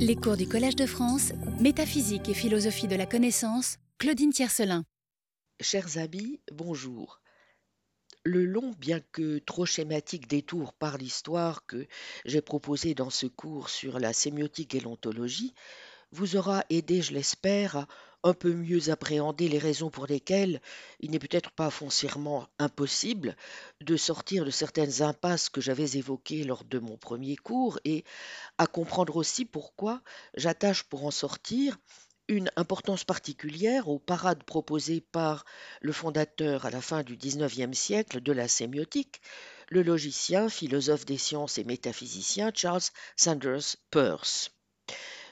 Les cours du Collège de France, Métaphysique et philosophie de la connaissance, Claudine Tiercelin. Chers amis, bonjour. Le long, bien que trop schématique détour par l'histoire que j'ai proposé dans ce cours sur la sémiotique et l'ontologie vous aura aidé, je l'espère, à un peu mieux appréhender les raisons pour lesquelles il n'est peut-être pas foncièrement impossible de sortir de certaines impasses que j'avais évoquées lors de mon premier cours et à comprendre aussi pourquoi j'attache pour en sortir une importance particulière aux parades proposées par le fondateur à la fin du XIXe siècle de la sémiotique, le logicien, philosophe des sciences et métaphysicien Charles Sanders Peirce.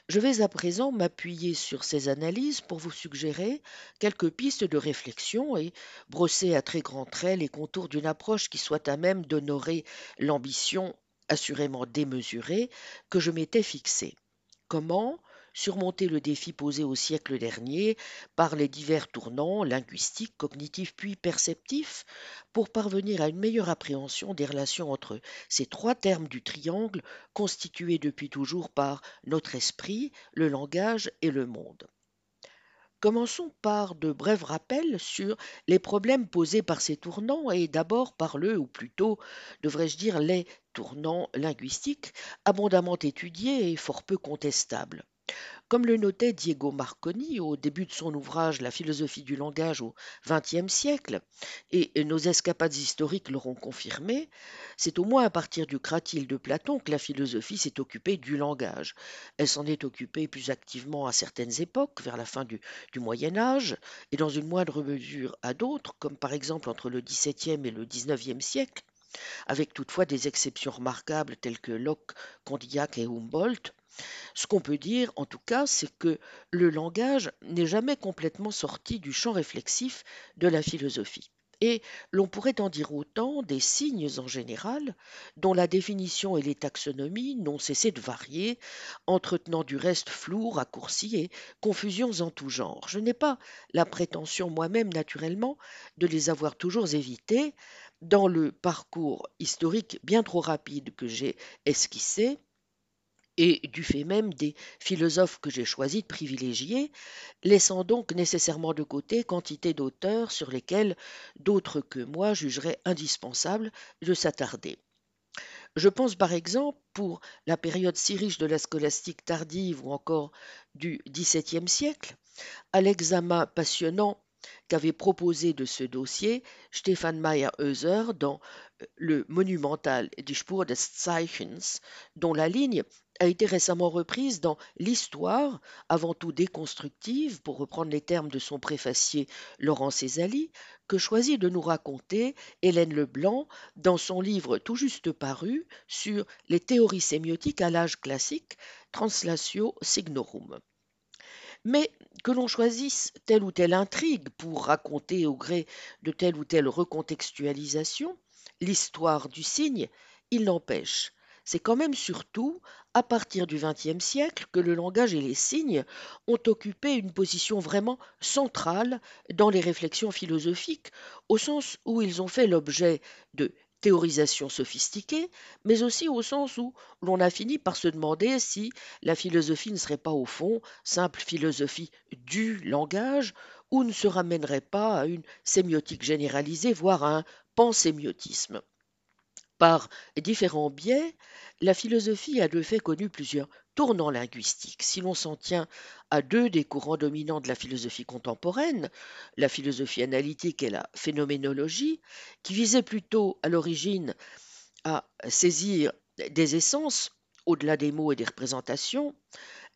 Je vais à présent m'appuyer sur ces analyses pour vous suggérer quelques pistes de réflexion et brosser à très grands traits les contours d'une approche qui soit à même d'honorer l'ambition assurément démesurée que je m'étais fixée. Comment surmonter le défi posé au siècle dernier par les divers tournants linguistiques, cognitifs puis perceptifs pour parvenir à une meilleure appréhension des relations entre ces trois termes du triangle constitués depuis toujours par notre esprit, le langage et le monde. Commençons par de brefs rappels sur les problèmes posés par ces tournants et d'abord par le, ou plutôt, devrais-je dire, les tournants linguistiques, abondamment étudiés et fort peu contestables. Comme le notait Diego Marconi au début de son ouvrage La philosophie du langage au XXe siècle, et nos escapades historiques l'auront confirmé, c'est au moins à partir du cratyle de Platon que la philosophie s'est occupée du langage. Elle s'en est occupée plus activement à certaines époques, vers la fin du, Moyen Âge, et dans une moindre mesure à d'autres, comme par exemple entre le XVIIe et le XIXe siècle, avec toutefois des exceptions remarquables telles que Locke, Condillac et Humboldt, ce qu'on peut dire, en tout cas, c'est que le langage n'est jamais complètement sorti du champ réflexif de la philosophie. Et l'on pourrait en dire autant des signes en général, dont la définition et les taxonomies n'ont cessé de varier, entretenant du reste flou, raccourcis et confusions en tout genre. Je n'ai pas la prétention moi-même, naturellement, de les avoir toujours évités. Dans le parcours historique bien trop rapide que j'ai esquissé, et du fait même des philosophes que j'ai choisi de privilégier, laissant donc nécessairement de côté quantité d'auteurs sur lesquels d'autres que moi jugeraient indispensable de s'attarder. Je pense par exemple, pour la période si riche de la scolastique tardive ou encore du XVIIe siècle, à l'examen passionnant qu'avait proposé de ce dossier Stefan Meyer-Heuser dans le monumental Die Spur des Zeichens, dont la ligne a été récemment reprise dans L'Histoire, avant tout déconstructive, pour reprendre les termes de son préfacier Laurent Césali, que choisit de nous raconter Hélène Leblanc dans son livre tout juste paru sur les théories sémiotiques à l'âge classique, Translatio Signorum. Mais que l'on choisisse telle ou telle intrigue pour raconter au gré de telle ou telle recontextualisation l'histoire du signe, il n'empêche c'est quand même surtout à partir du XXe siècle que le langage et les signes ont occupé une position vraiment centrale dans les réflexions philosophiques, au sens où ils ont fait l'objet de théorisation sophistiquées, mais aussi au sens où l'on a fini par se demander si la philosophie ne serait pas au fond simple philosophie du langage, ou ne se ramènerait pas à une sémiotique généralisée, voire à un pansémiotisme. Par différents biais, la philosophie a de fait connu plusieurs tournants linguistiques. Si l'on s'en tient à deux des courants dominants de la philosophie contemporaine, la philosophie analytique et la phénoménologie, qui visaient plutôt à l'origine à saisir des essences au-delà des mots et des représentations,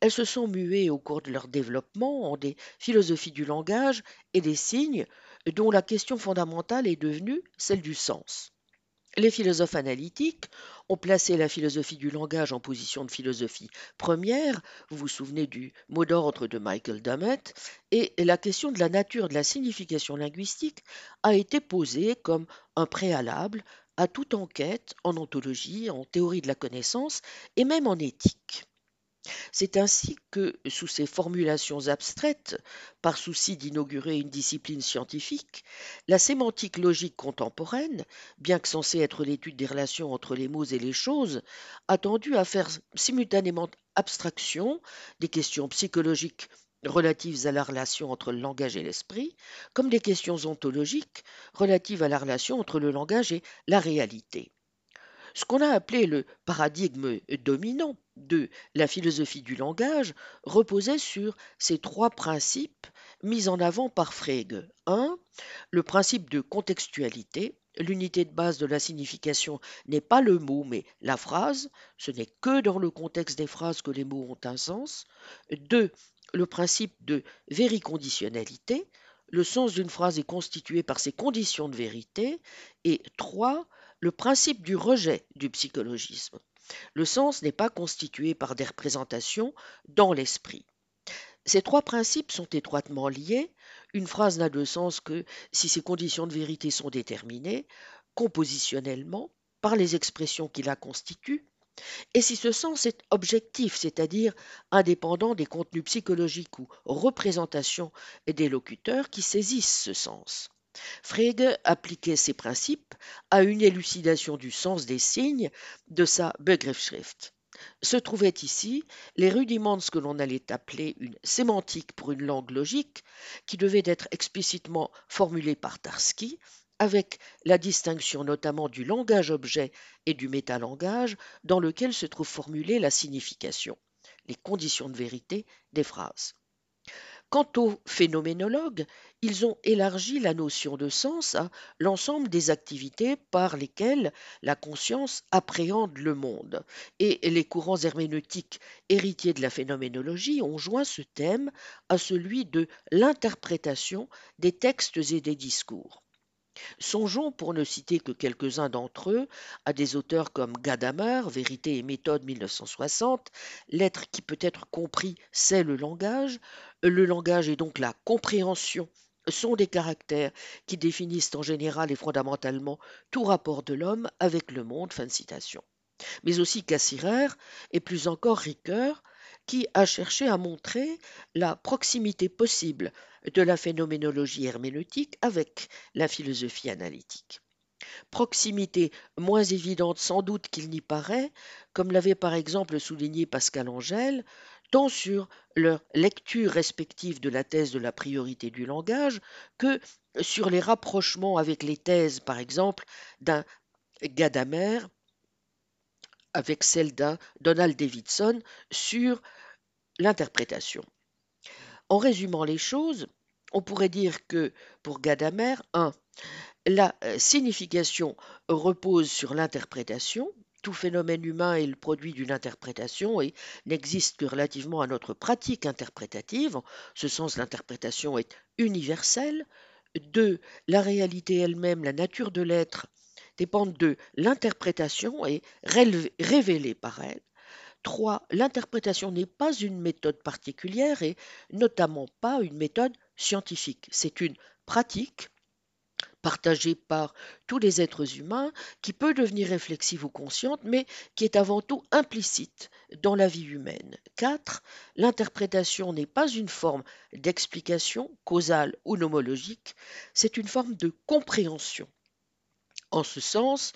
elles se sont muées au cours de leur développement en des philosophies du langage et des signes dont la question fondamentale est devenue celle du sens. Les philosophes analytiques ont placé la philosophie du langage en position de philosophie première, vous vous souvenez du mot d'ordre de Michael Dummett, et la question de la nature de la signification linguistique a été posée comme un préalable à toute enquête en ontologie, en théorie de la connaissance et même en éthique. C'est ainsi que, sous ces formulations abstraites, par souci d'inaugurer une discipline scientifique, la sémantique logique contemporaine, bien que censée être l'étude des relations entre les mots et les choses, a tendu à faire simultanément abstraction des questions psychologiques relatives à la relation entre le langage et l'esprit, comme des questions ontologiques relatives à la relation entre le langage et la réalité. Ce qu'on a appelé le paradigme dominant de la philosophie du langage reposait sur ces trois principes mis en avant par Frege. 1. Le principe de contextualité. L'unité de base de la signification n'est pas le mot, mais la phrase. Ce n'est que dans le contexte des phrases que les mots ont un sens. 2. Le principe de vériconditionnalité. Le sens d'une phrase est constitué par ses conditions de vérité. Et 3 le principe du rejet du psychologisme. Le sens n'est pas constitué par des représentations dans l'esprit. Ces trois principes sont étroitement liés. Une phrase n'a de sens que si ses conditions de vérité sont déterminées, compositionnellement, par les expressions qui la constituent, et si ce sens est objectif, c'est-à-dire indépendant des contenus psychologiques ou représentations des locuteurs qui saisissent ce sens. Frege appliquait ces principes à une élucidation du sens des signes de sa Begriffsschrift. Se trouvaient ici les rudiments de ce que l'on allait appeler une sémantique pour une langue logique, qui devait être explicitement formulée par Tarski, avec la distinction notamment du langage-objet et du métalangage dans lequel se trouve formulée la signification, les conditions de vérité des phrases. Quant aux phénoménologues, ils ont élargi la notion de sens à l'ensemble des activités par lesquelles la conscience appréhende le monde. Et les courants herméneutiques héritiers de la phénoménologie ont joint ce thème à celui de l'interprétation des textes et des discours. Songeons, pour ne citer que quelques-uns d'entre eux, à des auteurs comme Gadamer, Vérité et méthode 1960, L'être qui peut être compris, c'est le langage. Le langage est donc la compréhension sont des caractères qui définissent en général et fondamentalement tout rapport de l'homme avec le monde. Mais aussi Cassirer et plus encore Ricoeur, qui a cherché à montrer la proximité possible de la phénoménologie herméneutique avec la philosophie analytique. Proximité moins évidente sans doute qu'il n'y paraît, comme l'avait par exemple souligné Pascal Angèle, tant sur leur lecture respective de la thèse de la priorité du langage que sur les rapprochements avec les thèses, par exemple, d'un Gadamer avec celle d'un Donald Davidson sur l'interprétation. En résumant les choses, on pourrait dire que pour Gadamer, 1. La signification repose sur l'interprétation. Tout phénomène humain est le produit d'une interprétation et n'existe que relativement à notre pratique interprétative. En ce sens, l'interprétation est universelle. 2. La réalité elle-même, la nature de l'être, dépendent de l'interprétation et révélée par elle. 3. L'interprétation n'est pas une méthode particulière et notamment pas une méthode scientifique. C'est une pratique partagée par tous les êtres humains qui peut devenir réflexive ou consciente, mais qui est avant tout implicite dans la vie humaine. 4. L'interprétation n'est pas une forme d'explication causale ou nomologique, c'est une forme de compréhension. En ce sens,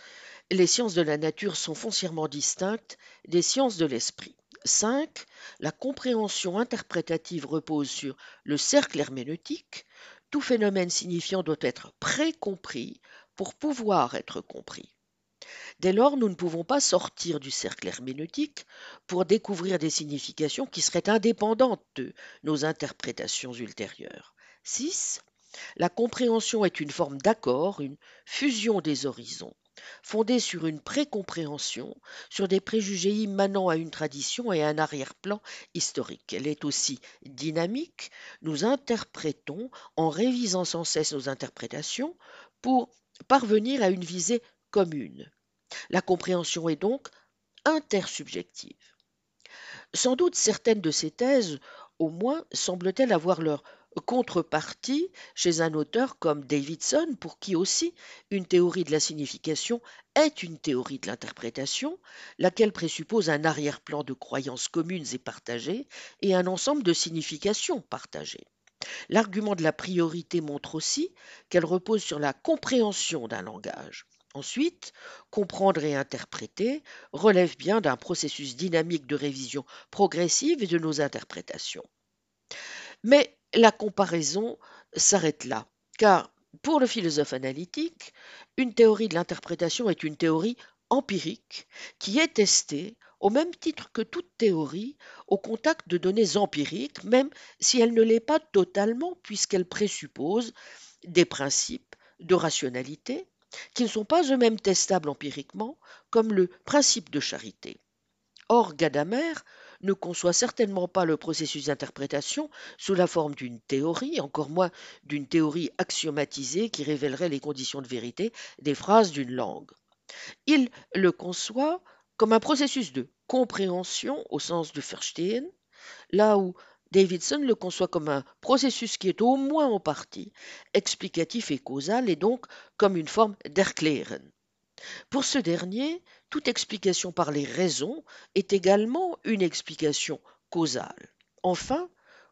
les sciences de la nature sont foncièrement distinctes des sciences de l'esprit. 5. La compréhension interprétative repose sur le cercle herméneutique. Tout phénomène signifiant doit être précompris pour pouvoir être compris. Dès lors, nous ne pouvons pas sortir du cercle herméneutique pour découvrir des significations qui seraient indépendantes de nos interprétations ultérieures. 6. La compréhension est une forme d'accord, une fusion des horizons fondée sur une précompréhension, sur des préjugés immanents à une tradition et à un arrière-plan historique. Elle est aussi dynamique. Nous interprétons en révisant sans cesse nos interprétations pour parvenir à une visée commune. La compréhension est donc intersubjective. Sans doute certaines de ces thèses, au moins, semblent-elles avoir leur Contrepartie chez un auteur comme Davidson, pour qui aussi une théorie de la signification est une théorie de l'interprétation, laquelle présuppose un arrière-plan de croyances communes et partagées et un ensemble de significations partagées. L'argument de la priorité montre aussi qu'elle repose sur la compréhension d'un langage. Ensuite, comprendre et interpréter relève bien d'un processus dynamique de révision progressive de nos interprétations. Mais la comparaison s'arrête là, car pour le philosophe analytique, une théorie de l'interprétation est une théorie empirique qui est testée au même titre que toute théorie au contact de données empiriques, même si elle ne l'est pas totalement puisqu'elle présuppose des principes de rationalité qui ne sont pas eux-mêmes testables empiriquement, comme le principe de charité. Or, Gadamer ne conçoit certainement pas le processus d'interprétation sous la forme d'une théorie, encore moins d'une théorie axiomatisée qui révélerait les conditions de vérité des phrases d'une langue. Il le conçoit comme un processus de compréhension au sens de Verstehen, là où Davidson le conçoit comme un processus qui est au moins en partie explicatif et causal et donc comme une forme d'erklären. Pour ce dernier, toute explication par les raisons est également une explication causale. Enfin,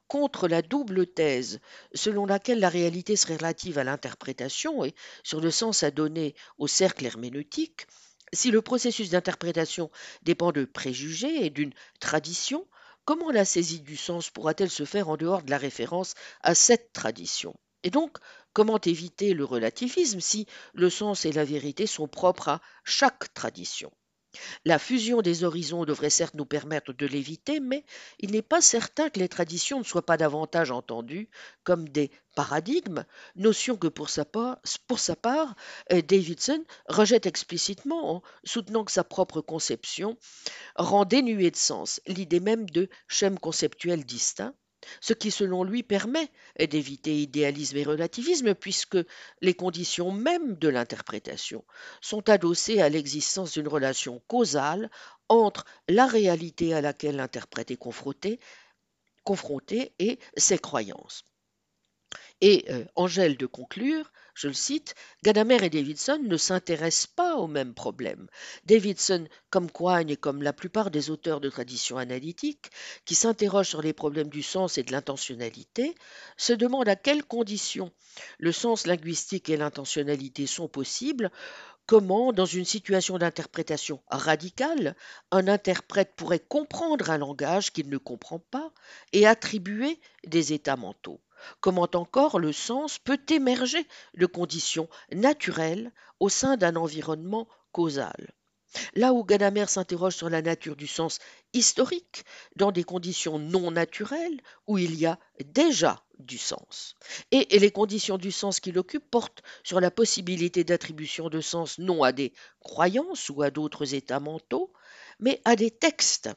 contre la double thèse selon laquelle la réalité serait relative à l'interprétation et sur le sens à donner au cercle herméneutique, si le processus d'interprétation dépend de préjugés et d'une tradition, comment la saisie du sens pourra-t-elle se faire en dehors de la référence à cette tradition? Et donc, comment éviter le relativisme si le sens et la vérité sont propres à chaque tradition? La fusion des horizons devrait certes nous permettre de l'éviter, mais il n'est pas certain que les traditions ne soient pas davantage entendues comme des paradigmes, notion que pour sa part, pour sa part euh, Davidson rejette explicitement en soutenant que sa propre conception rend dénuée de sens l'idée même de schèmes conceptuels distincts, ce qui selon lui permet d'éviter idéalisme et relativisme puisque les conditions mêmes de l'interprétation sont adossées à l'existence d'une relation causale entre la réalité à laquelle l'interprète est confronté, et ses croyances. Et euh, Angèle de conclure, je le cite, Gadamer et Davidson ne s'intéressent pas au même problème. Davidson, comme Quine et comme la plupart des auteurs de tradition analytique, qui s'interrogent sur les problèmes du sens et de l'intentionnalité, se demande à quelles conditions le sens linguistique et l'intentionnalité sont possibles comment, dans une situation d'interprétation radicale, un interprète pourrait comprendre un langage qu'il ne comprend pas et attribuer des états mentaux. Comment encore le sens peut émerger de conditions naturelles au sein d'un environnement causal? Là où Gadamer s'interroge sur la nature du sens historique, dans des conditions non naturelles, où il y a déjà du sens. Et, les conditions du sens qu'il occupe portent sur la possibilité d'attribution de sens non à des croyances ou à d'autres états mentaux, mais à des textes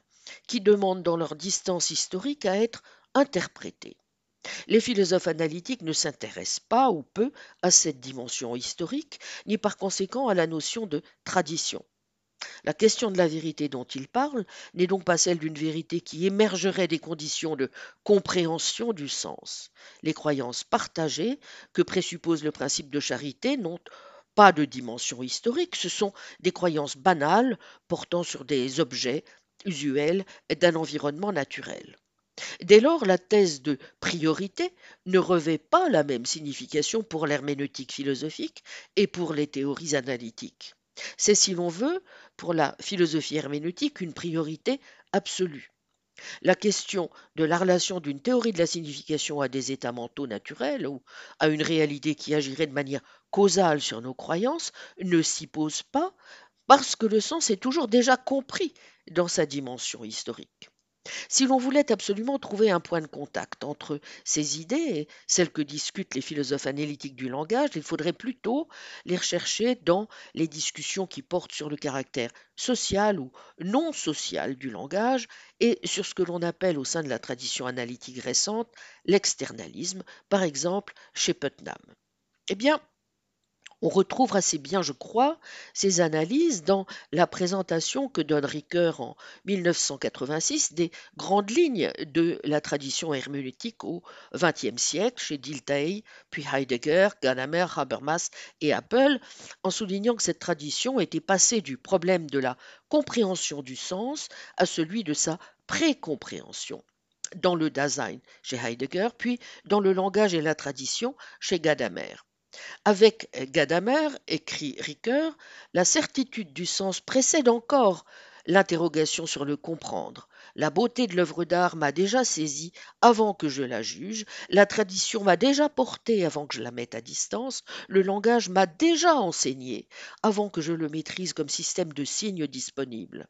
qui demandent dans leur distance historique à être interprétés. Les philosophes analytiques ne s'intéressent pas ou peu à cette dimension historique, ni par conséquent à la notion de tradition. La question de la vérité dont ils parlent n'est donc pas celle d'une vérité qui émergerait des conditions de compréhension du sens. Les croyances partagées que présuppose le principe de charité n'ont pas de dimension historique, ce sont des croyances banales portant sur des objets usuels d'un environnement naturel. Dès lors, la thèse de priorité ne revêt pas la même signification pour l'herméneutique philosophique et pour les théories analytiques. C'est, si l'on veut, pour la philosophie herméneutique, une priorité absolue. La question de la relation d'une théorie de la signification à des états mentaux naturels ou à une réalité qui agirait de manière causale sur nos croyances ne s'y pose pas parce que le sens est toujours déjà compris dans sa dimension historique. Si l'on voulait absolument trouver un point de contact entre ces idées et celles que discutent les philosophes analytiques du langage, il faudrait plutôt les rechercher dans les discussions qui portent sur le caractère social ou non social du langage et sur ce que l'on appelle au sein de la tradition analytique récente l'externalisme, par exemple chez Putnam. Eh bien, On retrouve assez bien, je crois, ces analyses dans la présentation que donne Ricoeur en 1986 des grandes lignes de la tradition herméneutique au XXe siècle chez Dilthey, puis Heidegger, Gadamer, Habermas et Apple, en soulignant que cette tradition était passée du problème de la compréhension du sens à celui de sa précompréhension dans le Dasein chez Heidegger, puis dans le langage et la tradition chez Gadamer. Avec Gadamer, écrit Ricoeur, la certitude du sens précède encore l'interrogation sur le comprendre. La beauté de l'œuvre d'art m'a déjà saisi avant que je la juge, la tradition m'a déjà porté avant que je la mette à distance, le langage m'a déjà enseigné avant que je le maîtrise comme système de signes disponible.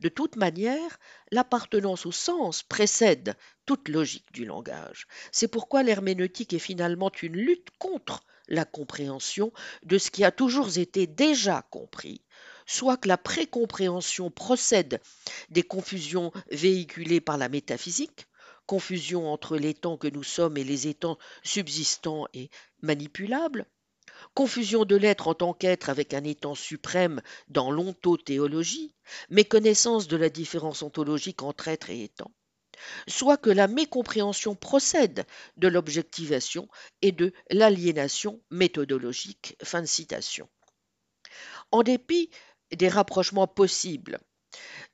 De toute manière, l'appartenance au sens précède toute logique du langage. C'est pourquoi l'herméneutique est finalement une lutte contre la compréhension de ce qui a toujours été déjà compris, soit que la précompréhension procède des confusions véhiculées par la métaphysique, confusion entre les temps que nous sommes et les étangs subsistants et manipulables, confusion de l'être en tant qu'être avec un étant suprême dans l'ontothéologie, méconnaissance de la différence ontologique entre être et étant, soit que la mécompréhension procède de l'objectivation et de l'aliénation méthodologique. Fin de citation. En dépit des rapprochements possibles,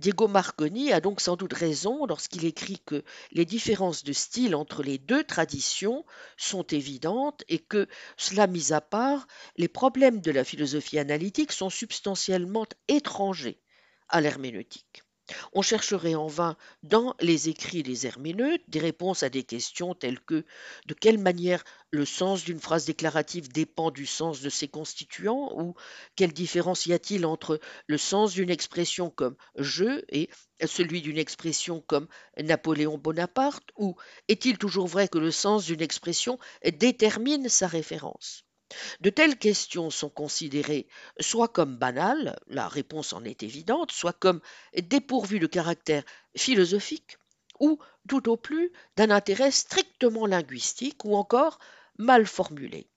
Diego Marconi a donc sans doute raison lorsqu'il écrit que les différences de style entre les deux traditions sont évidentes et que, cela mis à part, les problèmes de la philosophie analytique sont substantiellement étrangers à l'herméneutique. On chercherait en vain dans les écrits des herméneutes des réponses à des questions telles que de quelle manière le sens d'une phrase déclarative dépend du sens de ses constituants? ou quelle différence y a-t-il entre le sens d'une expression comme je et celui d'une expression comme Napoléon Bonaparte ou est-il toujours vrai que le sens d'une expression détermine sa référence de telles questions sont considérées soit comme banales, la réponse en est évidente, soit comme dépourvues de caractère philosophique, ou tout au plus d'un intérêt strictement linguistique, ou encore mal formulé.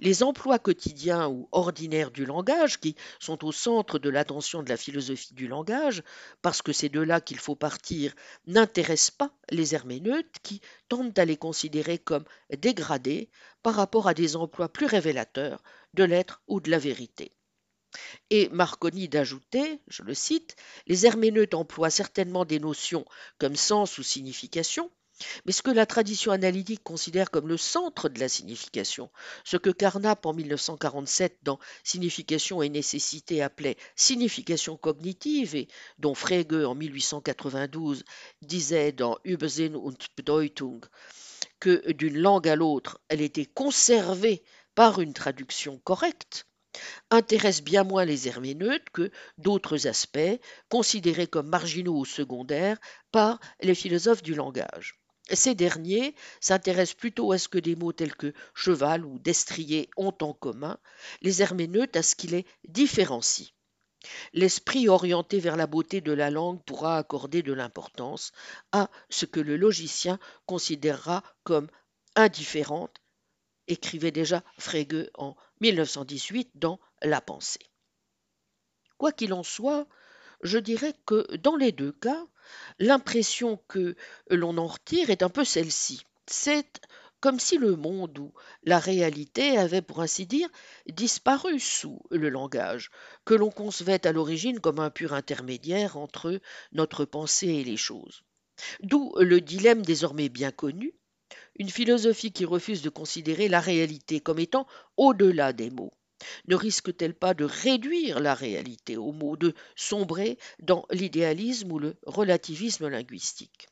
Les emplois quotidiens ou ordinaires du langage, qui sont au centre de l'attention de la philosophie du langage, parce que c'est de là qu'il faut partir, n'intéressent pas les herméneutes qui tentent à les considérer comme dégradés par rapport à des emplois plus révélateurs de l'être ou de la vérité. Et Marconi d'ajouter, je le cite, les herméneutes emploient certainement des notions comme sens ou signification, mais ce que la tradition analytique considère comme le centre de la signification, ce que Carnap en 1947 dans Signification et nécessité appelait signification cognitive et dont Frege en 1892 disait dans Übersinn und Bedeutung que d'une langue à l'autre, elle était conservée par une traduction correcte, intéresse bien moins les herméneutes que d'autres aspects considérés comme marginaux ou secondaires par les philosophes du langage. Ces derniers s'intéressent plutôt à ce que des mots tels que cheval ou destrier ont en commun, les herméneutes à ce qui les différencie. L'esprit orienté vers la beauté de la langue pourra accorder de l'importance à ce que le logicien considérera comme indifférente, écrivait déjà Frege en 1918 dans La pensée. Quoi qu'il en soit, je dirais que dans les deux cas, l'impression que l'on en retire est un peu celle-ci. C'est comme si le monde ou la réalité avait, pour ainsi dire, disparu sous le langage, que l'on concevait à l'origine comme un pur intermédiaire entre notre pensée et les choses. D'où le dilemme désormais bien connu, une philosophie qui refuse de considérer la réalité comme étant au-delà des mots, ne risque-t-elle pas de réduire la réalité aux mots, de sombrer dans l'idéalisme ou le relativisme linguistique?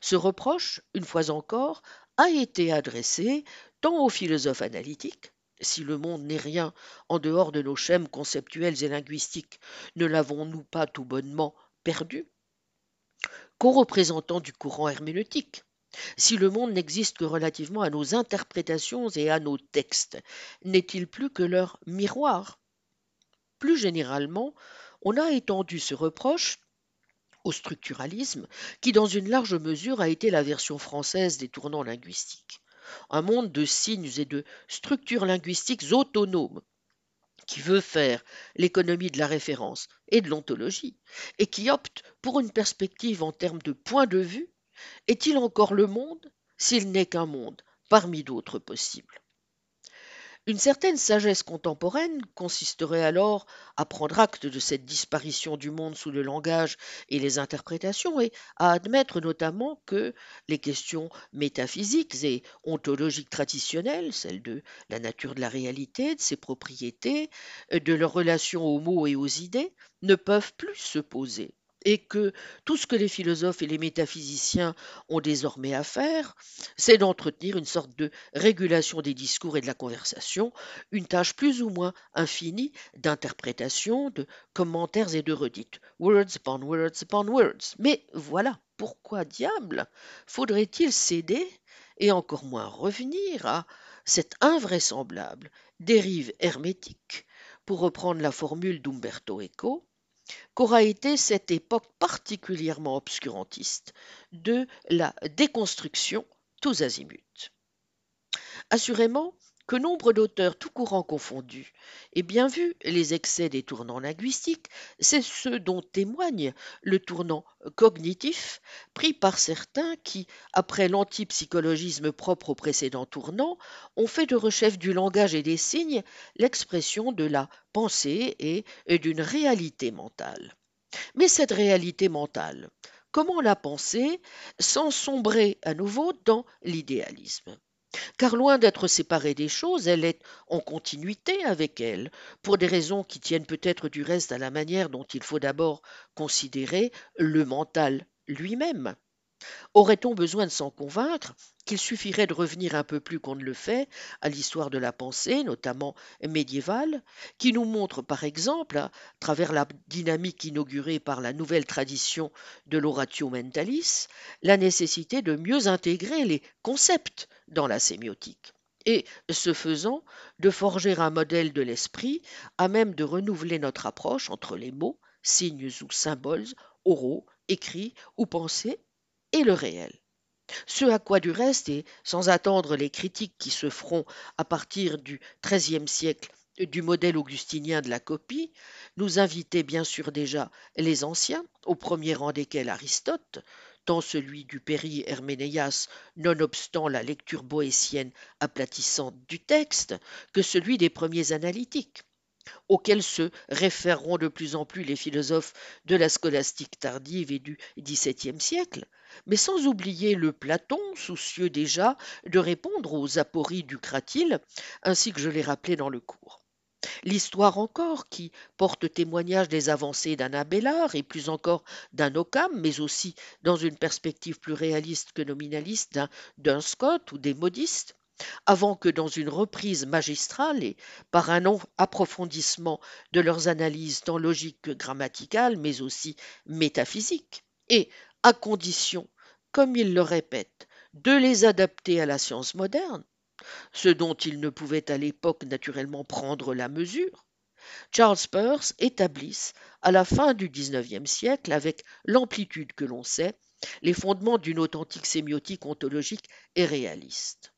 Ce reproche, une fois encore, a été adressé tant aux philosophes analytiques, si le monde n'est rien en dehors de nos schèmes conceptuels et linguistiques, ne l'avons-nous pas tout bonnement perdu? Qu'aux représentants du courant herméneutique, si le monde n'existe que relativement à nos interprétations et à nos textes, n'est-il plus que leur miroir? Plus généralement, on a étendu ce reproche au structuralisme, qui dans une large mesure a été la version française des tournants linguistiques. Un monde de signes et de structures linguistiques autonomes, qui veut faire l'économie de la référence et de l'ontologie, et qui opte pour une perspective en termes de point de vue, est-il encore le monde s'il n'est qu'un monde parmi d'autres possibles? Une certaine sagesse contemporaine consisterait alors à prendre acte de cette disparition du monde sous le langage et les interprétations et à admettre notamment que les questions métaphysiques et ontologiques traditionnelles, celles de la nature de la réalité, de ses propriétés, de leur relation aux mots et aux idées, ne peuvent plus se poser et que tout ce que les philosophes et les métaphysiciens ont désormais à faire, c'est d'entretenir une sorte de régulation des discours et de la conversation, une tâche plus ou moins infinie d'interprétation, de commentaires et de redites. Words upon words upon words. Mais voilà, pourquoi diable faudrait-il céder et encore moins revenir à cette invraisemblable dérive hermétique, pour reprendre la formule d'Umberto Eco, qu'aura été cette époque particulièrement obscurantiste de la déconstruction tous azimuts. Assurément, que nombre d'auteurs tout courant confondus aient bien vu les excès des tournants linguistiques, c'est ce dont témoigne le tournant cognitif pris par certains qui, après l'antipsychologisme propre au précédent tournant, ont fait de rechef du langage et des signes l'expression de la pensée et d'une réalité mentale. Mais cette réalité mentale, comment la penser sans sombrer à nouveau dans l'idéalisme? Car loin d'être séparée des choses, elle est en continuité avec elles, pour des raisons qui tiennent peut-être du reste à la manière dont il faut d'abord considérer le mental lui-même. Aurait-on besoin de s'en convaincre qu'il suffirait de revenir un peu plus qu'on ne le fait à l'histoire de la pensée, notamment médiévale, qui nous montre par exemple, à travers la dynamique inaugurée par la nouvelle tradition de l'oratio mentalis, la nécessité de mieux intégrer les concepts dans la sémiotique et, ce faisant, de forger un modèle de l'esprit à même de renouveler notre approche entre les mots, signes ou symboles, oraux, écrits ou pensés le réel. Ce à quoi du reste, et sans attendre les critiques qui se feront à partir du XIIIe siècle du modèle augustinien de la copie, nous invitaient bien sûr déjà les anciens, au premier rang desquels Aristote, tant celui du Péri Herménéas, nonobstant la lecture boétienne aplatissante du texte, que celui des premiers analytiques auxquels se référeront de plus en plus les philosophes de la scolastique tardive et du XVIIe siècle, mais sans oublier le Platon, soucieux déjà de répondre aux apories du Cratyle, ainsi que je l'ai rappelé dans le cours. L'histoire encore, qui porte témoignage des avancées d'un Abélard et plus encore d'un Occam, mais aussi dans une perspective plus réaliste que nominaliste d'un Scott ou des modistes, avant que dans une reprise magistrale et par un approfondissement de leurs analyses tant logiques que grammaticales, mais aussi métaphysiques, et à condition, comme ils le répètent, de les adapter à la science moderne, ce dont ils ne pouvaient à l'époque naturellement prendre la mesure, Charles Peirce établisse, à la fin du XIXe siècle, avec l'amplitude que l'on sait, les fondements d'une authentique sémiotique ontologique et réaliste.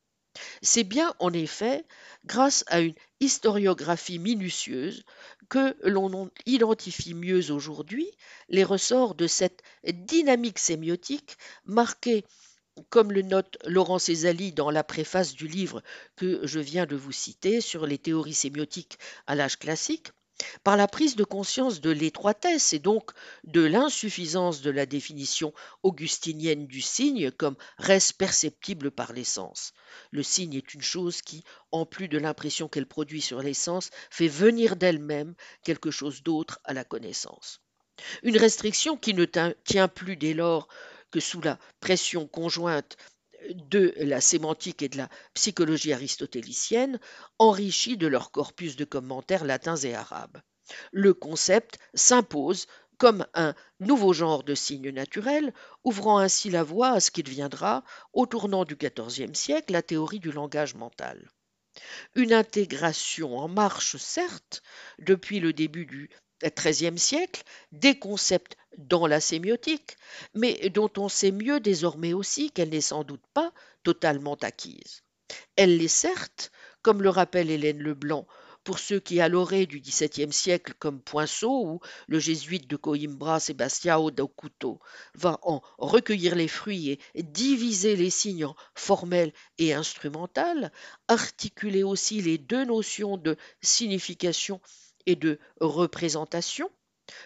C'est bien, en effet, grâce à une historiographie minutieuse que l'on identifie mieux aujourd'hui les ressorts de cette dynamique sémiotique marquée comme le note Laurent Césali dans la préface du livre que je viens de vous citer sur les théories sémiotiques à l'âge classique, par la prise de conscience de l'étroitesse et donc de l'insuffisance de la définition augustinienne du signe comme reste perceptible par l'essence. Le signe est une chose qui, en plus de l'impression qu'elle produit sur l'essence, fait venir d'elle-même quelque chose d'autre à la connaissance. Une restriction qui ne tient plus dès lors que sous la pression conjointe de la sémantique et de la psychologie aristotélicienne, enrichis de leur corpus de commentaires latins et arabes. Le concept s'impose comme un nouveau genre de signe naturel, ouvrant ainsi la voie à ce qui deviendra, au tournant du XIVe siècle, la théorie du langage mental. Une intégration en marche, certes, depuis le début du XIIIe siècle, des concepts dans la sémiotique, mais dont on sait mieux désormais aussi qu'elle n'est sans doute pas totalement acquise. Elle l'est certes, comme le rappelle Hélène Leblanc, pour ceux qui, à l'orée du XVIIe siècle, comme Poinceau ou le jésuite de Coimbra, Sebastião Couteau, va en recueillir les fruits et diviser les signes en formels et instrumental, articuler aussi les deux notions de signification et de représentation,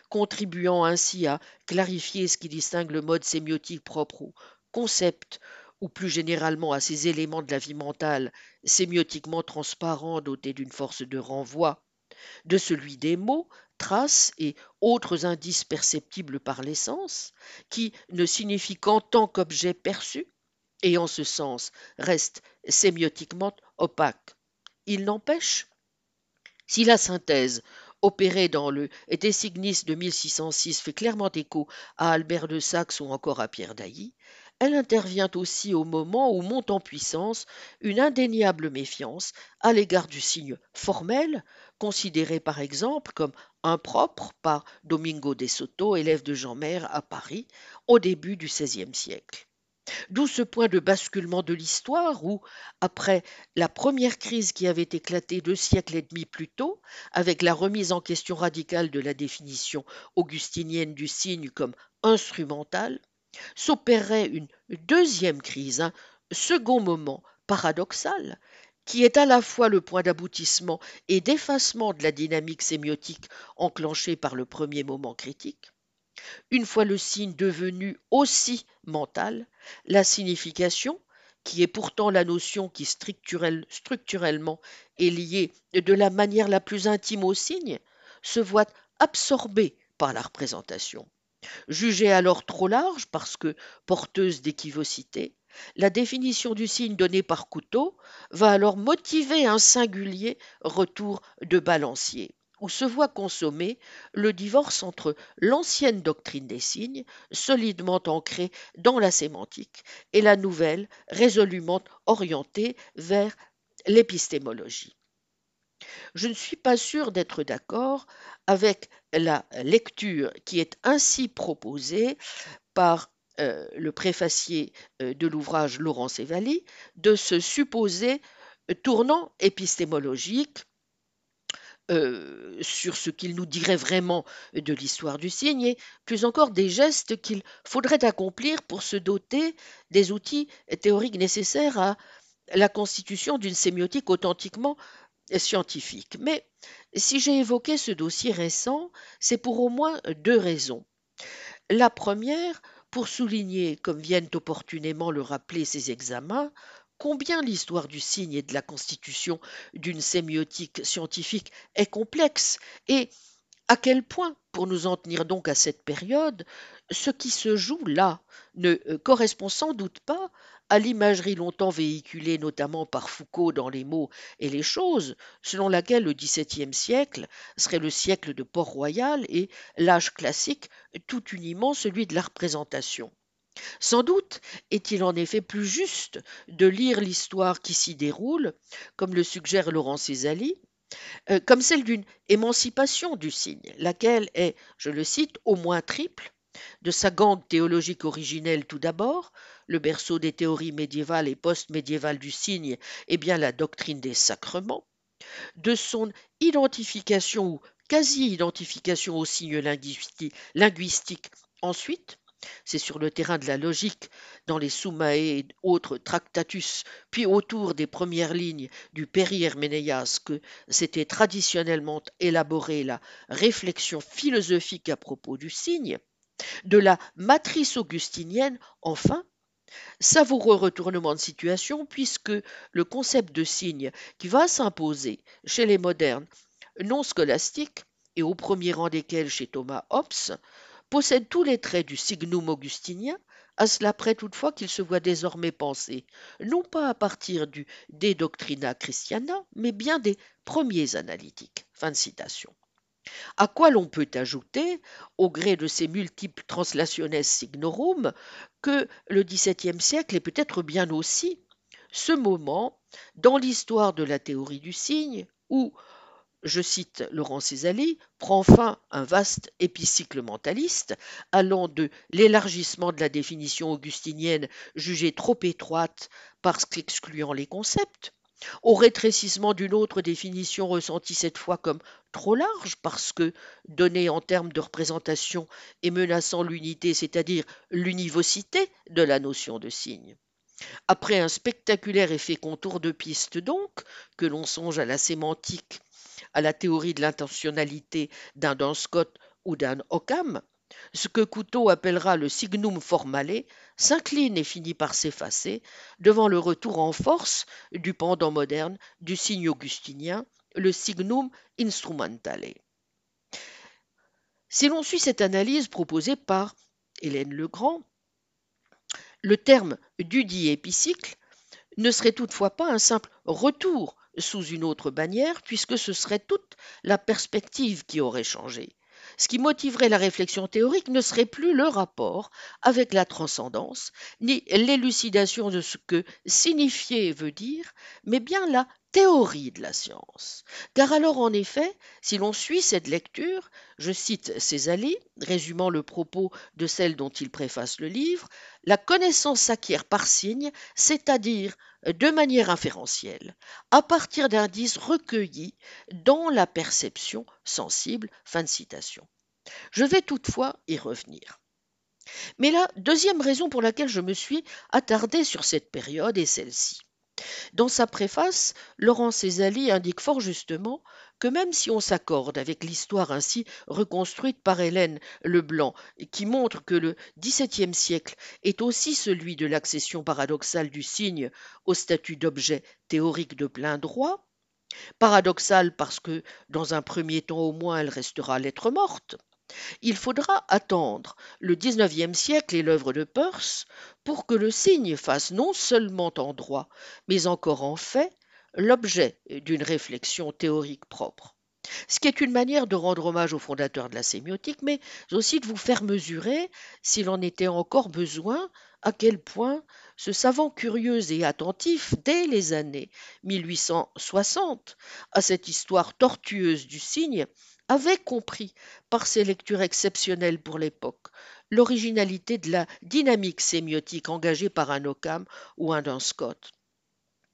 contribuant ainsi à clarifier ce qui distingue le mode sémiotique propre au concept ou plus généralement à ces éléments de la vie mentale sémiotiquement transparents dotés d'une force de renvoi, de celui des mots, traces et autres indices perceptibles par l'essence, qui ne signifient qu'en tant qu'objet perçu, et en ce sens restent sémiotiquement opaques. Il n'empêche, si la synthèse opérée dans le Designis de 1606 fait clairement écho à Albert de Saxe ou encore à Pierre Dailly, elle intervient aussi au moment où monte en puissance une indéniable méfiance à l'égard du signe formel, considéré par exemple comme impropre par Domingo de Soto, élève de Jean Maire à Paris, au début du XVIe siècle. D'où ce point de basculement de l'histoire où, après la première crise qui avait éclaté deux siècles et demi plus tôt, avec la remise en question radicale de la définition augustinienne du signe comme instrumental, s'opérerait une deuxième crise, un second moment paradoxal, qui est à la fois le point d'aboutissement et d'effacement de la dynamique sémiotique enclenchée par le premier moment critique. Une fois le signe devenu aussi mental, la signification, qui est pourtant la notion qui structurellement est liée de la manière la plus intime au signe, se voit absorbée par la représentation. Jugée alors trop large parce que porteuse d'équivocité, la définition du signe donné par Couteau va alors motiver un singulier retour de balancier, où se voit consommer le divorce entre l'ancienne doctrine des signes, solidement ancrée dans la sémantique, et la nouvelle, résolument orientée vers l'épistémologie. Je ne suis pas sûr d'être d'accord avec la lecture qui est ainsi proposée par euh, le préfacier euh, de l'ouvrage Laurent Sévali de ce supposé tournant épistémologique euh, sur ce qu'il nous dirait vraiment de l'histoire du signe et plus encore des gestes qu'il faudrait accomplir pour se doter des outils théoriques nécessaires à la constitution d'une sémiotique authentiquement scientifique. Mais si j'ai évoqué ce dossier récent, c'est pour au moins deux raisons. La première, pour souligner, comme viennent opportunément le rappeler ces examens, combien l'histoire du signe et de la constitution d'une sémiotique scientifique est complexe et à quel point, pour nous en tenir donc à cette période, ce qui se joue là ne euh, correspond sans doute pas à l'imagerie longtemps véhiculée notamment par Foucault dans Les mots et les choses, selon laquelle le XVIIe siècle serait le siècle de Port-Royal et l'âge classique tout uniment celui de la représentation. Sans doute est-il en effet plus juste de lire l'histoire qui s'y déroule, comme le suggère Laurent Césali, euh, comme celle d'une émancipation du signe, laquelle est, je le cite, au moins triple, de sa gangue théologique originelle tout d'abord, le berceau des théories médiévales et post-médiévales du signe est bien la doctrine des sacrements, de son identification ou quasi-identification au signe linguistique ensuite, c'est sur le terrain de la logique, dans les Summae et autres Tractatus, puis autour des premières lignes du Péri-Herménéas que s'était traditionnellement élaborée la réflexion philosophique à propos du signe, de la matrice augustinienne, enfin, Savoureux retournement de situation puisque le concept de signe qui va s'imposer chez les modernes non scolastiques, et au premier rang desquels chez Thomas Hobbes, possède tous les traits du signum augustinien, à cela près toutefois qu'il se voit désormais penser, non pas à partir du De Doctrina Christiana, mais bien des premiers analytiques. Fin de citation. À quoi l'on peut ajouter, au gré de ces multiples translationes signorum, que le XVIIe siècle est peut-être bien aussi ce moment dans l'histoire de la théorie du signe où, je cite Laurent Césali, prend fin un vaste épicycle mentaliste allant de l'élargissement de la définition augustinienne jugée trop étroite parce qu'excluant les concepts, au rétrécissement d'une autre définition ressentie cette fois comme trop large parce que donnée en termes de représentation et menaçant l'unité, c'est-à-dire l'univocité de la notion de signe. Après un spectaculaire effet contour de piste donc, que l'on songe à la sémantique, à la théorie de l'intentionnalité d'un Dan Scott ou d'un Occam, ce que Couteau appellera le signum formale s'incline et finit par s'effacer devant le retour en force du pendant moderne du signe augustinien, le signum instrumentale. Si l'on suit cette analyse proposée par Hélène Legrand, le terme dudit épicycle ne serait toutefois pas un simple retour sous une autre bannière, puisque ce serait toute la perspective qui aurait changé. Ce qui motiverait la réflexion théorique ne serait plus le rapport avec la transcendance, ni l'élucidation de ce que signifier veut dire, mais bien la théorie de la science. Car alors, en effet, si l'on suit cette lecture, je cite Césali, résumant le propos de celle dont il préface le livre, la connaissance s'acquiert par signe, c'est-à-dire de manière inférentielle, à partir d'indices recueillis dans la perception sensible. Fin de citation. Je vais toutefois y revenir. Mais la deuxième raison pour laquelle je me suis attardé sur cette période est celle-ci. Dans sa préface, Laurent Césali indique fort justement que même si on s'accorde avec l'histoire ainsi reconstruite par Hélène Leblanc, qui montre que le XVIIe siècle est aussi celui de l'accession paradoxale du signe au statut d'objet théorique de plein droit, paradoxale parce que, dans un premier temps au moins, elle restera lettre morte, il faudra attendre le XIXe siècle et l'œuvre de Peirce pour que le signe fasse non seulement en droit, mais encore en fait, l'objet d'une réflexion théorique propre. Ce qui est une manière de rendre hommage au fondateur de la sémiotique, mais aussi de vous faire mesurer, s'il en était encore besoin, à quel point ce savant curieux et attentif, dès les années 1860, à cette histoire tortueuse du signe, avait compris, par ses lectures exceptionnelles pour l'époque, l'originalité de la dynamique sémiotique engagée par un Occam ou un Scott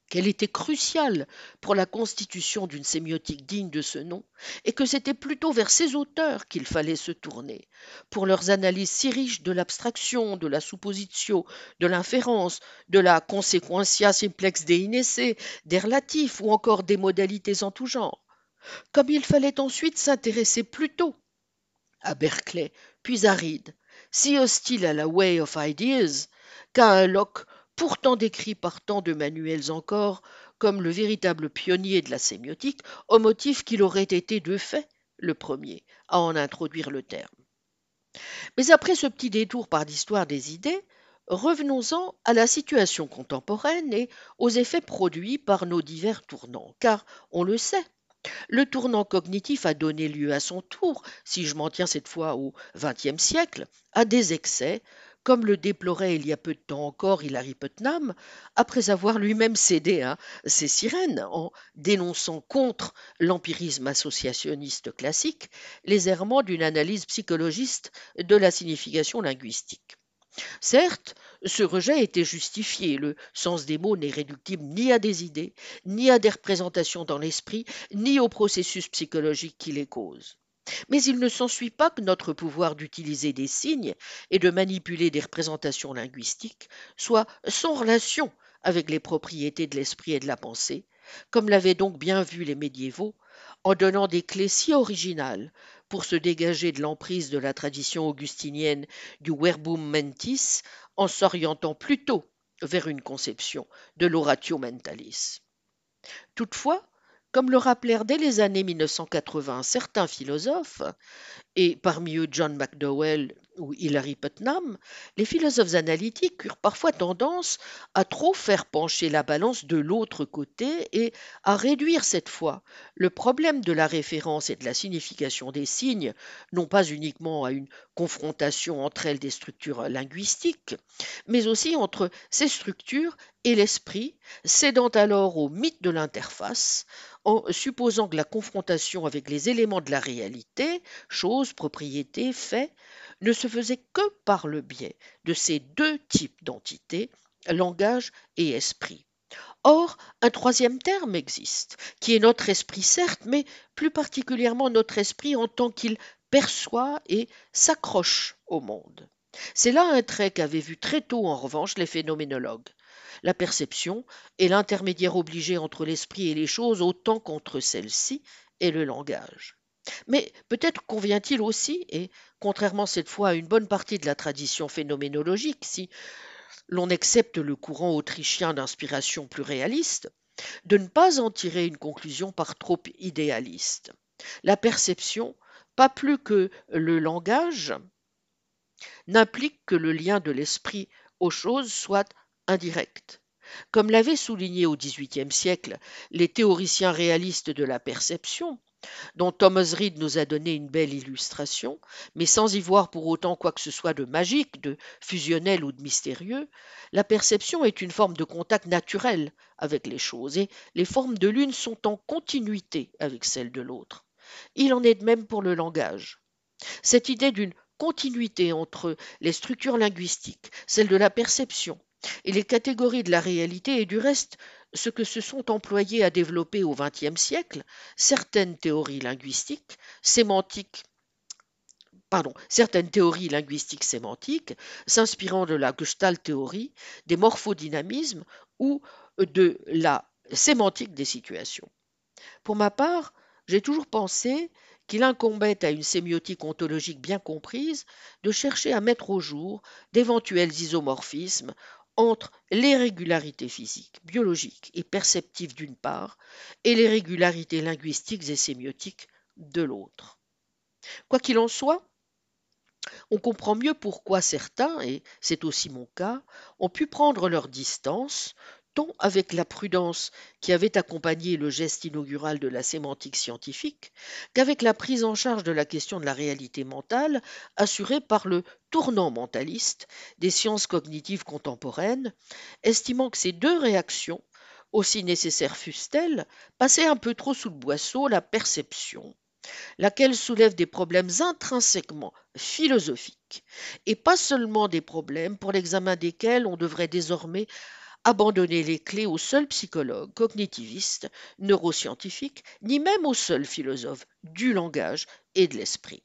qu'elle était cruciale pour la constitution d'une sémiotique digne de ce nom, et que c'était plutôt vers ces auteurs qu'il fallait se tourner, pour leurs analyses si riches de l'abstraction, de la suppositio, de l'inférence, de la consequentia simplex de inesse, des relatifs ou encore des modalités en tout genre comme il fallait ensuite s'intéresser plutôt à Berkeley, puis à Reed, si hostile à la Way of Ideas, qu'à un Locke pourtant décrit par tant de manuels encore comme le véritable pionnier de la sémiotique, au motif qu'il aurait été de fait le premier à en introduire le terme. Mais après ce petit détour par l'histoire des idées, revenons-en à la situation contemporaine et aux effets produits par nos divers tournants, car on le sait, le tournant cognitif a donné lieu à son tour, si je m'en tiens cette fois au XXe siècle, à des excès, comme le déplorait il y a peu de temps encore Hilary Putnam, après avoir lui-même cédé à ses sirènes en dénonçant contre l'empirisme associationniste classique les errements d'une analyse psychologiste de la signification linguistique. Certes, ce rejet était justifié, le sens des mots n'est réductible ni à des idées, ni à des représentations dans l'esprit, ni au processus psychologique qui les cause. Mais il ne s'ensuit pas que notre pouvoir d'utiliser des signes et de manipuler des représentations linguistiques soit sans relation avec les propriétés de l'esprit et de la pensée, comme l'avaient donc bien vu les médiévaux, en donnant des clés si originales pour se dégager de l'emprise de la tradition augustinienne du verbum mentis en s'orientant plutôt vers une conception de l'oratio mentalis. Toutefois, comme le rappelèrent dès les années 1980 certains philosophes, et parmi eux John McDowell ou Hilary Putnam, les philosophes analytiques eurent parfois tendance à trop faire pencher la balance de l'autre côté et à réduire cette fois le problème de la référence et de la signification des signes, non pas uniquement à une confrontation entre elles des structures linguistiques, mais aussi entre ces structures et l'esprit, cédant alors au mythe de l'interface, en supposant que la confrontation avec les éléments de la réalité, choses, propriétés, faits, ne se faisait que par le biais de ces deux types d'entités, langage et esprit. Or, un troisième terme existe, qui est notre esprit certes, mais plus particulièrement notre esprit en tant qu'il perçoit et s'accroche au monde. C'est là un trait qu'avaient vu très tôt en revanche les phénoménologues. La perception est l'intermédiaire obligé entre l'esprit et les choses autant qu'entre celles-ci et le langage. Mais peut-être convient-il aussi, et contrairement cette fois à une bonne partie de la tradition phénoménologique, si l'on accepte le courant autrichien d'inspiration plus réaliste, de ne pas en tirer une conclusion par trop idéaliste. La perception, pas plus que le langage, n'implique que le lien de l'esprit aux choses soit indirect. Comme l'avaient souligné au XVIIIe siècle les théoriciens réalistes de la perception, dont Thomas Reid nous a donné une belle illustration, mais sans y voir pour autant quoi que ce soit de magique, de fusionnel ou de mystérieux, la perception est une forme de contact naturel avec les choses, et les formes de l'une sont en continuité avec celles de l'autre. Il en est de même pour le langage. Cette idée d'une continuité entre les structures linguistiques, celle de la perception, et les catégories de la réalité est du reste ce que se sont employés à développer au XXe siècle certaines théories linguistiques, sémantiques, pardon, certaines théories linguistiques sémantiques, s'inspirant de la Gestalt théorie, des morphodynamismes ou de la sémantique des situations. Pour ma part, j'ai toujours pensé qu'il incombait à une sémiotique ontologique bien comprise de chercher à mettre au jour d'éventuels isomorphismes entre les régularités physiques, biologiques et perceptives d'une part, et les régularités linguistiques et sémiotiques de l'autre. Quoi qu'il en soit, on comprend mieux pourquoi certains, et c'est aussi mon cas, ont pu prendre leur distance, tant avec la prudence qui avait accompagné le geste inaugural de la sémantique scientifique, qu'avec la prise en charge de la question de la réalité mentale assurée par le tournant mentaliste des sciences cognitives contemporaines, estimant que ces deux réactions, aussi nécessaires fussent-elles, passaient un peu trop sous le boisseau la perception, laquelle soulève des problèmes intrinsèquement philosophiques, et pas seulement des problèmes pour l'examen desquels on devrait désormais abandonner les clés aux seuls psychologues, cognitivistes, neuroscientifiques, ni même aux seuls philosophes du langage et de l'esprit.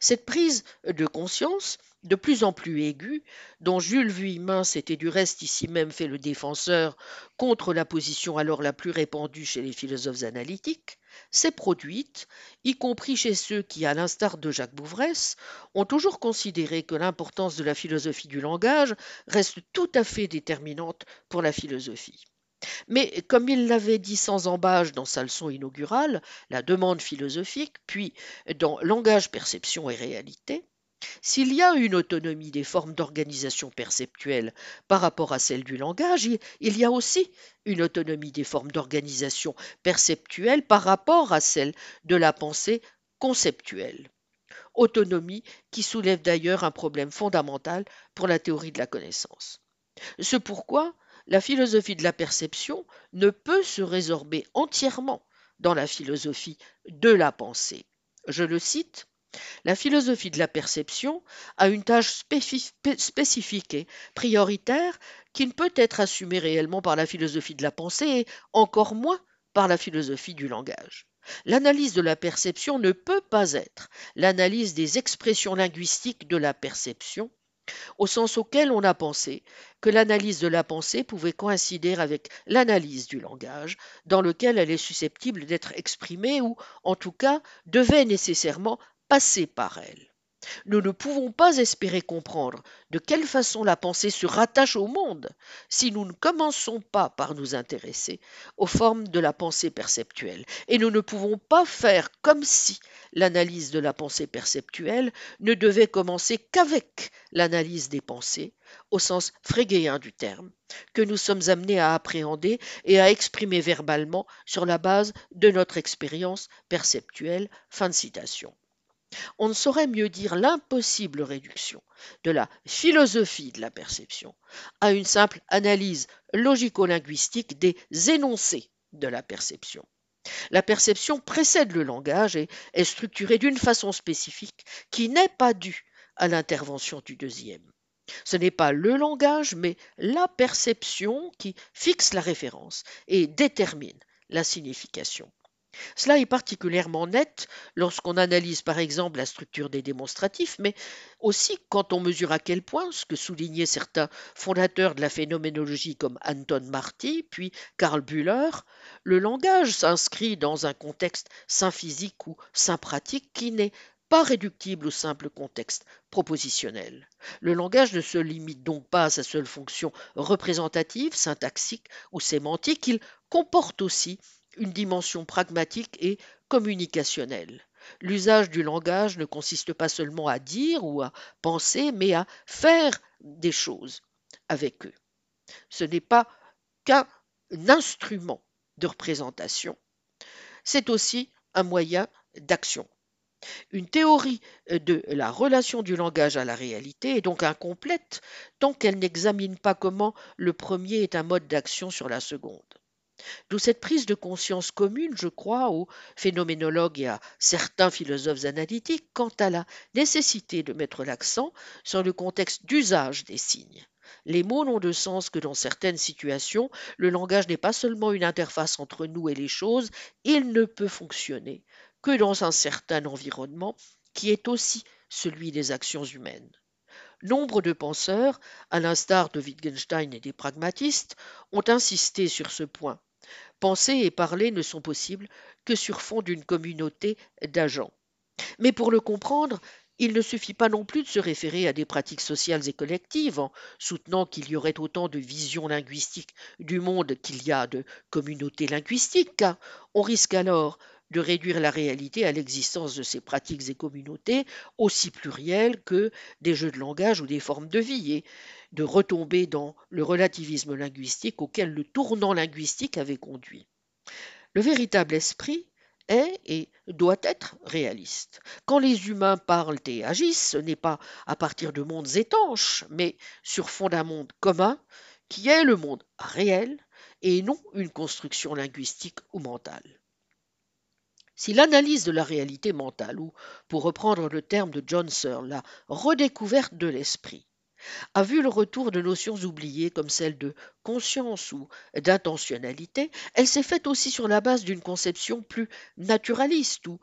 Cette prise de conscience, de plus en plus aiguë, dont Jules Vuillemin s'était du reste ici même fait le défenseur contre la position alors la plus répandue chez les philosophes analytiques, s'est produite, y compris chez ceux qui, à l'instar de Jacques Bouvresse, ont toujours considéré que l'importance de la philosophie du langage reste tout à fait déterminante pour la philosophie. Mais comme il l'avait dit sans embâche dans sa leçon inaugurale, la demande philosophique, puis dans Langage, perception et réalité, s'il y a une autonomie des formes d'organisation perceptuelle par rapport à celle du langage, il y a aussi une autonomie des formes d'organisation perceptuelle par rapport à celle de la pensée conceptuelle. Autonomie qui soulève d'ailleurs un problème fondamental pour la théorie de la connaissance. C'est pourquoi la philosophie de la perception ne peut se résorber entièrement dans la philosophie de la pensée. Je le cite, la philosophie de la perception a une tâche spécifique et prioritaire qui ne peut être assumée réellement par la philosophie de la pensée et encore moins par la philosophie du langage. L'analyse de la perception ne peut pas être l'analyse des expressions linguistiques de la perception, au sens auquel on a pensé que l'analyse de la pensée pouvait coïncider avec l'analyse du langage, dans lequel elle est susceptible d'être exprimée ou, en tout cas, devait nécessairement passer par elle. Nous ne pouvons pas espérer comprendre de quelle façon la pensée se rattache au monde si nous ne commençons pas par nous intéresser aux formes de la pensée perceptuelle. Et nous ne pouvons pas faire comme si l'analyse de la pensée perceptuelle ne devait commencer qu'avec l'analyse des pensées, au sens frégéen du terme, que nous sommes amenés à appréhender et à exprimer verbalement sur la base de notre expérience perceptuelle. Fin de citation on ne saurait mieux dire l'impossible réduction de la philosophie de la perception à une simple analyse logico-linguistique des énoncés de la perception. La perception précède le langage et est structurée d'une façon spécifique qui n'est pas due à l'intervention du deuxième. Ce n'est pas le langage, mais la perception qui fixe la référence et détermine la signification. Cela est particulièrement net lorsqu'on analyse par exemple la structure des démonstratifs, mais aussi quand on mesure à quel point, ce que soulignaient certains fondateurs de la phénoménologie comme Anton Marty, puis Karl Bühler, le langage s'inscrit dans un contexte saint-physique ou saint-pratique qui n'est pas réductible au simple contexte propositionnel. Le langage ne se limite donc pas à sa seule fonction représentative, syntaxique ou sémantique, il comporte aussi une dimension pragmatique et communicationnelle. L'usage du langage ne consiste pas seulement à dire ou à penser, mais à faire des choses avec eux. Ce n'est pas qu'un instrument de représentation, c'est aussi un moyen d'action. Une théorie de la relation du langage à la réalité est donc incomplète tant qu'elle n'examine pas comment le premier est un mode d'action sur la seconde. D'où cette prise de conscience commune, je crois, aux phénoménologues et à certains philosophes analytiques quant à la nécessité de mettre l'accent sur le contexte d'usage des signes. Les mots n'ont de sens que dans certaines situations. Le langage n'est pas seulement une interface entre nous et les choses, il ne peut fonctionner que dans un certain environnement qui est aussi celui des actions humaines. Nombre de penseurs, à l'instar de Wittgenstein et des pragmatistes, ont insisté sur ce point. Penser et parler ne sont possibles que sur fond d'une communauté d'agents. Mais pour le comprendre, il ne suffit pas non plus de se référer à des pratiques sociales et collectives en soutenant qu'il y aurait autant de visions linguistiques du monde qu'il y a de communautés linguistiques, car on risque alors de réduire la réalité à l'existence de ces pratiques et communautés aussi plurielles que des jeux de langage ou des formes de vie, de retomber dans le relativisme linguistique auquel le tournant linguistique avait conduit. Le véritable esprit est et doit être réaliste. Quand les humains parlent et agissent, ce n'est pas à partir de mondes étanches, mais sur fond d'un monde commun, qui est le monde réel, et non une construction linguistique ou mentale. Si l'analyse de la réalité mentale, ou pour reprendre le terme de John Searle, la redécouverte de l'esprit, a vu le retour de notions oubliées comme celles de conscience ou d'intentionnalité, elle s'est faite aussi sur la base d'une conception plus naturaliste ou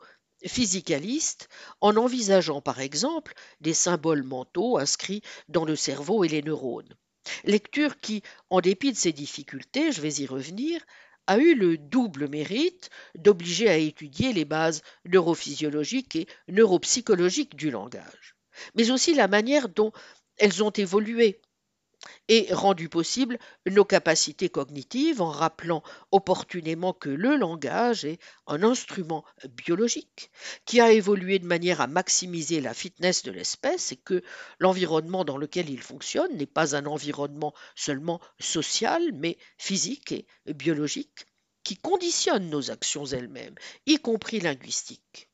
physicaliste, en envisageant par exemple des symboles mentaux inscrits dans le cerveau et les neurones. Lecture qui, en dépit de ses difficultés, je vais y revenir, a eu le double mérite d'obliger à étudier les bases neurophysiologiques et neuropsychologiques du langage, mais aussi la manière dont elles ont évolué et rendu possible nos capacités cognitives en rappelant opportunément que le langage est un instrument biologique qui a évolué de manière à maximiser la fitness de l'espèce et que l'environnement dans lequel il fonctionne n'est pas un environnement seulement social mais physique et biologique qui conditionne nos actions elles-mêmes, y compris linguistiques.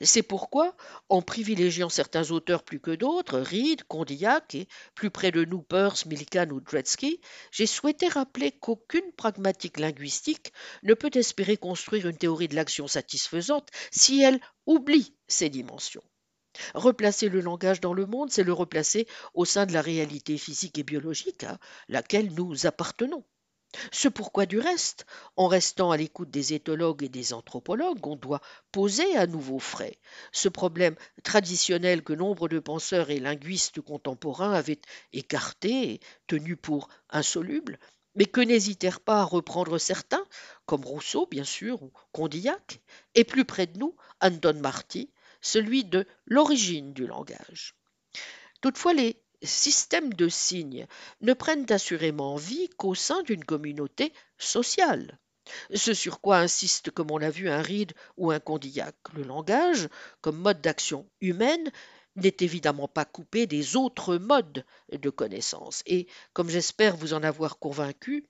C'est pourquoi, en privilégiant certains auteurs plus que d'autres, Reed, Condillac et plus près de nous Peirce, Millikan ou Dretsky, j'ai souhaité rappeler qu'aucune pragmatique linguistique ne peut espérer construire une théorie de l'action satisfaisante si elle oublie ces dimensions. Replacer le langage dans le monde, c'est le replacer au sein de la réalité physique et biologique à laquelle nous appartenons. Ce pourquoi du reste, en restant à l'écoute des éthologues et des anthropologues, on doit poser à nouveau frais ce problème traditionnel que nombre de penseurs et linguistes contemporains avaient écarté et tenu pour insoluble, mais que n'hésitèrent pas à reprendre certains, comme Rousseau bien sûr, ou Condillac, et plus près de nous, Anton Marty, celui de l'origine du langage. Toutefois, les systèmes de signes ne prennent assurément vie qu'au sein d'une communauté sociale. Ce sur quoi insiste, comme on l'a vu, un Reed ou un Condillac. Le langage, comme mode d'action humaine, n'est évidemment pas coupé des autres modes de connaissance. Et, comme j'espère vous en avoir convaincu,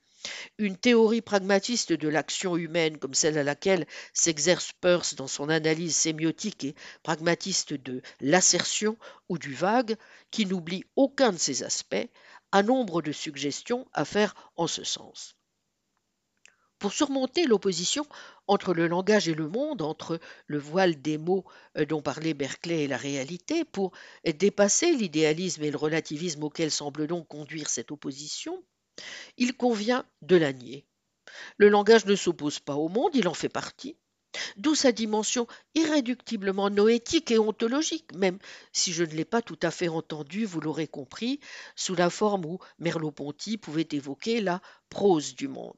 une théorie pragmatiste de l'action humaine, comme celle à laquelle s'exerce Peirce dans son analyse sémiotique et pragmatiste de l'assertion ou du vague, qui n'oublie aucun de ces aspects, a nombre de suggestions à faire en ce sens. Pour surmonter l'opposition entre le langage et le monde, entre le voile des mots euh, dont parlait Berkeley et la réalité, pour dépasser l'idéalisme et le relativisme auquel semble donc conduire cette opposition, il convient de la nier. Le langage ne s'oppose pas au monde, il en fait partie, d'où sa dimension irréductiblement noétique et ontologique, même si je ne l'ai pas tout à fait entendu, vous l'aurez compris, sous la forme où Merleau-Ponty pouvait évoquer la prose du monde.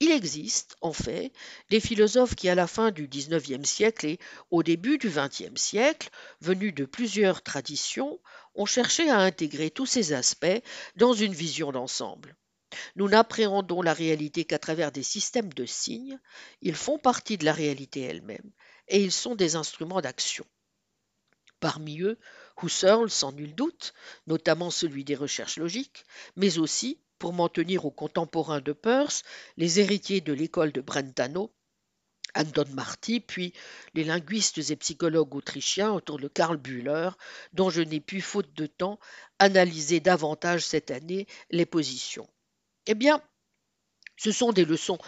Il existe, en fait, des philosophes qui, à la fin du XIXe siècle et au début du XXe siècle, venus de plusieurs traditions, ont cherché à intégrer tous ces aspects dans une vision d'ensemble. Nous n'appréhendons la réalité qu'à travers des systèmes de signes, ils font partie de la réalité elle-même, et ils sont des instruments d'action. Parmi eux, Husserl, sans nul doute, notamment celui des recherches logiques, mais aussi, pour m'en tenir aux contemporains de Peirce, les héritiers de l'école de Brentano, Anton Marty, puis les linguistes et psychologues autrichiens autour de Karl Bühler, dont je n'ai pu, faute de temps, analyser davantage cette année les positions. Eh bien, ce sont des leçons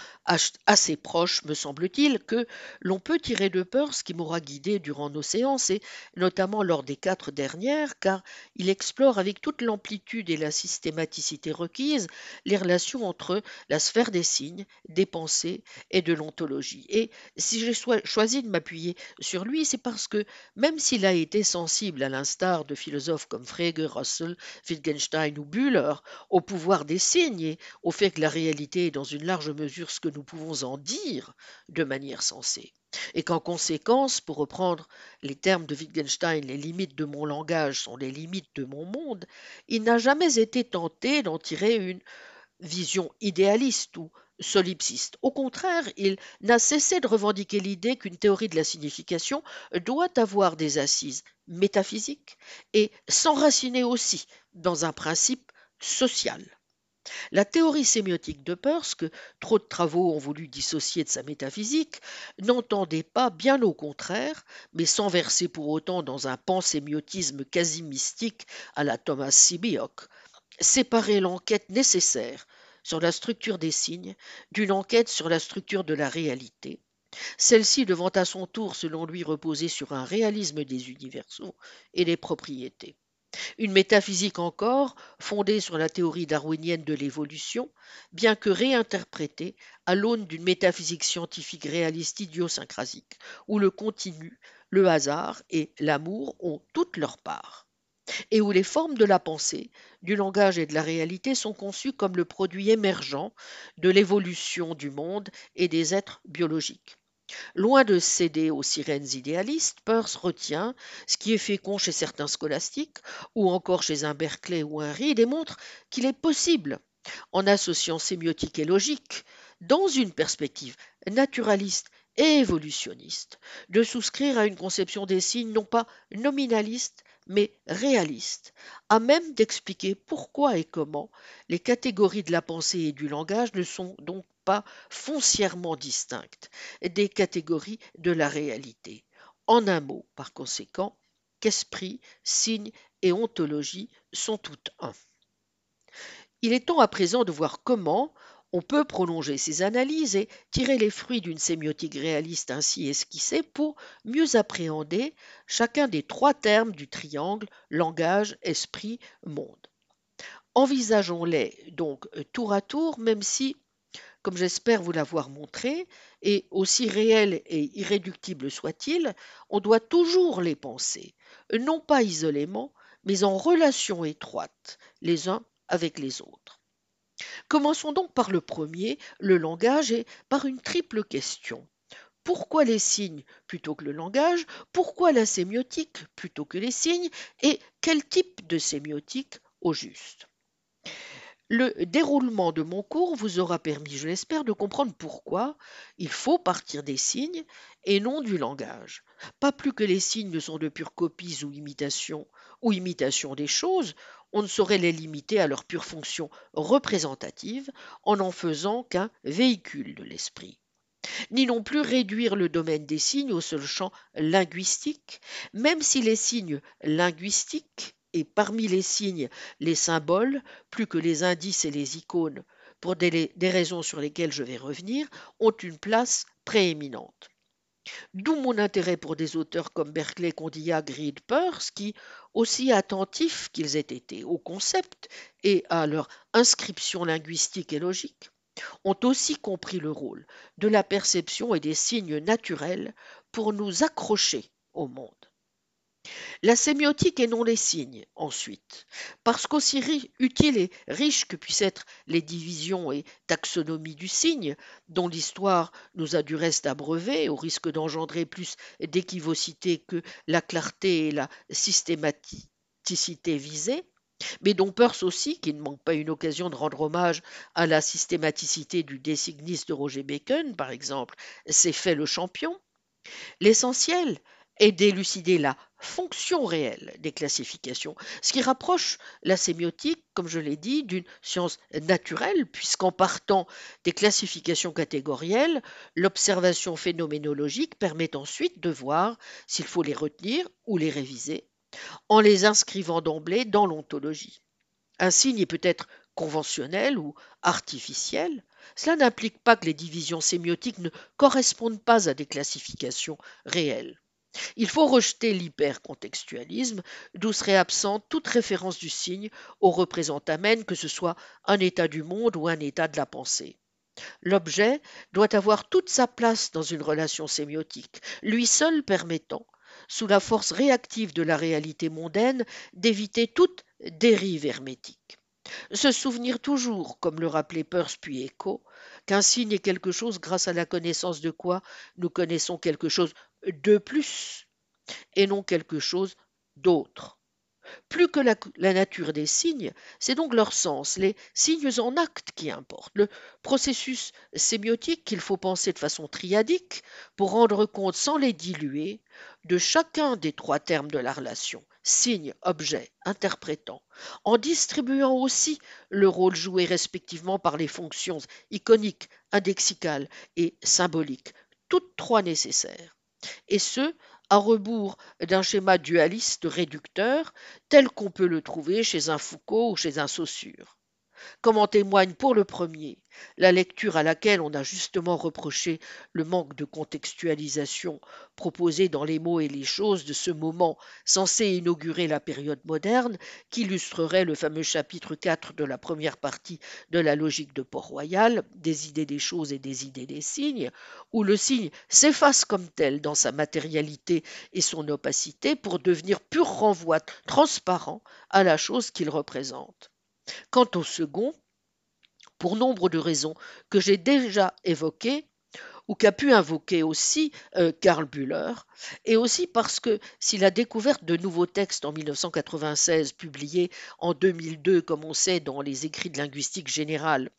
assez proches, me semble-t-il, que l'on peut tirer de Peirce qui m'aura guidé durant nos séances, et notamment lors des quatre dernières, car il explore avec toute l'amplitude et la systématicité requises les relations entre la sphère des signes, des pensées et de l'ontologie. Et si j'ai choisi de m'appuyer sur lui, c'est parce que même s'il a été sensible, à l'instar de philosophes comme Frege, Russell, Wittgenstein ou Bühler, au pouvoir des signes et au fait que la réalité est dans une large mesure ce que nous pouvons en dire de manière sensée, et qu'en conséquence, pour reprendre les termes de Wittgenstein, les limites de mon langage sont les limites de mon monde, il n'a jamais été tenté d'en tirer une vision idéaliste ou solipsiste. Au contraire, il n'a cessé de revendiquer l'idée qu'une théorie de la signification doit avoir des assises métaphysiques et s'enraciner aussi dans un principe social. La théorie sémiotique de Peirce, que trop de travaux ont voulu dissocier de sa métaphysique, n'entendait pas, bien au contraire, mais sans verser pour autant dans un pansémiotisme quasi mystique à la Thomas Sibioc, séparer l'enquête nécessaire sur la structure des signes d'une enquête sur la structure de la réalité, celle-ci devant à son tour, selon lui, reposer sur un réalisme des universaux et des propriétés. Une métaphysique encore, fondée sur la théorie darwinienne de l'évolution, bien que réinterprétée à l'aune d'une métaphysique scientifique réaliste idiosyncrasique, où le continu, le hasard et l'amour ont toute leur part, et où les formes de la pensée, du langage et de la réalité sont conçues comme le produit émergent de l'évolution du monde et des êtres biologiques. Loin de céder aux sirènes idéalistes, Peirce retient ce qui est fécond chez certains scolastiques, ou encore chez un Berkeley ou un Reed, et montre qu'il est possible, en associant sémiotique et logique, dans une perspective naturaliste et évolutionniste, de souscrire à une conception des signes non pas nominaliste, mais réaliste, à même d'expliquer pourquoi et comment les catégories de la pensée et du langage ne sont donc pas foncièrement distinctes des catégories de la réalité. En un mot, par conséquent, qu'esprit, signe et ontologie sont toutes un. Il est temps à présent de voir comment on peut prolonger ces analyses et tirer les fruits d'une sémiotique réaliste ainsi esquissée pour mieux appréhender chacun des trois termes du triangle langage, esprit, monde. Envisageons-les donc tour à tour, même si comme j'espère vous l'avoir montré, et aussi réels et irréductibles soient-ils, on doit toujours les penser, non pas isolément, mais en relation étroite les uns avec les autres. Commençons donc par le premier, le langage, et par une triple question. Pourquoi les signes plutôt que le langage? Pourquoi la sémiotique plutôt que les signes? Et quel type de sémiotique au juste? Le déroulement de mon cours vous aura permis, je l'espère, de comprendre pourquoi il faut partir des signes et non du langage. Pas plus que les signes ne sont de pures copies ou imitations ou imitations des choses, on ne saurait les limiter à leur pure fonction représentative en n'en faisant qu'un véhicule de l'esprit ni non plus réduire le domaine des signes au seul champ linguistique, même si les signes linguistiques et parmi les signes, les symboles, plus que les indices et les icônes, pour des, raisons sur lesquelles je vais revenir, ont une place prééminente. D'où mon intérêt pour des auteurs comme Berkeley, Condillac, Reed, Peirce, qui, aussi attentifs qu'ils aient été au concept et à leur inscription linguistique et logique, ont aussi compris le rôle de la perception et des signes naturels pour nous accrocher au monde. La sémiotique et non les signes, ensuite, parce qu'aussi utiles et riches que puissent être les divisions et taxonomies du signe, dont l'histoire nous a du reste abreuvé, au risque d'engendrer plus d'équivocité que la clarté et la systématicité visées, mais dont Peirce aussi, qui ne manque pas une occasion de rendre hommage à la systématicité du désigniste de Roger Bacon, par exemple, s'est fait le champion. L'essentiel, et d'élucider la fonction réelle des classifications, ce qui rapproche la sémiotique, comme je l'ai dit, d'une science naturelle, puisqu'en partant des classifications catégorielles, l'observation phénoménologique permet ensuite de voir s'il faut les retenir ou les réviser, en les inscrivant d'emblée dans l'ontologie. Un signe peut être conventionnel ou artificiel, cela n'implique pas que les divisions sémiotiques ne correspondent pas à des classifications réelles. Il faut rejeter l'hypercontextualisme, d'où serait absente toute référence du signe au représentamène, que ce soit un état du monde ou un état de la pensée. L'objet doit avoir toute sa place dans une relation sémiotique, lui seul permettant, sous la force réactive de la réalité mondaine, d'éviter toute dérive hermétique. Se souvenir toujours, comme le rappelait Peirce puis Echo, qu'un signe est quelque chose grâce à la connaissance de quoi nous connaissons quelque chose de plus et non quelque chose d'autre. Plus que la, nature des signes, c'est donc leur sens, les signes en acte qui importent, le processus sémiotique qu'il faut penser de façon triadique pour rendre compte sans les diluer de chacun des trois termes de la relation, signe, objet, interprétant, en distribuant aussi le rôle joué respectivement par les fonctions iconiques, indexicales et symboliques, toutes trois nécessaires et ce, à rebours d'un schéma dualiste réducteur tel qu'on peut le trouver chez un Foucault ou chez un Saussure comme en témoigne pour le premier la lecture à laquelle on a justement reproché le manque de contextualisation proposé dans les mots et les choses de ce moment censé inaugurer la période moderne, qu'illustrerait le fameux chapitre 4 de la première partie de la logique de Port-Royal, des idées des choses et des idées des signes, où le signe s'efface comme tel dans sa matérialité et son opacité pour devenir pur renvoi transparent à la chose qu'il représente. Quant au second, pour nombre de raisons que j'ai déjà évoquées, ou qu'a pu invoquer aussi euh, Karl Bühler, et aussi parce que si la découverte de nouveaux textes en 1996, publiés en 2002, comme on sait, dans les écrits de linguistique générale,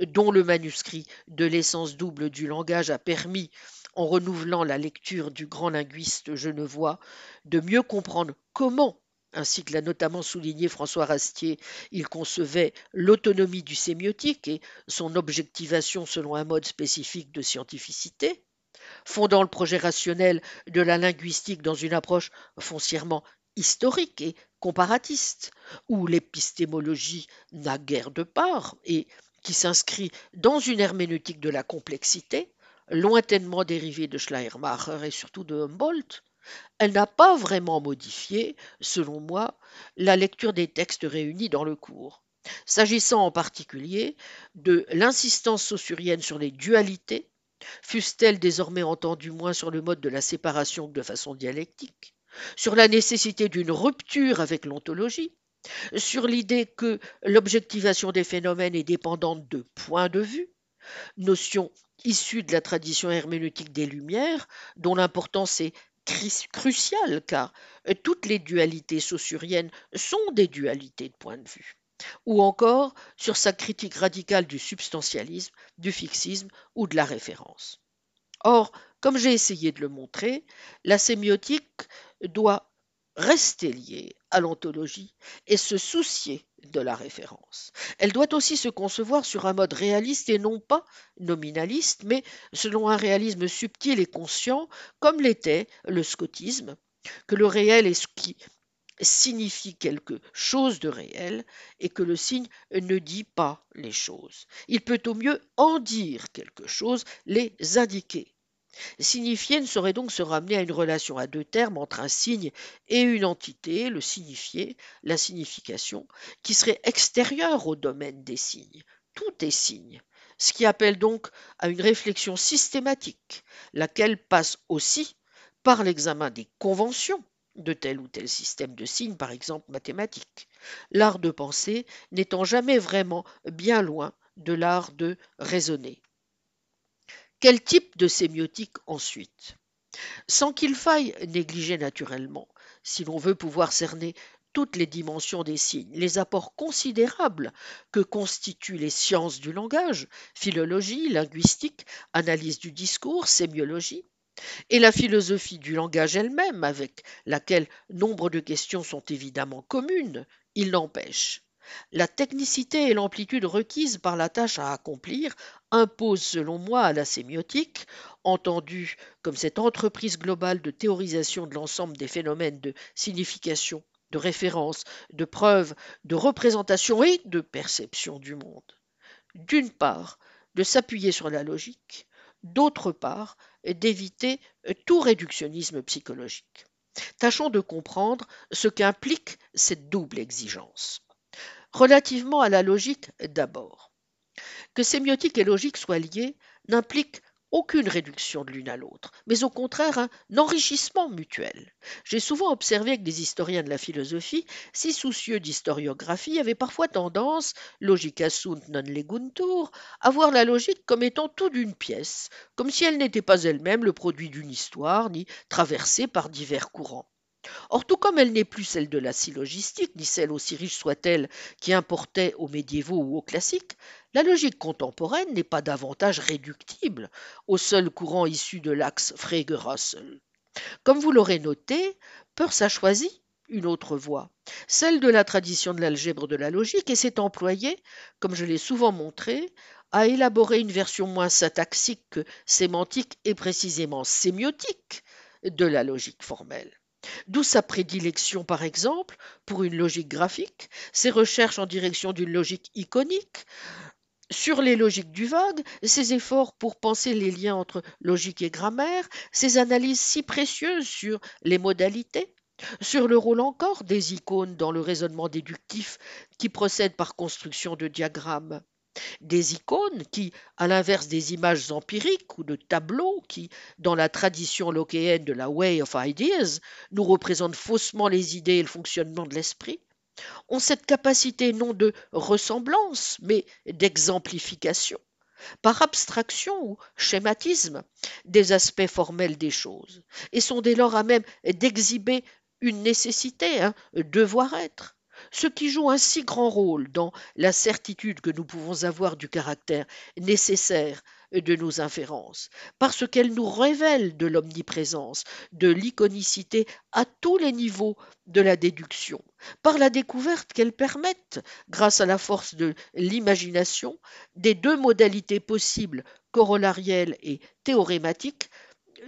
dont le manuscrit de l'essence double du langage a permis, en renouvelant la lecture du grand linguiste genevois, de mieux comprendre comment ainsi que l'a notamment souligné François Rastier, il concevait l'autonomie du sémiotique et son objectivation selon un mode spécifique de scientificité, fondant le projet rationnel de la linguistique dans une approche foncièrement historique et comparatiste, où l'épistémologie n'a guère de part et qui s'inscrit dans une herméneutique de la complexité, lointainement dérivée de Schleiermacher et surtout de Humboldt, elle n'a pas vraiment modifié, selon moi, la lecture des textes réunis dans le cours. S'agissant en particulier de l'insistance saussurienne sur les dualités, fussent-elles désormais entendues moins sur le mode de la séparation que de façon dialectique, sur la nécessité d'une rupture avec l'ontologie, sur l'idée que l'objectivation des phénomènes est dépendante de points de vue, notion issue de la tradition herméneutique des Lumières, dont l'importance est crucial car euh, toutes les dualités saussuriennes sont des dualités de point de vue ou encore sur sa critique radicale du substantialisme, du fixisme ou de la référence. Or, comme j'ai essayé de le montrer, la sémiotique doit rester liée à l'ontologie et se soucier de la référence. Elle doit aussi se concevoir sur un mode réaliste et non pas nominaliste, mais selon un réalisme subtil et conscient, comme l'était le scotisme, que le réel est ce qui signifie quelque chose de réel et que le signe ne dit pas les choses. Il peut au mieux en dire quelque chose, les indiquer. Signifier ne saurait donc se ramener à une relation à deux termes entre un signe et une entité, le signifié, la signification, qui serait extérieure au domaine des signes. Tout est signe, ce qui appelle donc à une réflexion systématique, laquelle passe aussi par l'examen des conventions de tel ou tel système de signes, par exemple mathématiques. L'art de penser n'étant jamais vraiment bien loin de l'art de raisonner. Quel type de sémiotique ensuite? Sans qu'il faille négliger naturellement, si l'on veut pouvoir cerner toutes les dimensions des signes, les apports considérables que constituent les sciences du langage, philologie, linguistique, analyse du discours, sémiologie, et la philosophie du langage elle-même, avec laquelle nombre de questions sont évidemment communes, il n'empêche. La technicité et l'amplitude requises par la tâche à accomplir imposent, selon moi, à la sémiotique, entendue comme cette entreprise globale de théorisation de l'ensemble des phénomènes de signification, de référence, de preuve, de représentation et de perception du monde. D'une part, de s'appuyer sur la logique, d'autre part, d'éviter tout réductionnisme psychologique. Tâchons de comprendre ce qu'implique cette double exigence. Relativement à la logique d'abord. Que sémiotique et logique soient liées n'implique aucune réduction de l'une à l'autre, mais au contraire un enrichissement mutuel. J'ai souvent observé que des historiens de la philosophie, si soucieux d'historiographie, avaient parfois tendance, logica sunt non leguntur, à voir la logique comme étant tout d'une pièce, comme si elle n'était pas elle-même le produit d'une histoire, ni traversée par divers courants. Or, tout comme elle n'est plus celle de la syllogistique, ni celle aussi riche soit-elle qui importait aux médiévaux ou aux classiques, la logique contemporaine n'est pas davantage réductible au seul courant issu de l'axe Frege-Russell. Comme vous l'aurez noté, Peirce a choisi une autre voie, celle de la tradition de l'algèbre de la logique, et s'est employé, comme je l'ai souvent montré, à élaborer une version moins syntaxique que sémantique et précisément sémiotique de la logique formelle. D'où sa prédilection, par exemple, pour une logique graphique, ses recherches en direction d'une logique iconique, sur les logiques du vague, ses efforts pour penser les liens entre logique et grammaire, ses analyses si précieuses sur les modalités, sur le rôle encore des icônes dans le raisonnement déductif qui procède par construction de diagrammes, des icônes qui, à l'inverse des images empiriques ou de tableaux qui, dans la tradition lochéenne de la Way of Ideas, nous représentent faussement les idées et le fonctionnement de l'esprit, ont cette capacité non de ressemblance, mais d'exemplification, par abstraction ou schématisme, des aspects formels des choses, et sont dès lors à même d'exhiber une nécessité, un devoir-être, ce qui joue un si grand rôle dans la certitude que nous pouvons avoir du caractère nécessaire de nos inférences, parce qu'elles nous révèlent de l'omniprésence, de l'iconicité à tous les niveaux de la déduction, par la découverte qu'elles permettent, grâce à la force de l'imagination, des deux modalités possibles, corollarielles et théorématiques,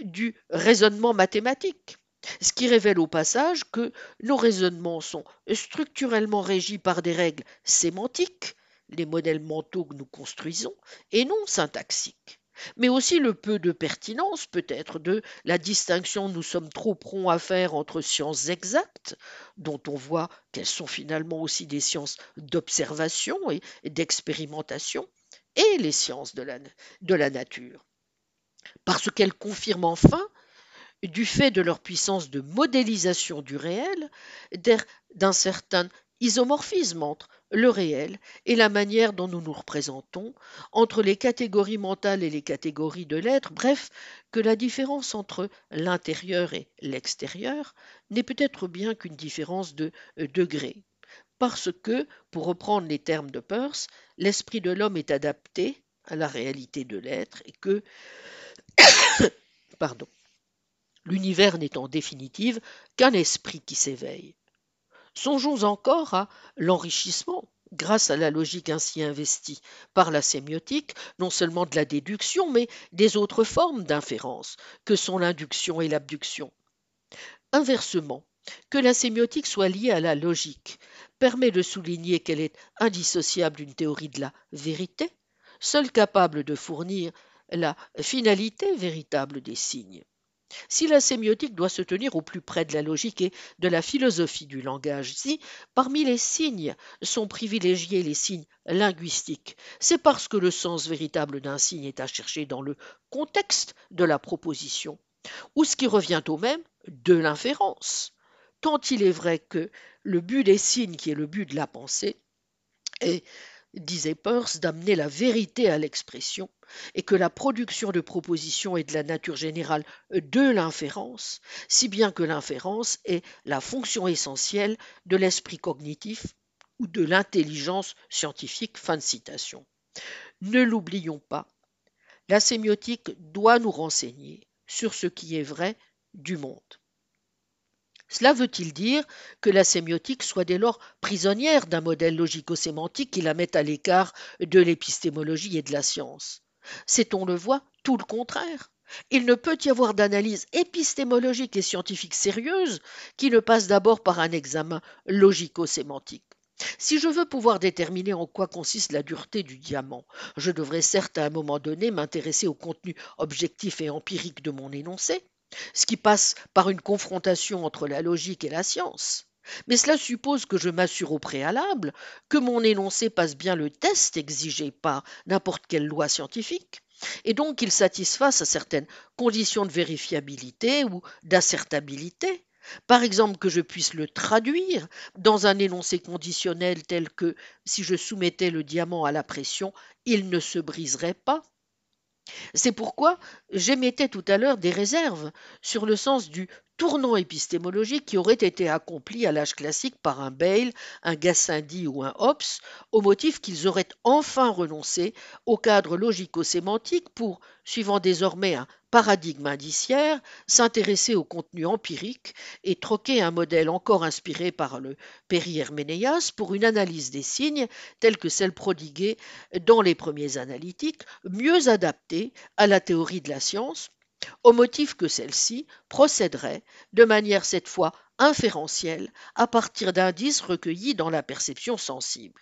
du raisonnement mathématique. Ce qui révèle au passage que nos raisonnements sont structurellement régis par des règles sémantiques, les modèles mentaux que nous construisons, et non syntaxiques. Mais aussi le peu de pertinence peut-être de la distinction nous sommes trop prompts à faire entre sciences exactes, dont on voit qu'elles sont finalement aussi des sciences d'observation et d'expérimentation, et les sciences de la, de la nature. Parce qu'elles confirment enfin du fait de leur puissance de modélisation du réel, d'un certain isomorphisme entre le réel et la manière dont nous nous représentons, entre les catégories mentales et les catégories de l'être, bref, que la différence entre l'intérieur et l'extérieur n'est peut-être bien qu'une différence de euh, degré. Parce que, pour reprendre les termes de Peirce, l'esprit de l'homme est adapté à la réalité de l'être et que pardon, l'univers n'est en définitive qu'un esprit qui s'éveille. Songeons encore à l'enrichissement, grâce à la logique ainsi investie par la sémiotique, non seulement de la déduction, mais des autres formes d'inférence, que sont l'induction et l'abduction. Inversement, Que la sémiotique soit liée à la logique permet de souligner qu'elle est indissociable d'une théorie de la vérité, seule capable de fournir la finalité véritable des signes. Si la sémiotique doit se tenir au plus près de la logique et de la philosophie du langage, si parmi les signes sont privilégiés les signes linguistiques, c'est parce que le sens véritable d'un signe est à chercher dans le contexte de la proposition, ou ce qui revient au même, de l'inférence. Tant il est vrai que le but des signes, qui est le but de la pensée, est disait Peirce, d'amener la vérité à l'expression, et que la production de propositions est de la nature générale de l'inférence, si bien que l'inférence est la fonction essentielle de l'esprit cognitif ou de l'intelligence scientifique. Fin de citation. Ne l'oublions pas, la sémiotique doit nous renseigner sur ce qui est vrai du monde. Cela veut-il dire que la sémiotique soit dès lors prisonnière d'un modèle logico-sémantique qui la mette à l'écart de l'épistémologie et de la science? C'est, on le voit, tout le contraire. Il ne peut y avoir d'analyse épistémologique et scientifique sérieuse qui ne passe d'abord par un examen logico-sémantique. Si je veux pouvoir déterminer en quoi consiste la dureté du diamant, je devrais certes à un moment donné m'intéresser au contenu objectif et empirique de mon énoncé, ce qui passe par une confrontation entre la logique et la science. Mais cela suppose que je m'assure au préalable que mon énoncé passe bien le test exigé par n'importe quelle loi scientifique, et donc qu'il satisfasse à certaines conditions de vérifiabilité ou d'assertabilité. Par exemple, que je puisse le traduire dans un énoncé conditionnel tel que si je soumettais le diamant à la pression, il ne se briserait pas, c'est pourquoi j'émettais tout à l'heure des réserves sur le sens du tournant épistémologique qui aurait été accompli à l'âge classique par un Bale, un Gassendi ou un Hobbes, au motif qu'ils auraient enfin renoncé au cadre logico-sémantique pour, suivant désormais un paradigme indiciaire, s'intéresser au contenu empirique et troquer un modèle encore inspiré par le Péri-Herménéas pour une analyse des signes telle que celle prodiguée dans les premiers analytiques, mieux adaptée à la théorie de la science, au motif que celle-ci procéderait de manière cette fois inférentielle à partir d'indices recueillis dans la perception sensible.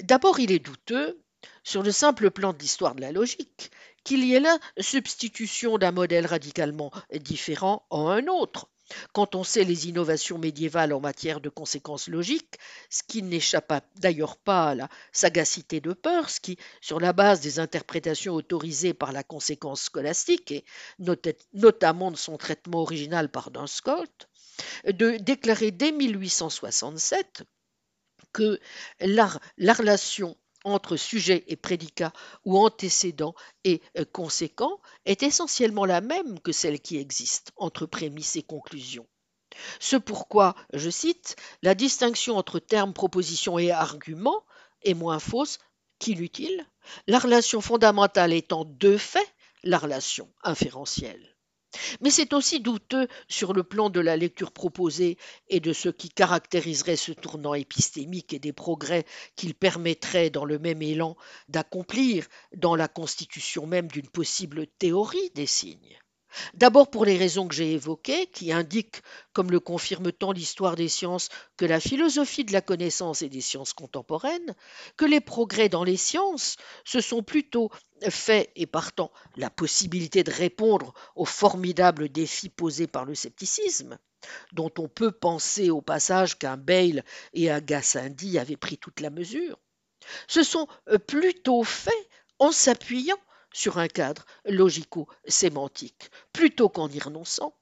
D'abord, il est douteux, sur le simple plan de l'histoire de la logique, qu'il y ait là substitution d'un modèle radicalement différent en un autre. Quand on sait les innovations médiévales en matière de conséquences logiques, ce qui n'échappe d'ailleurs pas à la sagacité de Peirce, qui, sur la base des interprétations autorisées par la conséquence scolastique, et notamment de son traitement original par Duns Scott, de déclarer dès 1867 que la relation entre sujet et prédicat ou antécédent et euh, conséquent est essentiellement la même que celle qui existe entre prémices et conclusion. Ce pourquoi, je cite, la distinction entre termes, proposition et argument est moins fausse qu'inutile, la relation fondamentale étant de fait la relation inférentielle. Mais c'est aussi douteux sur le plan de la lecture proposée et de ce qui caractériserait ce tournant épistémique et des progrès qu'il permettrait dans le même élan d'accomplir dans la constitution même d'une possible théorie des signes. D'abord pour les raisons que j'ai évoquées, qui indiquent, comme le confirme tant l'histoire des sciences que la philosophie de la connaissance et des sciences contemporaines, que les progrès dans les sciences se sont plutôt faits et partant la possibilité de répondre aux formidables défis posés par le scepticisme, dont on peut penser au passage qu'un Bale et un Gassendi avaient pris toute la mesure, se sont plutôt faits en s'appuyant sur un cadre logico-sémantique, plutôt qu'en y renonçant.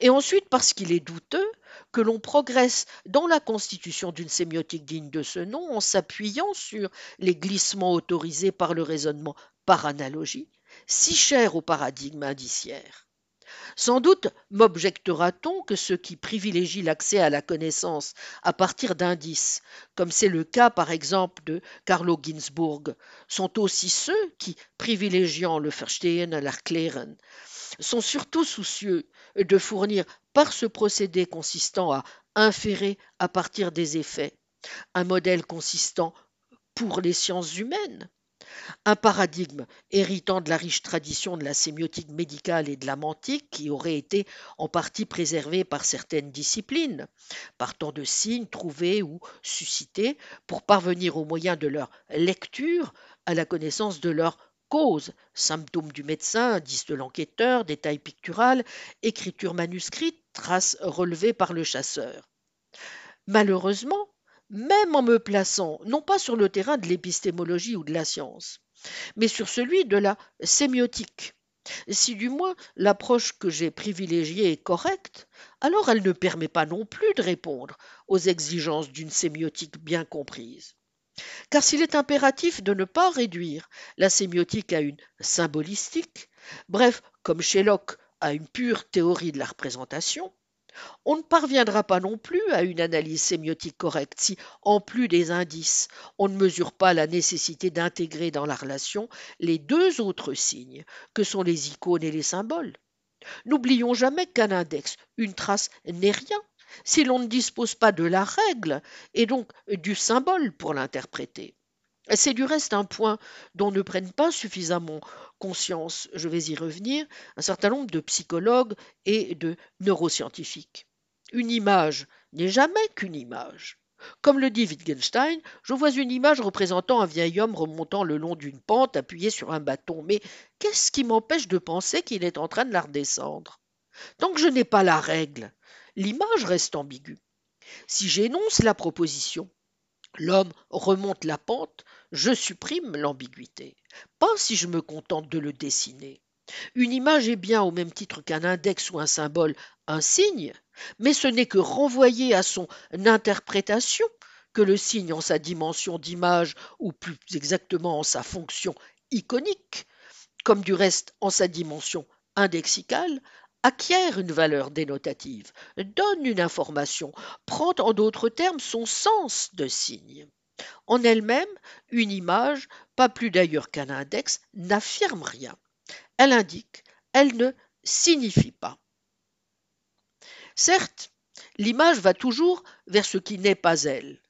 Et ensuite parce qu'il est douteux que l'on progresse dans la constitution d'une sémiotique digne de ce nom en s'appuyant sur les glissements autorisés par le raisonnement par analogie, si cher au paradigme indiciaire. Sans doute m'objectera-t-on que ceux qui privilégient l'accès à la connaissance à partir d'indices, comme c'est le cas par exemple de Carlo Ginzburg, sont aussi ceux qui, privilégiant le Verstehen à l'Erklären, sont surtout soucieux de fournir par ce procédé consistant à inférer à partir des effets un modèle consistant pour les sciences humaines un paradigme héritant de la riche tradition de la sémiotique médicale et de la mantique qui aurait été en partie préservé par certaines disciplines, partant de signes trouvés ou suscités pour parvenir au moyen de leur lecture à la connaissance de leur cause, symptômes du médecin, indices de l'enquêteur, détails pictural, écriture manuscrite, traces relevées par le chasseur. Malheureusement, même en me plaçant non pas sur le terrain de l'épistémologie ou de la science, mais sur celui de la sémiotique. Si du moins l'approche que j'ai privilégiée est correcte, alors elle ne permet pas non plus de répondre aux exigences d'une sémiotique bien comprise. Car s'il est impératif de ne pas réduire la sémiotique à une symbolistique, bref, comme chez Locke, à une pure théorie de la représentation, on ne parviendra pas non plus à une analyse sémiotique correcte si, en plus des indices, on ne mesure pas la nécessité d'intégrer dans la relation les deux autres signes, que sont les icônes et les symboles. N'oublions jamais qu'un index, une trace, n'est rien si l'on ne dispose pas de la règle et donc du symbole pour l'interpréter. C'est du reste un point dont ne prennent pas suffisamment conscience, je vais y revenir, un certain nombre de psychologues et de neuroscientifiques. Une image n'est jamais qu'une image. Comme le dit Wittgenstein, je vois une image représentant un vieil homme remontant le long d'une pente appuyé sur un bâton, mais qu'est-ce qui m'empêche de penser qu'il est en train de la redescendre? Tant que je n'ai pas la règle, l'image reste ambiguë. Si j'énonce la proposition, l'homme remonte la pente, je supprime l'ambiguïté. Pas si je me contente de le dessiner. Une image est bien, au même titre qu'un index ou un symbole, un signe, mais ce n'est que renvoyer à son interprétation que le signe en sa dimension d'image, ou plus exactement en sa fonction iconique, comme du reste en sa dimension indexicale, acquiert une valeur dénotative, donne une information, prend en d'autres termes son sens de signe. En elle-même, une image, pas plus d'ailleurs qu'un index, n'affirme rien. Elle indique, elle ne signifie pas. Certes, l'image va toujours vers ce qui n'est pas elle.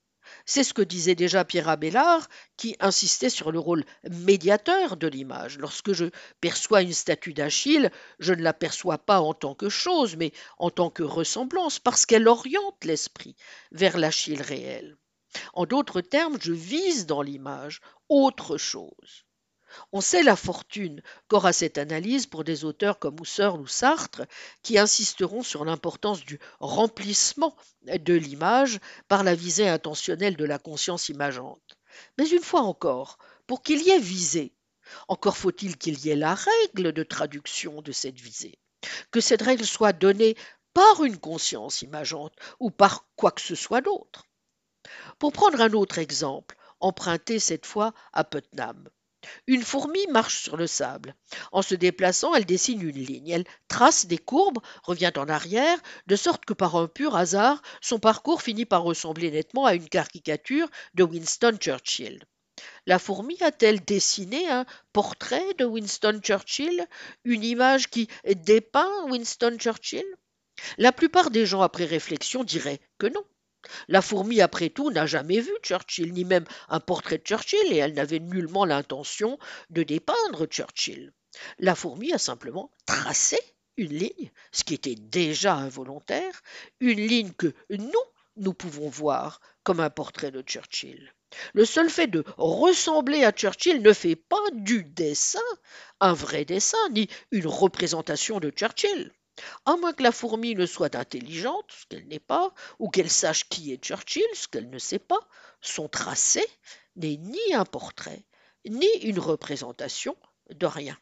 C'est ce que disait déjà Pierre Abélard, qui insistait sur le rôle médiateur de l'image. Lorsque je perçois une statue d'Achille, je ne la perçois pas en tant que chose, mais en tant que ressemblance, parce qu'elle oriente l'esprit vers l'Achille réel. En d'autres termes, je vise dans l'image autre chose. On sait la fortune qu'aura cette analyse pour des auteurs comme Husserl ou Sartre, qui insisteront sur l'importance du remplissement de l'image par la visée intentionnelle de la conscience imageante. Mais une fois encore, pour qu'il y ait visée, encore faut-il qu'il y ait la règle de traduction de cette visée, que cette règle soit donnée par une conscience imageante ou par quoi que ce soit d'autre. Pour prendre un autre exemple, emprunté cette fois à Putnam. Une fourmi marche sur le sable. En se déplaçant, elle dessine une ligne. Elle trace des courbes, revient en arrière, de sorte que par un pur hasard, son parcours finit par ressembler nettement à une caricature de Winston Churchill. La fourmi a-t-elle dessiné un portrait de Winston Churchill, une image qui dépeint Winston Churchill? La plupart des gens, après réflexion, diraient que non. La fourmi, après tout, n'a jamais vu Churchill, ni même un portrait de Churchill, et elle n'avait nullement l'intention de dépeindre Churchill. La fourmi a simplement tracé une ligne, ce qui était déjà involontaire, une ligne que nous, nous pouvons voir comme un portrait de Churchill. Le seul fait de ressembler à Churchill ne fait pas du dessin un vrai dessin, ni une représentation de Churchill. À moins que la fourmi ne soit intelligente, ce qu'elle n'est pas, ou qu'elle sache qui est Churchill, ce qu'elle ne sait pas, son tracé n'est ni un portrait, ni une représentation de rien.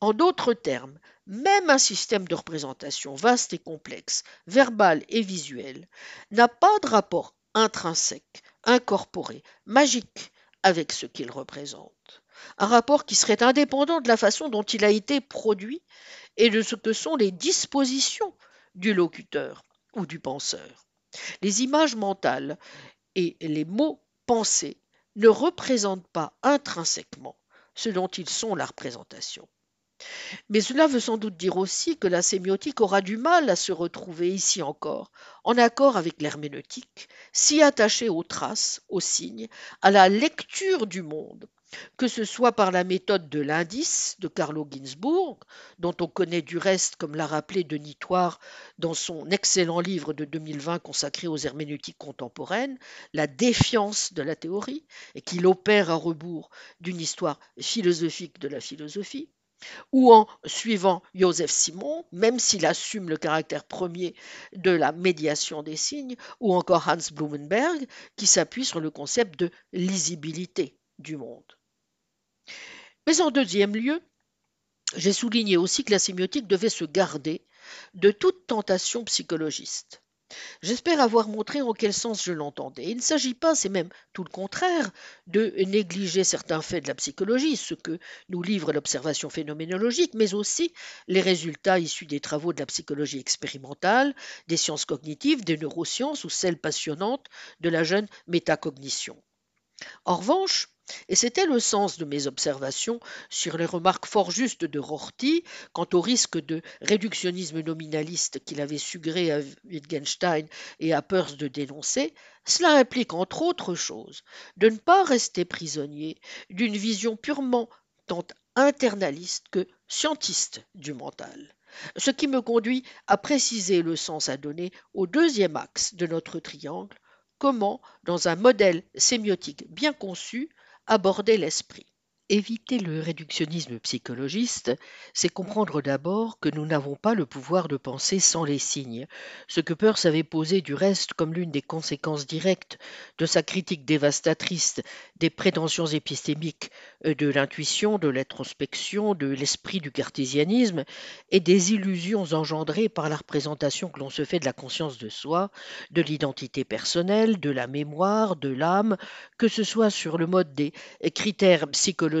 En d'autres termes, même un système de représentation vaste et complexe, verbal et visuel, n'a pas de rapport intrinsèque, incorporé, magique avec ce qu'il représente. Un rapport qui serait indépendant de la façon dont il a été produit et de ce que sont les dispositions du locuteur ou du penseur. Les images mentales et les mots pensés ne représentent pas intrinsèquement ce dont ils sont la représentation. Mais cela veut sans doute dire aussi que la sémiotique aura du mal à se retrouver ici encore, en accord avec l'herméneutique, si attachée aux traces, aux signes, à la lecture du monde, que ce soit par la méthode de l'indice de Carlo Ginzburg, dont on connaît du reste, comme l'a rappelé Denis Toire dans son excellent livre de 2020 consacré aux herméneutiques contemporaines, La défiance de la théorie, et qu'il opère à rebours d'une histoire philosophique de la philosophie, ou en suivant Joseph Simon, même s'il assume le caractère premier de la médiation des signes, ou encore Hans Blumenberg, qui s'appuie sur le concept de lisibilité du monde. Mais en deuxième lieu, j'ai souligné aussi que la sémiotique devait se garder de toute tentation psychologiste. J'espère avoir montré en quel sens je l'entendais. Il ne s'agit pas, c'est même tout le contraire, de négliger certains faits de la psychologie, ce que nous livre l'observation phénoménologique, mais aussi les résultats issus des travaux de la psychologie expérimentale, des sciences cognitives, des neurosciences ou celles passionnantes de la jeune métacognition. En revanche, et c'était le sens de mes observations sur les remarques fort justes de Rorty quant au risque de réductionnisme nominaliste qu'il avait sugré à Wittgenstein et à Peirce de dénoncer, cela implique entre autres choses de ne pas rester prisonnier d'une vision purement tant internaliste que scientiste du mental. Ce qui me conduit à préciser le sens à donner au deuxième axe de notre triangle, comment, dans un modèle sémiotique bien conçu, aborder l'esprit. Éviter le réductionnisme psychologiste, c'est comprendre d'abord que nous n'avons pas le pouvoir de penser sans les signes, ce que Peirce avait posé du reste comme l'une des conséquences directes de sa critique dévastatrice des prétentions épistémiques euh, de l'intuition, de l'introspection, de l'esprit du cartésianisme et des illusions engendrées par la représentation que l'on se fait de la conscience de soi, de l'identité personnelle, de la mémoire, de l'âme, que ce soit sur le mode des critères psychologiques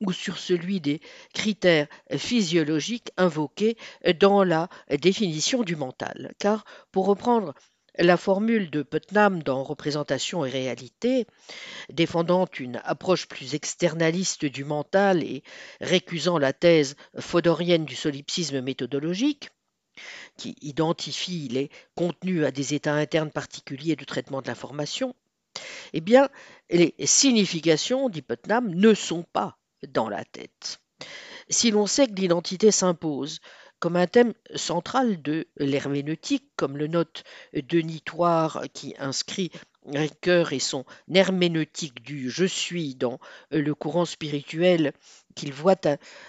ou sur celui des critères physiologiques invoqués dans la définition du mental. Car, pour reprendre la formule de Putnam dans Représentation et réalité, défendant une approche plus externaliste du mental et récusant la thèse fodorienne du solipsisme méthodologique, qui identifie les contenus à des états internes particuliers de traitement de l'information, eh bien, les significations, dit Putnam, ne sont pas dans la tête. Si l'on sait que l'identité s'impose comme un thème central de l'herméneutique, comme le note Denis Toire qui inscrit Ricoeur et son herméneutique du je suis dans le courant spirituel qu'il voit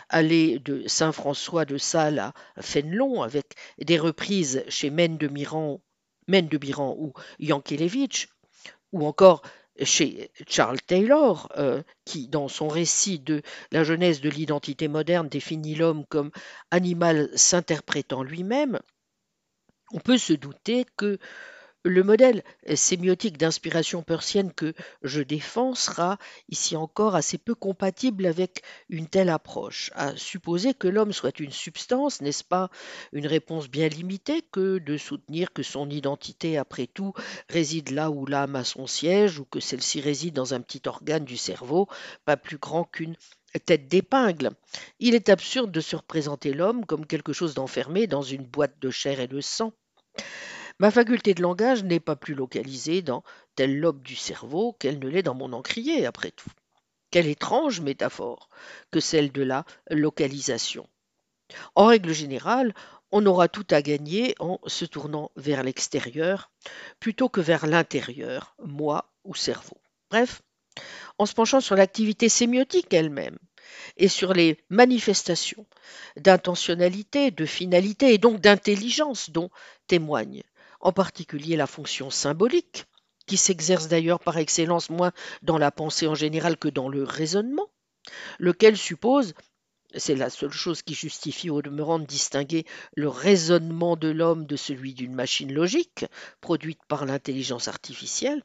aller de Saint François de Sales à Fénelon avec des reprises chez Mène de ou Yankelevitch, ou encore chez Charles Taylor, euh, qui, dans son récit de la jeunesse de l'identité moderne, définit l'homme comme animal s'interprétant lui-même, on peut se douter que le modèle sémiotique d'inspiration persienne que je défends sera ici encore assez peu compatible avec une telle approche. À supposer que l'homme soit une substance, n'est-ce pas une réponse bien limitée que de soutenir que son identité, après tout, réside là où l'âme a son siège ou que celle-ci réside dans un petit organe du cerveau, pas plus grand qu'une tête d'épingle. Il est absurde de se représenter l'homme comme quelque chose d'enfermé dans une boîte de chair et de sang. Ma faculté de langage n'est pas plus localisée dans tel lobe du cerveau qu'elle ne l'est dans mon encrier, après tout. Quelle étrange métaphore que celle de la localisation. En règle générale, on aura tout à gagner en se tournant vers l'extérieur plutôt que vers l'intérieur, moi ou cerveau. Bref, en se penchant sur l'activité sémiotique elle-même et sur les manifestations d'intentionnalité, de finalité et donc d'intelligence dont témoigne en particulier la fonction symbolique, qui s'exerce d'ailleurs par excellence moins dans la pensée en général que dans le raisonnement, lequel suppose, c'est la seule chose qui justifie au demeurant de distinguer le raisonnement de l'homme de celui d'une machine logique produite par l'intelligence artificielle,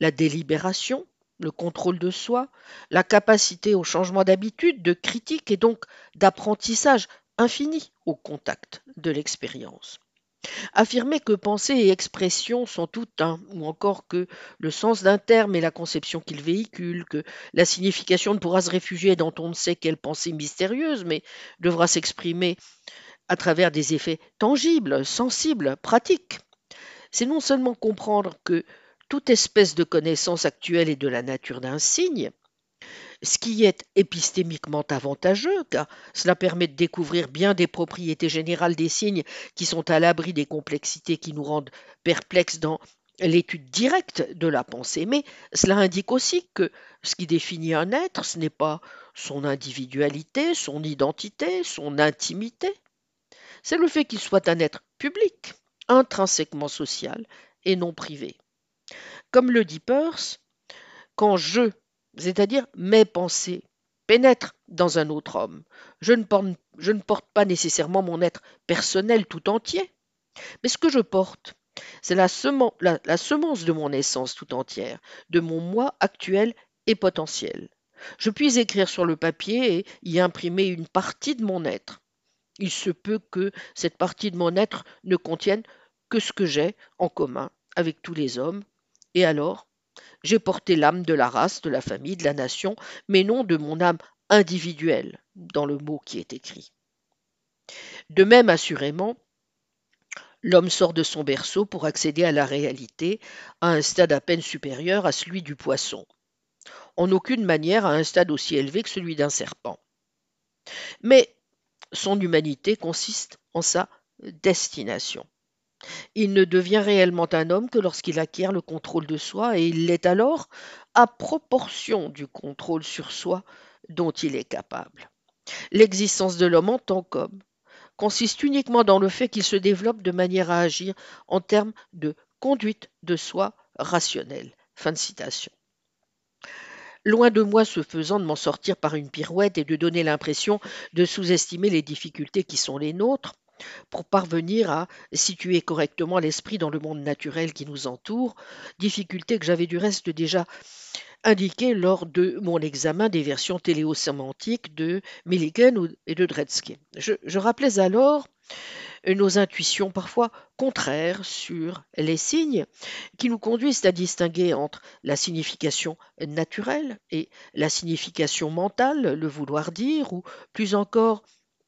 la délibération, le contrôle de soi, la capacité au changement d'habitude, de critique et donc d'apprentissage infini au contact de l'expérience. Affirmer que pensée et expression sont tout un, ou encore que le sens d'un terme est la conception qu'il véhicule, que la signification ne pourra se réfugier dans on ne sait quelle pensée mystérieuse, mais devra s'exprimer à travers des effets tangibles, sensibles, pratiques. C'est non seulement comprendre que toute espèce de connaissance actuelle est de la nature d'un signe, ce qui est épistémiquement avantageux, car cela permet de découvrir bien des propriétés générales des signes qui sont à l'abri des complexités qui nous rendent perplexes dans l'étude directe de la pensée. Mais cela indique aussi que ce qui définit un être, ce n'est pas son individualité, son identité, son intimité, c'est le fait qu'il soit un être public, intrinsèquement social et non privé. Comme le dit Peirce, quand je, c'est-à-dire mes pensées, pénètrent dans un autre homme, je ne, porte, pas nécessairement mon être personnel tout entier, mais ce que je porte, c'est la, semence de mon essence tout entière, de mon moi actuel et potentiel. Je puis écrire sur le papier et y imprimer une partie de mon être. Il se peut que cette partie de mon être ne contienne que ce que j'ai en commun avec tous les hommes, et alors j'ai porté l'âme de la race, de la famille, de la nation, mais non de mon âme individuelle dans le mot qui est écrit. De même, assurément, l'homme sort de son berceau pour accéder à la réalité à un stade à peine supérieur à celui du poisson, en aucune manière à un stade aussi élevé que celui d'un serpent. Mais son humanité consiste en sa destination. Il ne devient réellement un homme que lorsqu'il acquiert le contrôle de soi, et il l'est alors à proportion du contrôle sur soi dont il est capable. L'existence de l'homme en tant qu'homme consiste uniquement dans le fait qu'il se développe de manière à agir en termes de conduite de soi rationnelle. Loin de moi ce faisant de m'en sortir par une pirouette et de donner l'impression de sous-estimer les difficultés qui sont les nôtres, pour parvenir à situer correctement l'esprit dans le monde naturel qui nous entoure, difficultés que j'avais du reste déjà indiquées lors de mon examen des versions téléosémantiques de Milligan et de Dredsky. Je rappelais alors nos intuitions parfois contraires sur les signes qui nous conduisent à distinguer entre la signification naturelle et la signification mentale, le vouloir dire, ou plus encore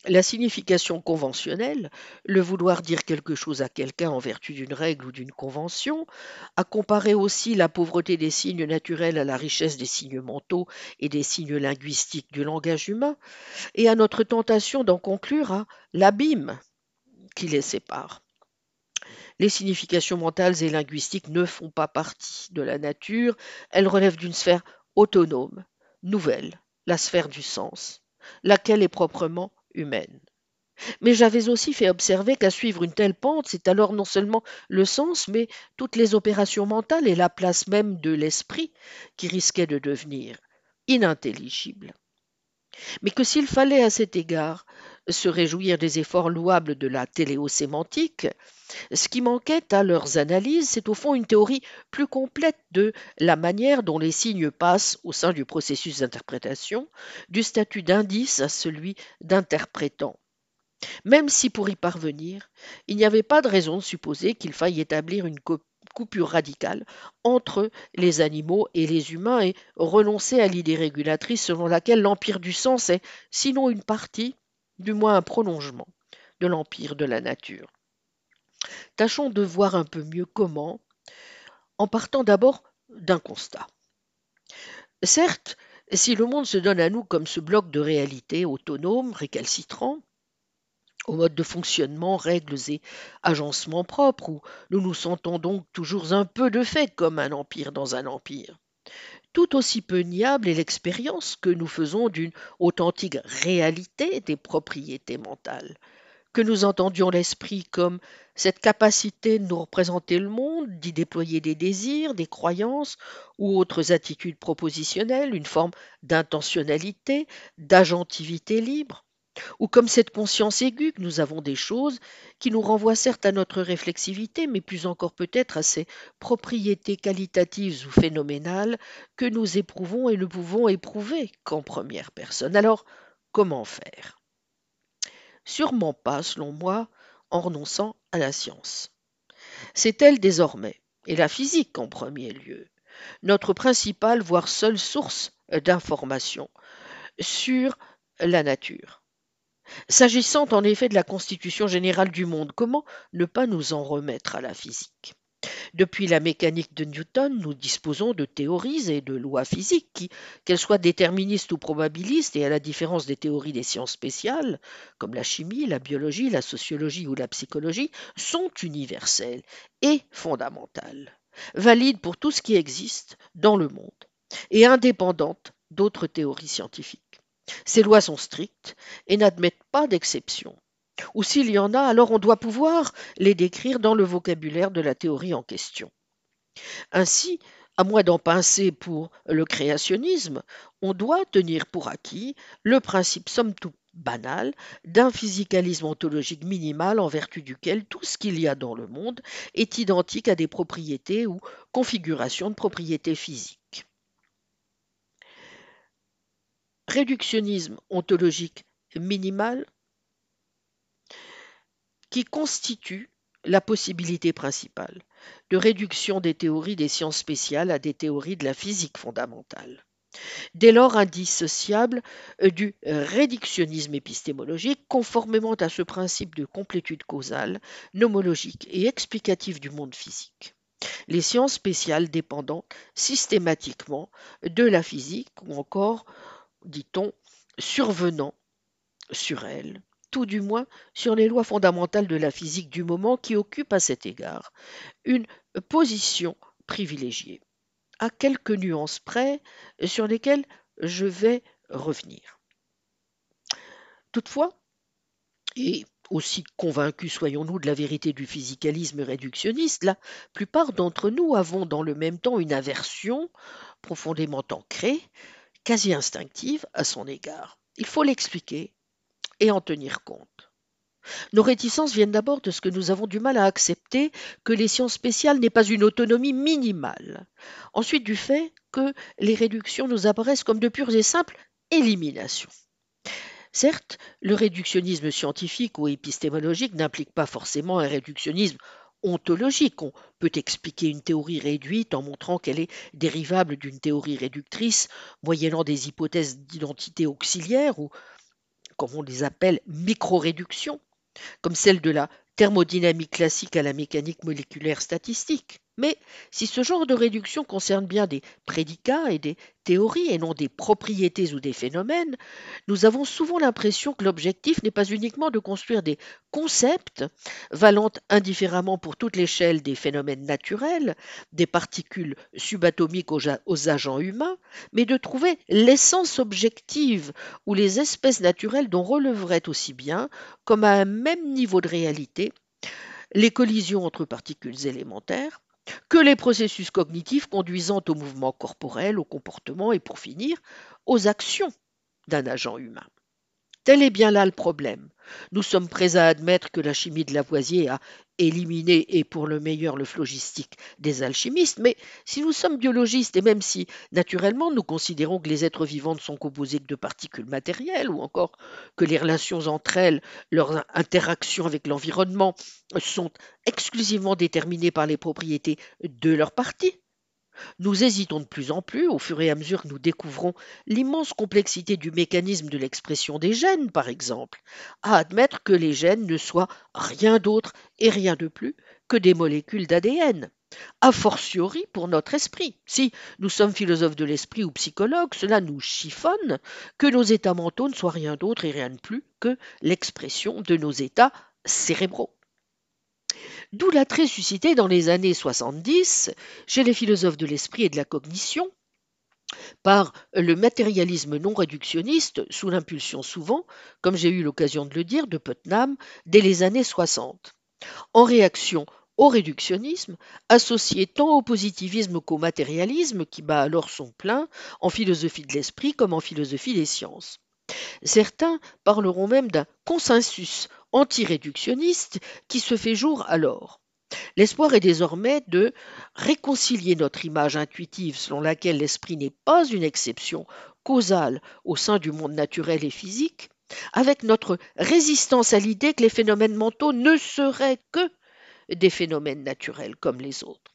la signification conventionnelle, le vouloir dire quelque chose à quelqu'un en vertu d'une règle ou d'une convention, à comparer aussi la pauvreté des signes naturels à la richesse des signes mentaux et des signes linguistiques du langage humain, et à notre tentation d'en conclure à l'abîme qui les sépare. Les significations mentales et linguistiques ne font pas partie de la nature, elles relèvent d'une sphère autonome, nouvelle, la sphère du sens, laquelle est proprement humaine. Mais j'avais aussi fait observer qu'à suivre une telle pente, c'est alors non seulement le sens, mais toutes les opérations mentales et la place même de l'esprit qui risquaient de devenir inintelligibles. Mais que s'il fallait à cet égard se réjouir des efforts louables de la téléosémantique, ce qui manquait à leurs analyses, c'est au fond une théorie plus complète de la manière dont les signes passent au sein du processus d'interprétation, du statut d'indice à celui d'interprétant. Même si pour y parvenir, il n'y avait pas de raison de supposer qu'il faille établir une coupure radicale entre les animaux et les humains et renoncer à l'idée régulatrice selon laquelle l'empire du sens est, sinon une partie, du moins un prolongement de l'empire de la nature. Tâchons de voir un peu mieux comment, en partant d'abord d'un constat. Certes, si le monde se donne à nous comme ce bloc de réalité autonome, récalcitrant, au mode de fonctionnement, règles et agencements propres, où nous nous sentons donc toujours un peu de fait comme un empire dans un empire. Tout aussi peu niable est l'expérience que nous faisons d'une authentique réalité des propriétés mentales, que nous entendions l'esprit comme cette capacité de nous représenter le monde, d'y déployer des désirs, des croyances ou autres attitudes propositionnelles, une forme d'intentionnalité, d'agentivité libre, ou comme cette conscience aiguë que nous avons des choses qui nous renvoient certes à notre réflexivité, mais plus encore peut-être à ces propriétés qualitatives ou phénoménales que nous éprouvons et ne pouvons éprouver qu'en première personne. Alors, comment faire? Sûrement pas, selon moi, en renonçant à la science. C'est elle désormais, et la physique en premier lieu, notre principale, voire seule source d'information sur la nature. S'agissant en effet de la constitution générale du monde, comment ne pas nous en remettre à la physique? Depuis la mécanique de Newton, nous disposons de théories et de lois physiques qui, qu'elles soient déterministes ou probabilistes, et à la différence des théories des sciences spéciales, comme la chimie, la biologie, la sociologie ou la psychologie, sont universelles et fondamentales, valides pour tout ce qui existe dans le monde, et indépendantes d'autres théories scientifiques. Ces lois sont strictes et n'admettent pas d'exception. Ou s'il y en a, alors on doit pouvoir les décrire dans le vocabulaire de la théorie en question. Ainsi, à moins d'en pincer pour le créationnisme, on doit tenir pour acquis le principe somme toute banal d'un physicalisme ontologique minimal en vertu duquel tout ce qu'il y a dans le monde est identique à des propriétés ou configurations de propriétés physiques. Réductionnisme ontologique minimal qui constitue la possibilité principale de réduction des théories des sciences spéciales à des théories de la physique fondamentale. Dès lors indissociable euh, du réductionnisme épistémologique, conformément à ce principe de complétude causale, nomologique et explicative du monde physique. Les sciences spéciales dépendant systématiquement de la physique ou encore, dit-on, survenant sur elle tout du moins sur les lois fondamentales de la physique du moment qui occupent à cet égard une position privilégiée, à quelques nuances près sur lesquelles je vais revenir. Toutefois, et aussi convaincus soyons-nous de la vérité du physicalisme réductionniste, la plupart d'entre nous avons dans le même temps une aversion profondément ancrée, quasi instinctive à son égard. Il faut l'expliquer et en tenir compte. Nos réticences viennent d'abord de ce que nous avons du mal à accepter que les sciences spéciales n'aient pas une autonomie minimale. Ensuite du fait que les réductions nous apparaissent comme de pures et simples éliminations. Certes, le réductionnisme scientifique ou épistémologique n'implique pas forcément un réductionnisme ontologique. On peut expliquer une théorie réduite en montrant qu'elle est dérivable d'une théorie réductrice, moyennant des hypothèses d'identité auxiliaire ou comme on les appelle, micro-réductions, comme celle de la thermodynamique classique à la mécanique moléculaire statistique. Mais si ce genre de réduction concerne bien des prédicats et des théories et non des propriétés ou des phénomènes, nous avons souvent l'impression que l'objectif n'est pas uniquement de construire des concepts valant indifféremment pour toute l'échelle des phénomènes naturels, des particules subatomiques aux, agents humains, mais de trouver l'essence objective ou les espèces naturelles dont releveraient aussi bien, comme à un même niveau de réalité, les collisions entre particules élémentaires, que les processus cognitifs conduisant au mouvement corporel, au comportement et pour finir aux actions d'un agent humain. Tel est bien là le problème. Nous sommes prêts à admettre que la chimie de Lavoisier a éliminé et pour le meilleur le phlogistique des alchimistes, mais si nous sommes biologistes et même si naturellement nous considérons que les êtres vivants sont composés de particules matérielles ou encore que les relations entre elles, leurs interactions avec l'environnement sont exclusivement déterminées par les propriétés de leurs parties, nous hésitons de plus en plus, au fur et à mesure que nous découvrons l'immense complexité du mécanisme de l'expression des gènes, par exemple, à admettre que les gènes ne soient rien d'autre et rien de plus que des molécules d'ADN. A fortiori pour notre esprit. Si nous sommes philosophes de l'esprit ou psychologues, cela nous chiffonne que nos états mentaux ne soient rien d'autre et rien de plus que l'expression de nos états cérébraux. D'où l'attrait suscité dans les années 70 chez les philosophes de l'esprit et de la cognition par le matérialisme non réductionniste sous l'impulsion souvent, comme j'ai eu l'occasion de le dire, de Putnam dès les années 60. En réaction au réductionnisme, associé tant au positivisme qu'au matérialisme qui bat alors son plein en philosophie de l'esprit comme en philosophie des sciences. Certains parleront même d'un consensus anti-réductionniste qui se fait jour alors. L'espoir est désormais de réconcilier notre image intuitive selon laquelle l'esprit n'est pas une exception causale au sein du monde naturel et physique, avec notre résistance à l'idée que les phénomènes mentaux ne seraient que des phénomènes naturels comme les autres.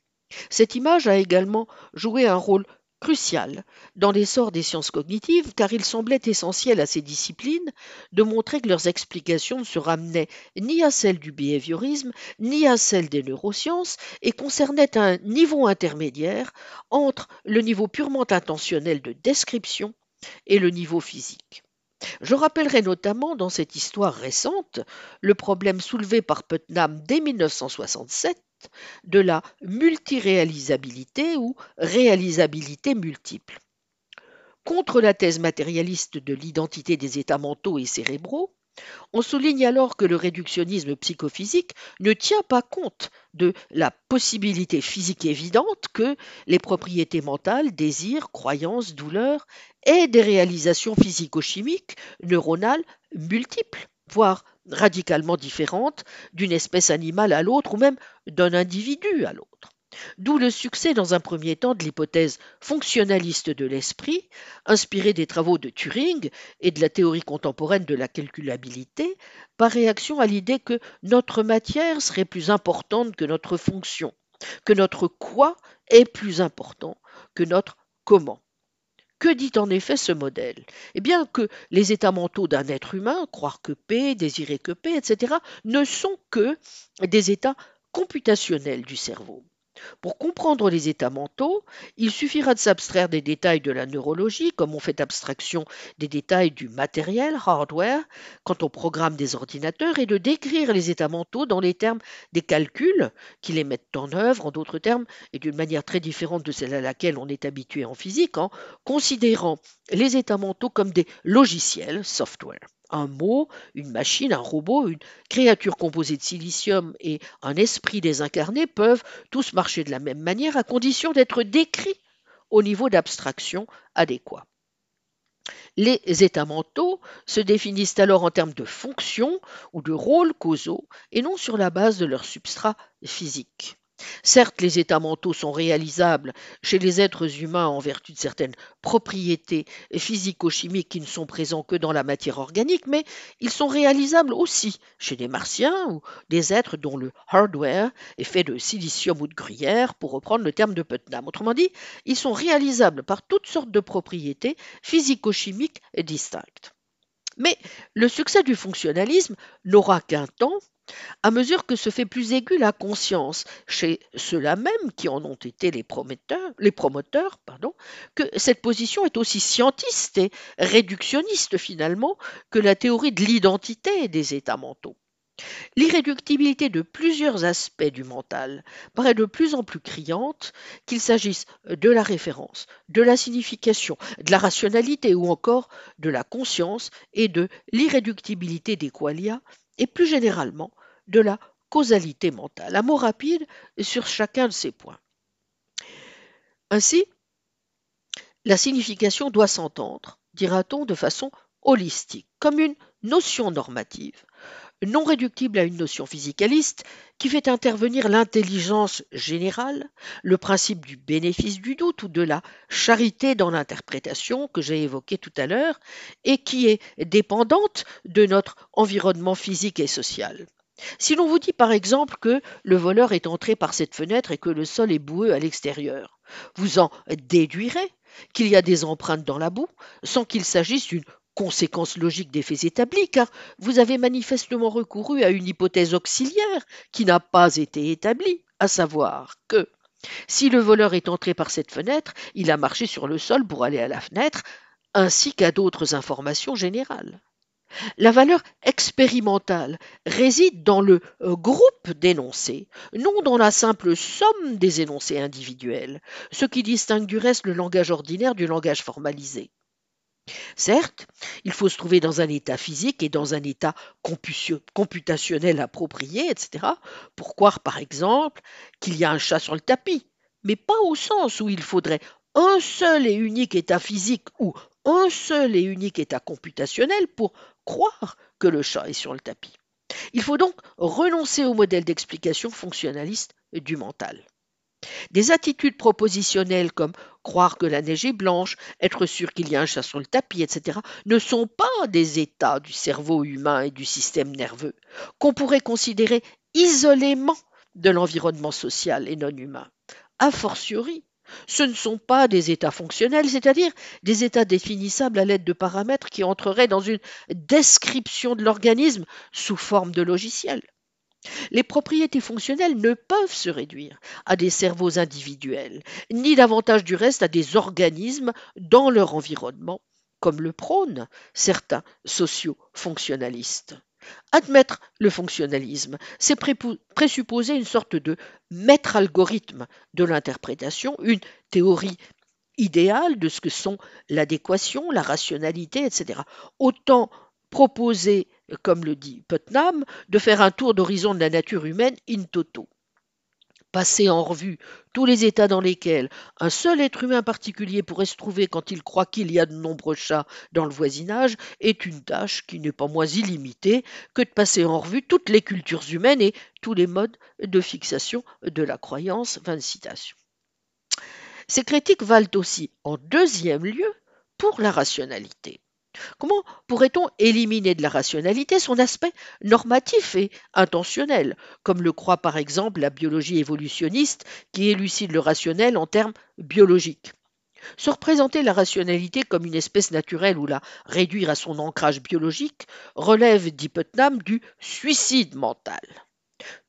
Cette image a également joué un rôle crucial dans l'essor des sciences cognitives car il semblait essentiel à ces disciplines de montrer que leurs explications ne se ramenaient ni à celles du behaviorisme ni à celles des neurosciences et concernaient un niveau intermédiaire entre le niveau purement intentionnel de description et le niveau physique. Je rappellerai notamment dans cette histoire récente le problème soulevé par Putnam dès 1967 de la multiréalisabilité ou réalisabilité multiple. Contre la thèse matérialiste de l'identité des états mentaux et cérébraux, on souligne alors que le réductionnisme psychophysique ne tient pas compte de la possibilité physique évidente que les propriétés mentales, désirs, croyances, douleurs aient des réalisations physico-chimiques, neuronales multiples, voire radicalement différentes d'une espèce animale à l'autre ou même d'un individu à l'autre. D'où le succès dans un premier temps de l'hypothèse fonctionnaliste de l'esprit, inspirée des travaux de Turing et de la théorie contemporaine de la calculabilité, par réaction à l'idée que notre matière serait plus importante que notre fonction, que notre quoi est plus important que notre comment. Que dit en effet ce modèle? Eh bien que les états mentaux d'un être humain, croire que P, désirer que P, etc., ne sont que des états computationnels du cerveau. Pour comprendre les états mentaux, il suffira de s'abstraire des détails de la neurologie, comme on fait abstraction des détails du matériel, hardware, quand on programme des ordinateurs, et de décrire les états mentaux dans les termes des calculs qui les mettent en œuvre, en d'autres termes, et d'une manière très différente de celle à laquelle on est habitué en physique, en considérant les états mentaux comme des logiciels, software un mot, une machine, un robot, une créature composée de silicium et un esprit désincarné peuvent tous marcher de la même manière à condition d'être décrits au niveau d'abstraction adéquat. Les états mentaux se définissent alors en termes de fonctions ou de rôles causaux et non sur la base de leur substrat physique. Certes, les états mentaux sont réalisables chez les êtres humains en vertu de certaines propriétés physico-chimiques qui ne sont présents que dans la matière organique, mais ils sont réalisables aussi chez des martiens ou des êtres dont le hardware est fait de silicium ou de gruyère, pour reprendre le terme de Putnam. Autrement dit, ils sont réalisables par toutes sortes de propriétés physico-chimiques distinctes. Mais le succès du fonctionnalisme n'aura qu'un temps à mesure que se fait plus aiguë la conscience chez ceux-là même qui en ont été les promoteurs, que cette position est aussi scientiste et réductionniste finalement que la théorie de l'identité des états mentaux. L'irréductibilité de plusieurs aspects du mental paraît de plus en plus criante, qu'il s'agisse de la référence, de la signification, de la rationalité ou encore de la conscience et de l'irréductibilité des qualia, et plus généralement de la causalité mentale. Un mot rapide sur chacun de ces points. Ainsi, la signification doit s'entendre, dira-t-on, de façon holistique, comme une notion normative, non réductible à une notion physicaliste qui fait intervenir l'intelligence générale, le principe du bénéfice du doute ou de la charité dans l'interprétation que j'ai évoqué tout à l'heure et qui est dépendante de notre environnement physique et social. Si l'on vous dit par exemple que le voleur est entré par cette fenêtre et que le sol est boueux à l'extérieur, vous en déduirez qu'il y a des empreintes dans la boue sans qu'il s'agisse d'une conséquence logique des faits établis, car vous avez manifestement recouru à une hypothèse auxiliaire qui n'a pas été établie, à savoir que si le voleur est entré par cette fenêtre, il a marché sur le sol pour aller à la fenêtre, ainsi qu'à d'autres informations générales. La valeur expérimentale réside dans le euh, groupe d'énoncés, non dans la simple somme des énoncés individuels, ce qui distingue du reste le langage ordinaire du langage formalisé. Certes, il faut se trouver dans un état physique et dans un état computationnel approprié, etc., pour croire par exemple qu'il y a un chat sur le tapis, mais pas au sens où il faudrait un seul et unique état physique ou un seul et unique état computationnel pour croire que le chat est sur le tapis. Il faut donc renoncer au modèle d'explication fonctionnaliste du mental. Des attitudes propositionnelles comme croire que la neige est blanche, être sûr qu'il y a un chat sur le tapis, etc., ne sont pas des états du cerveau humain et du système nerveux qu'on pourrait considérer isolément de l'environnement social et non humain. A fortiori, Ce ne sont pas des états fonctionnels, c'est-à-dire des états définissables à l'aide de paramètres qui entreraient dans une description de l'organisme sous forme de logiciel. Les propriétés fonctionnelles ne peuvent se réduire à des cerveaux individuels, ni davantage du reste à des organismes dans leur environnement, comme le prônent certains socio-fonctionnalistes. Admettre le fonctionnalisme, c'est présupposer une sorte de maître algorithme de l'interprétation, une théorie idéale de ce que sont l'adéquation, la rationalité, etc. Autant proposer, comme le dit Putnam, de faire un tour d'horizon de la nature humaine in toto. Passer en revue tous les états dans lesquels un seul être humain particulier pourrait se trouver quand il croit qu'il y a de nombreux chats dans le voisinage est une tâche qui n'est pas moins illimitée que de passer en revue toutes les cultures humaines et tous les modes de fixation de la croyance. Ces critiques valent aussi, en deuxième lieu, pour la rationalité. Comment pourrait-on éliminer de la rationalité son aspect normatif et intentionnel, comme le croit par exemple la biologie évolutionniste qui élucide le rationnel en termes biologiques? Se représenter la rationalité comme une espèce naturelle ou la réduire à son ancrage biologique relève, dit Putnam, du suicide mental.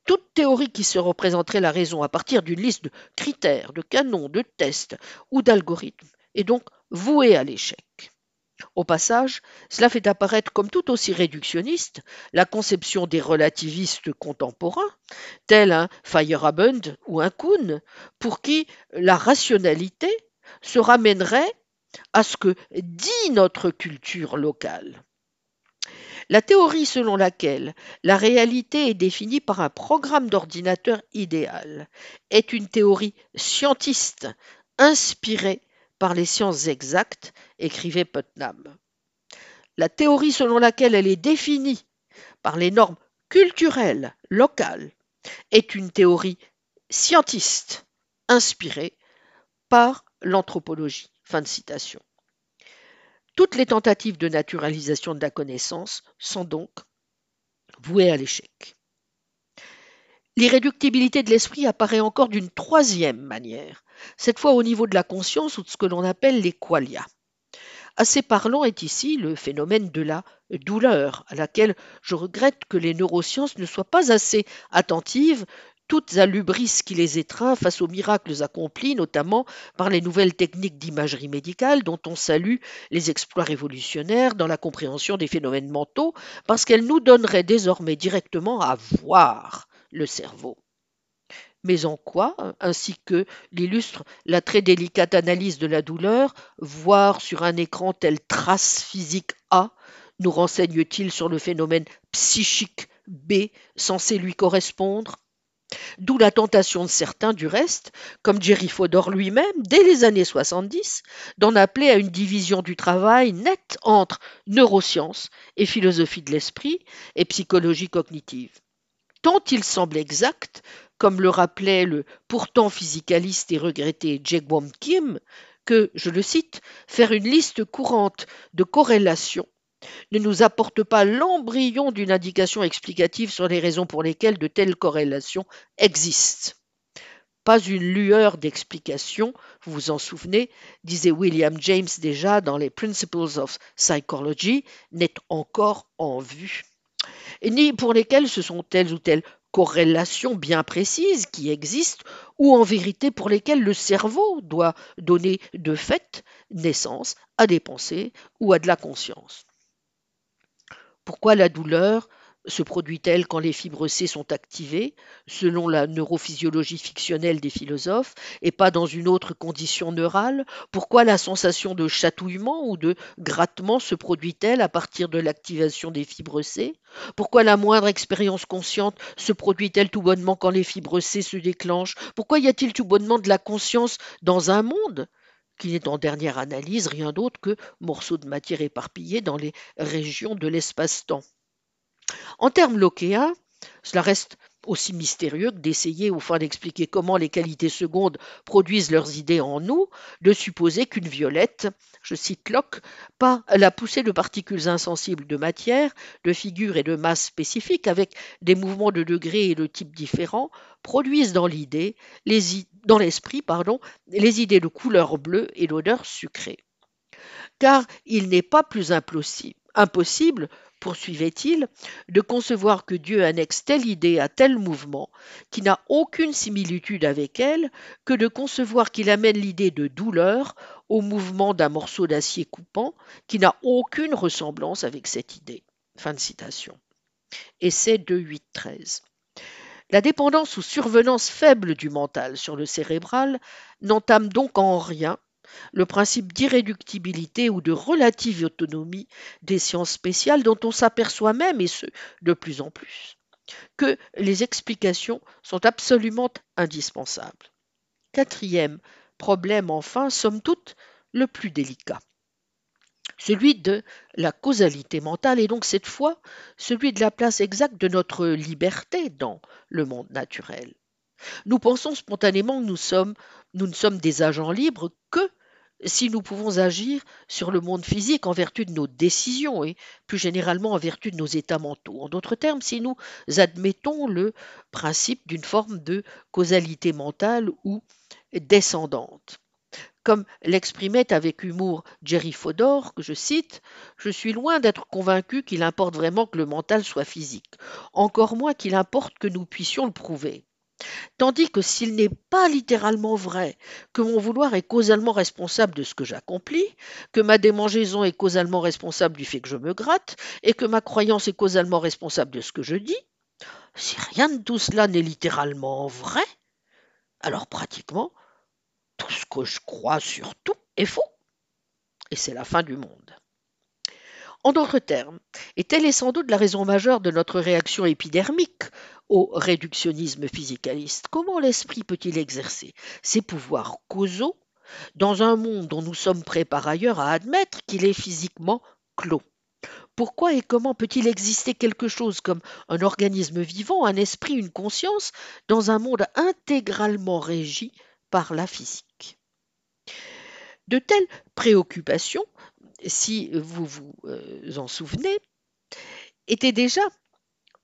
Toute théorie qui se représenterait la raison à partir d'une liste de critères, de canons, de tests ou d'algorithmes est donc vouée à l'échec. Au passage, cela fait apparaître comme tout aussi réductionniste la conception des relativistes contemporains, tels un Feyerabend ou un Kuhn, pour qui la rationalité se ramènerait à ce que dit notre culture locale. La théorie selon laquelle la réalité est définie par un programme d'ordinateur idéal est une théorie scientiste inspirée par les sciences exactes, écrivait Putnam. La théorie selon laquelle elle est définie par les normes culturelles locales est une théorie scientiste inspirée par l'anthropologie. Fin de citation. Toutes les tentatives de naturalisation de la connaissance sont donc vouées à l'échec. L'irréductibilité de l'esprit apparaît encore d'une troisième manière, cette fois au niveau de la conscience ou de ce que l'on appelle les qualia. Assez parlant est ici le phénomène de la douleur, à laquelle je regrette que les neurosciences ne soient pas assez attentives, toutes à l'ubris qui les étreint face aux miracles accomplis, notamment par les nouvelles techniques d'imagerie médicale dont on salue les exploits révolutionnaires dans la compréhension des phénomènes mentaux, parce qu'elles nous donneraient désormais directement à voir le cerveau. Mais en quoi, ainsi que l'illustre la très délicate analyse de la douleur, voir sur un écran telle trace physique A nous renseigne-t-il sur le phénomène psychique B censé lui correspondre? D'où la tentation de certains, du reste, comme Jerry Fodor lui-même, dès les années 70, d'en appeler à une division du travail nette entre neurosciences et philosophie de l'esprit et psychologie cognitive. Tant il semble exact, comme le rappelait le pourtant physicaliste et regretté Jaegwon Kim, que, je le cite, faire une liste courante de corrélations ne nous apporte pas l'embryon d'une indication explicative sur les raisons pour lesquelles de telles corrélations existent. Pas une lueur d'explication, vous vous en souvenez, disait William James déjà dans les Principles of Psychology, n'est encore en vue ni pour lesquelles ce sont telles ou telles corrélations bien précises qui existent, ou en vérité pour lesquelles le cerveau doit donner de fait naissance à des pensées ou à de la conscience. Pourquoi la douleur se produit-elle quand les fibres C sont activées, selon la neurophysiologie fictionnelle des philosophes, et pas dans une autre condition neurale? Pourquoi la sensation de chatouillement ou de grattement se produit-elle à partir de l'activation des fibres C? Pourquoi la moindre expérience consciente se produit-elle tout bonnement quand les fibres C se déclenchent? Pourquoi y a-t-il tout bonnement de la conscience dans un monde qui n'est en dernière analyse rien d'autre que morceaux de matière éparpillés dans les régions de l'espace-temps? En termes lochéens, cela reste aussi mystérieux que d'essayer, au fin d'expliquer comment les qualités secondes produisent leurs idées en nous, de supposer qu'une violette, je cite Locke, pas la poussée de particules insensibles de matière, de figures et de masse spécifiques, avec des mouvements de degrés et de types différents, produisent dans l'idée dans l'esprit, pardon, les idées de couleur bleue et d'odeur sucrée. Car il n'est pas plus impossible, poursuivait-il, de concevoir que Dieu annexe telle idée à tel mouvement qui n'a aucune similitude avec elle que de concevoir qu'il amène l'idée de douleur au mouvement d'un morceau d'acier coupant qui n'a aucune ressemblance avec cette idée. Fin de citation. Essai 2.8.13. La dépendance ou survenance faible du mental sur le cérébral n'entame donc en rien le principe d'irréductibilité ou de relative autonomie des sciences spéciales dont on s'aperçoit même, et ce, de plus en plus, que les explications sont absolument indispensables. Quatrième problème, enfin, somme toute, le plus délicat celui de la causalité mentale et donc cette fois celui de la place exacte de notre liberté dans le monde naturel. Nous pensons spontanément que nous sommes, nous ne sommes des agents libres que si nous pouvons agir sur le monde physique en vertu de nos décisions et plus généralement en vertu de nos états mentaux. En d'autres termes, si nous admettons le principe d'une forme de causalité mentale ou descendante. Comme l'exprimait avec humour Jerry Fodor, que je cite, Je suis loin d'être convaincu qu'il importe vraiment que le mental soit physique, encore moins qu'il importe que nous puissions le prouver. Tandis que s'il n'est pas littéralement vrai que mon vouloir est causalement responsable de ce que j'accomplis, que ma démangeaison est causalement responsable du fait que je me gratte, et que ma croyance est causalement responsable de ce que je dis, si rien de tout cela n'est littéralement vrai, alors pratiquement tout ce que je crois sur tout est faux. Et c'est la fin du monde. En d'autres termes, et telle est sans doute la raison majeure de notre réaction épidermique au réductionnisme physicaliste, comment l'esprit peut-il exercer ses pouvoirs causaux dans un monde dont nous sommes prêts par ailleurs à admettre qu'il est physiquement clos? Pourquoi et comment peut-il exister quelque chose comme un organisme vivant, un esprit, une conscience, dans un monde intégralement régi par la physique? De telles préoccupations, si vous vous euh, en souvenez, étaient déjà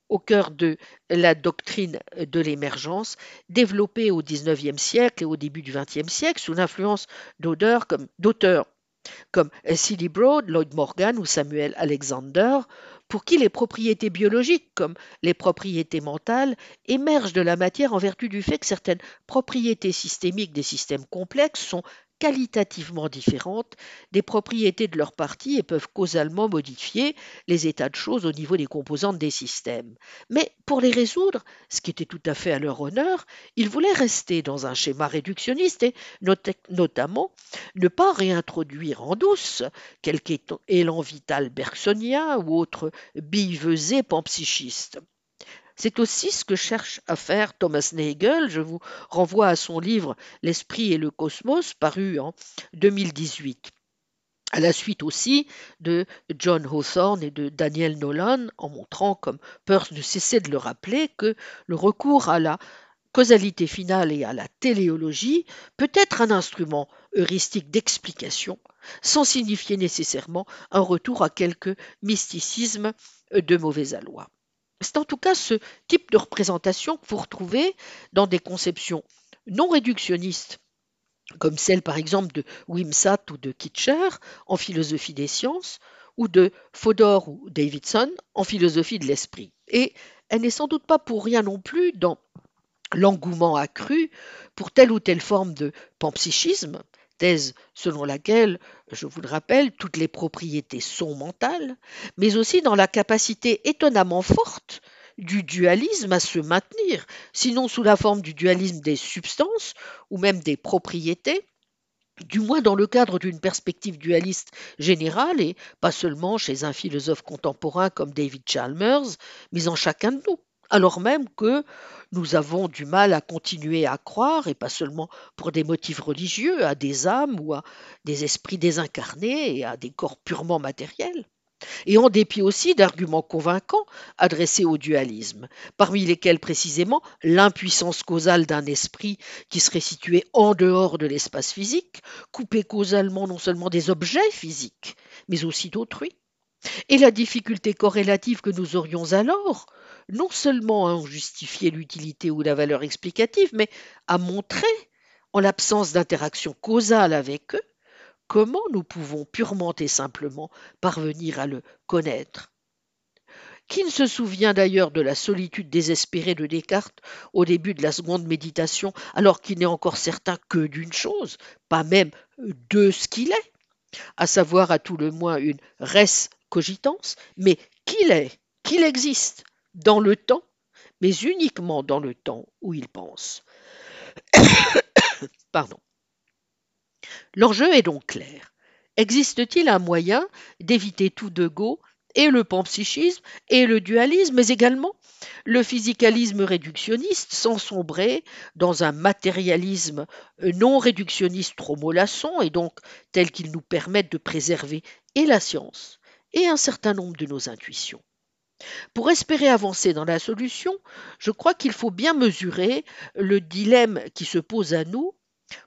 au cœur de la doctrine de l'émergence développée au XIXe siècle et au début du XXe siècle sous l'influence d'auteurs comme, comme C.D. Broad, Lloyd Morgan ou Samuel Alexander, pour qui les propriétés biologiques, comme les propriétés mentales, émergent de la matière en vertu du fait que certaines propriétés systémiques des systèmes complexes sont qualitativement différentes des propriétés de leur partie et peuvent causalement modifier les états de choses au niveau des composantes des systèmes. Mais pour les résoudre, ce qui était tout à fait à leur honneur, ils voulaient rester dans un schéma réductionniste et notamment ne pas réintroduire en douce quelque élan vital bergsonien ou autre billevesé panpsychiste. C'est aussi ce que cherche à faire Thomas Nagel. Je vous renvoie à son livre L'esprit et le cosmos, paru en 2018 à la suite aussi de John Hawthorne et de Daniel Nolan, en montrant, comme Peirce ne cessait de le rappeler, que le recours à la causalité finale et à la téléologie peut être un instrument heuristique d'explication, sans signifier nécessairement un retour à quelque mysticisme de mauvais aloi. C'est en tout cas ce type de représentation que vous retrouvez dans des conceptions non réductionnistes, comme celle par exemple de Wimsatt ou de Kitcher en philosophie des sciences, ou de Fodor ou Davidson en philosophie de l'esprit. Et elle n'est sans doute pas pour rien non plus dans l'engouement accru pour telle ou telle forme de panpsychisme, thèse selon laquelle, je vous le rappelle, toutes les propriétés sont mentales, mais aussi dans la capacité étonnamment forte du dualisme à se maintenir, sinon sous la forme du dualisme des substances ou même des propriétés, du moins dans le cadre d'une perspective dualiste générale et pas seulement chez un philosophe contemporain comme David Chalmers, mais en chacun de nous alors même que nous avons du mal à continuer à croire, et pas seulement pour des motifs religieux, à des âmes ou à des esprits désincarnés et à des corps purement matériels, et en dépit aussi d'arguments convaincants adressés au dualisme, parmi lesquels précisément l'impuissance causale d'un esprit qui serait situé en dehors de l'espace physique, coupé causalement non seulement des objets physiques, mais aussi d'autrui, et la difficulté corrélative que nous aurions alors non seulement à en justifier l'utilité ou la valeur explicative, mais à montrer En l'absence d'interaction causale avec eux, comment nous pouvons purement et simplement parvenir à le connaître. Qui ne se souvient d'ailleurs de la solitude désespérée de Descartes au début de la seconde méditation, alors qu'il n'est encore certain que d'une chose, pas même de ce qu'il est, à savoir à tout le moins une res cogitans, mais qu'il est, qu'il existe dans le temps, mais uniquement dans le temps où il pense. Pardon. L'enjeu est donc clair. Existe-t-il un moyen d'éviter tout de go et le panpsychisme et le dualisme, mais également le physicalisme réductionniste sans sombrer dans un matérialisme non réductionniste trop mollasson et donc tel qu'il nous permette de préserver et la science et un certain nombre de nos intuitions? Pour espérer avancer dans la solution, je crois qu'il faut bien mesurer le dilemme qui se pose à nous,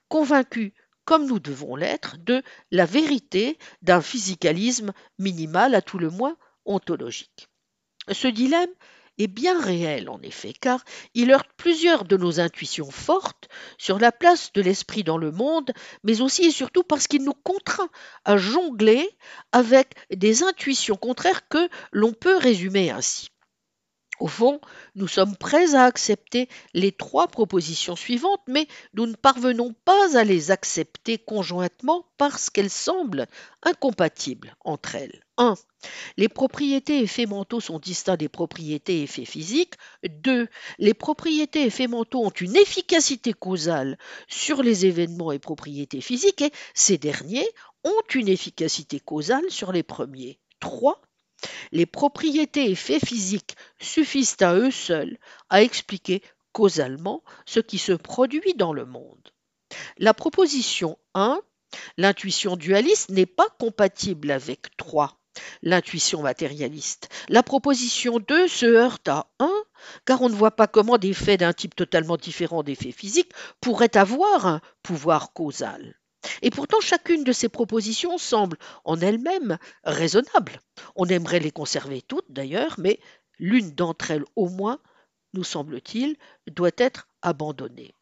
convaincus comme nous devons l'être, de la vérité d'un physicalisme minimal, à tout le moins ontologique. Ce dilemme est bien réel en effet, car il heurte plusieurs de nos intuitions fortes sur la place de l'esprit dans le monde, mais aussi et surtout parce qu'il nous contraint à jongler avec des intuitions contraires que l'on peut résumer ainsi. Au fond, nous sommes prêts à accepter les trois propositions suivantes, mais nous ne parvenons pas à les accepter conjointement parce qu'elles semblent incompatibles entre elles. 1. Les propriétés et effets mentaux sont distincts des propriétés et effets physiques. 2. Les propriétés et effets mentaux ont une efficacité causale sur les événements et propriétés physiques et ces derniers ont une efficacité causale sur les premiers. 3. Les propriétés et effets physiques suffisent à eux seuls à expliquer causalement ce qui se produit dans le monde. La proposition 1, l'intuition dualiste, n'est pas compatible avec 3, l'intuition matérialiste. La proposition 2 se heurte à 1, car on ne voit pas comment des faits d'un type totalement différent des faits physiques pourraient avoir un pouvoir causal. Et pourtant, chacune de ces propositions semble en elle-même raisonnable. On aimerait les conserver toutes d'ailleurs, mais l'une d'entre elles au moins, nous semble-t-il, doit être abandonnée.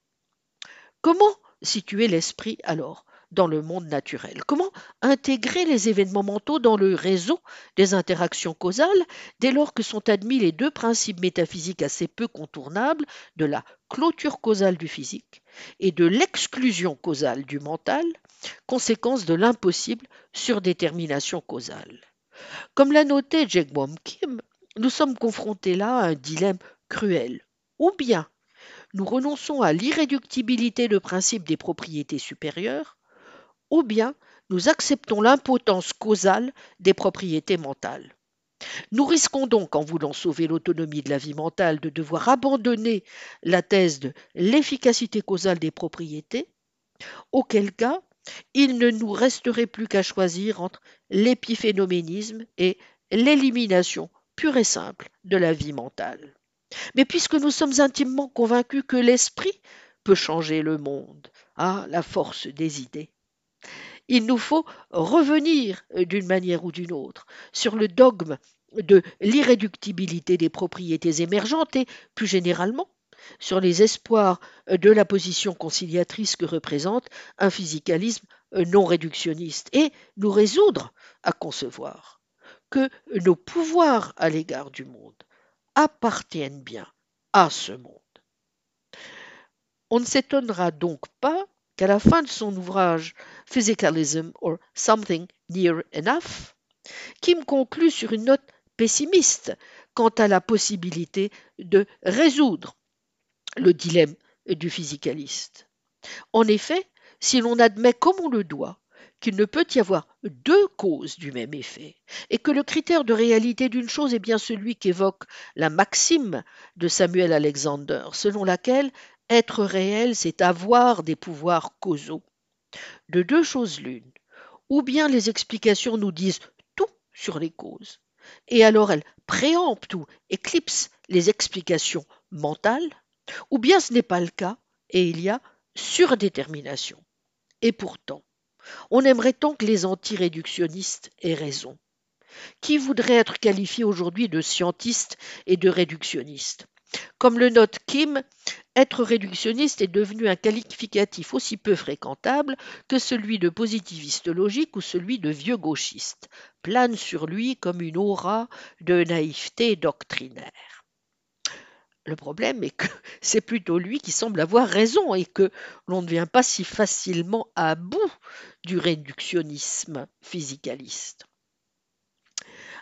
Comment situer l'esprit alors? Dans le monde naturel Comment intégrer les événements mentaux dans le réseau des interactions causales dès lors que sont admis les deux principes métaphysiques assez peu contournables de la clôture causale du physique et de l'exclusion causale du mental, conséquence de l'impossible surdétermination causale? Comme l'a noté Jegwom Kim, nous sommes confrontés là à un dilemme cruel. Ou bien nous renonçons à l'irréductibilité de principe des propriétés supérieures, ou bien nous acceptons l'impotence causale des propriétés mentales. Nous risquons donc, en voulant sauver l'autonomie de la vie mentale, de devoir abandonner la thèse de l'efficacité causale des propriétés, auquel cas il ne nous resterait plus qu'à choisir entre l'épiphénoménisme et l'élimination pure et simple de la vie mentale. Mais puisque nous sommes intimement convaincus que l'esprit peut changer le monde, ah, la force des idées, il nous faut revenir euh, d'une manière ou d'une autre sur le dogme de l'irréductibilité des propriétés émergentes et, plus généralement, sur les espoirs euh, de la position conciliatrice que représente un physicalisme euh, non réductionniste et nous résoudre à concevoir que nos pouvoirs à l'égard du monde appartiennent bien à ce monde. On ne s'étonnera donc pas qu'à la fin de son ouvrage Physicalism or Something Near Enough, Kim conclut sur une note pessimiste quant à la possibilité de résoudre le dilemme du physicaliste. En effet, si l'on admet comme on le doit qu'il ne peut y avoir deux causes du même effet, et que le critère de réalité d'une chose est bien celui qu'évoque la maxime de Samuel Alexander, selon laquelle être réel, c'est avoir des pouvoirs causaux. De deux choses l'une. Ou bien les explications nous disent tout sur les causes, et alors elles préemptent ou éclipsent les explications mentales, ou bien ce n'est pas le cas, et il y a surdétermination. Et pourtant, on aimerait tant que les anti-réductionnistes aient raison. Qui voudrait être qualifié aujourd'hui de scientiste et de réductionniste? Comme le note Kim, être réductionniste est devenu un qualificatif aussi peu fréquentable que celui de positiviste logique ou celui de vieux gauchiste, plane sur lui comme une aura de naïveté doctrinaire. Le problème est que c'est plutôt lui qui semble avoir raison et que l'on ne vient pas si facilement à bout du réductionnisme physicaliste.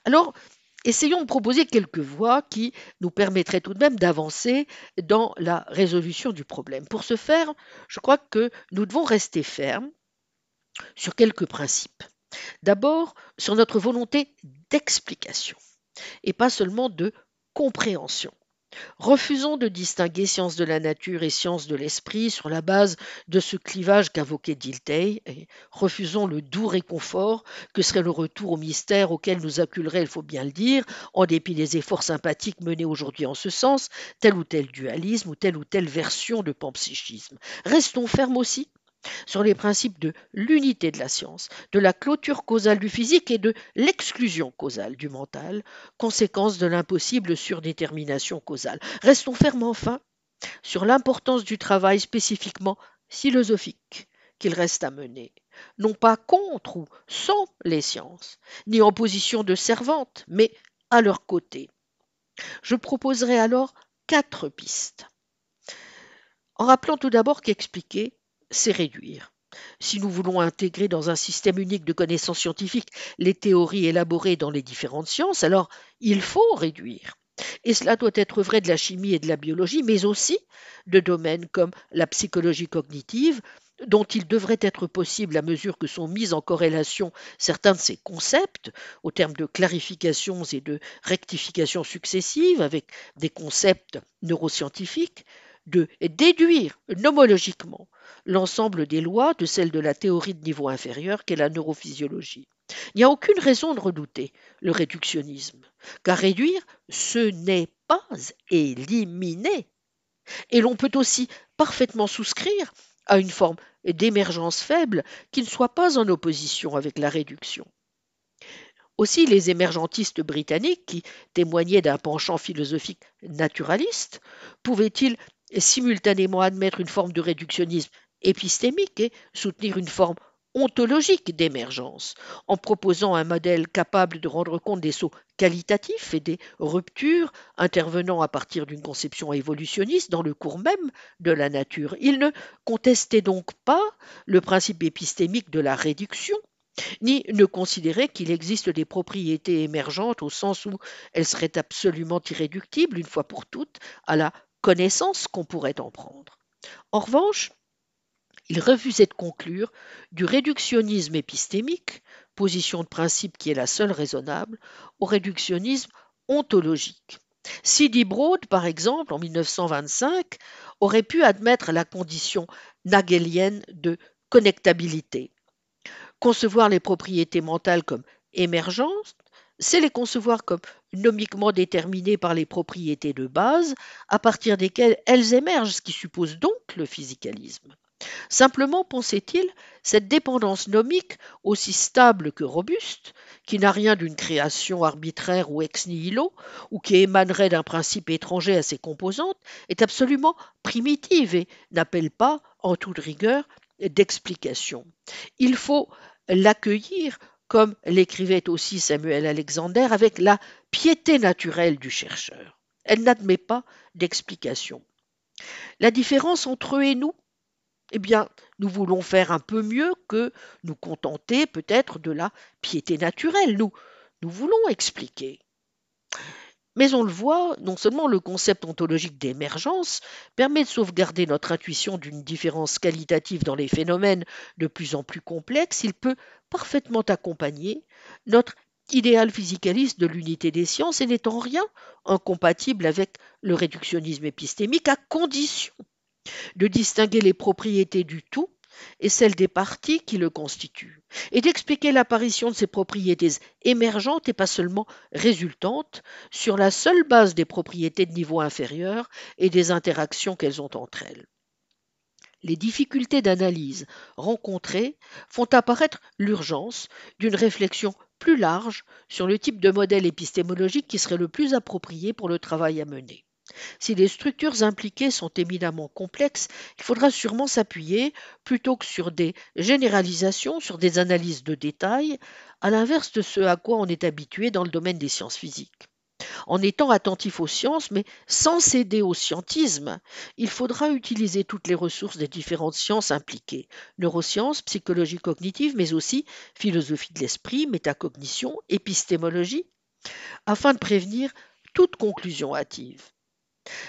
Alors, essayons de proposer quelques voies qui nous permettraient tout de même d'avancer dans la résolution du problème. Pour ce faire, je crois que nous devons rester fermes sur quelques principes. D'abord, sur notre volonté d'explication et pas seulement de compréhension. Refusons de distinguer science de la nature et science de l'esprit sur la base de ce clivage qu'invoquait Dilthey, et refusons le doux réconfort que serait le retour au mystère auquel nous acculerait, il faut bien le dire, en dépit des efforts sympathiques menés aujourd'hui en ce sens, tel ou tel dualisme ou telle ou telle version de panpsychisme. Restons fermes aussi sur les principes de l'unité de la science, de la clôture causale du physique et de l'exclusion causale du mental, conséquence de l'impossible surdétermination causale. Restons fermes enfin sur l'importance du travail spécifiquement philosophique qu'il reste à mener, non pas contre ou sans les sciences, ni en position de servante, mais à leur côté. Je proposerai alors quatre pistes. En rappelant tout d'abord qu'expliquer c'est réduire. Si nous voulons intégrer dans un système unique de connaissances scientifiques les théories élaborées dans les différentes sciences, alors il faut réduire. Et cela doit être vrai de la chimie et de la biologie, mais aussi de domaines comme la psychologie cognitive, dont il devrait être possible, à mesure que sont mis en corrélation certains de ces concepts, au terme de clarifications et de rectifications successives avec des concepts neuroscientifiques, de déduire nomologiquement l'ensemble des lois de celles de la théorie de niveau inférieur qu'est la neurophysiologie. Il n'y a aucune raison de redouter le réductionnisme, car réduire, ce n'est pas éliminer. Et l'on peut aussi parfaitement souscrire à une forme d'émergence faible qui ne soit pas en opposition avec la réduction. Aussi, les émergentistes britanniques, qui témoignaient d'un penchant philosophique naturaliste, pouvaient-ils simultanément admettre une forme de réductionnisme épistémique et soutenir une forme ontologique d'émergence, en proposant un modèle capable de rendre compte des sauts qualitatifs et des ruptures intervenant à partir d'une conception évolutionniste dans le cours même de la nature. Il ne contestait donc pas le principe épistémique de la réduction, ni ne considérait qu'il existe des propriétés émergentes au sens où elles seraient absolument irréductibles, une fois pour toutes, à la connaissance qu'on pourrait en prendre. En revanche, il refusait de conclure du réductionnisme épistémique, position de principe qui est la seule raisonnable, au réductionnisme ontologique. Sidi Broad, par exemple, en 1925, aurait pu admettre la condition nagelienne de connectabilité. Concevoir les propriétés mentales comme émergentes, c'est les concevoir comme nomiquement déterminées par les propriétés de base à partir desquelles elles émergent, ce qui suppose donc le physicalisme. Simplement, pensait-il, cette dépendance nomique, aussi stable que robuste, qui n'a rien d'une création arbitraire ou ex nihilo, ou qui émanerait d'un principe étranger à ses composantes, est absolument primitive et n'appelle pas, en toute rigueur, d'explication. Il faut l'accueillir comme l'écrivait aussi Samuel Alexander, avec la piété naturelle du chercheur. Elle n'admet pas d'explication. La différence entre eux et nous? Eh bien, nous voulons faire un peu mieux que nous contenter peut-être de la piété naturelle. Nous, nous voulons expliquer. Mais on le voit, non seulement le concept ontologique d'émergence permet de sauvegarder notre intuition d'une différence qualitative dans les phénomènes de plus en plus complexes, il peut parfaitement accompagner notre idéal physicaliste de l'unité des sciences et n'est en rien incompatible avec le réductionnisme épistémique à condition de distinguer les propriétés du tout et celle des parties qui le constituent, et d'expliquer l'apparition de ces propriétés émergentes et pas seulement résultantes sur la seule base des propriétés de niveau inférieur et des interactions qu'elles ont entre elles. Les difficultés d'analyse rencontrées font apparaître l'urgence d'une réflexion plus large sur le type de modèle épistémologique qui serait le plus approprié pour le travail à mener. Si les structures impliquées sont éminemment complexes, il faudra sûrement s'appuyer, plutôt que sur des généralisations, sur des analyses de détails, à l'inverse de ce à quoi on est habitué dans le domaine des sciences physiques. En étant attentif aux sciences, mais sans céder au scientisme, il faudra utiliser toutes les ressources des différentes sciences impliquées, neurosciences, psychologie cognitive, mais aussi philosophie de l'esprit, métacognition, épistémologie, afin de prévenir toute conclusion hâtive.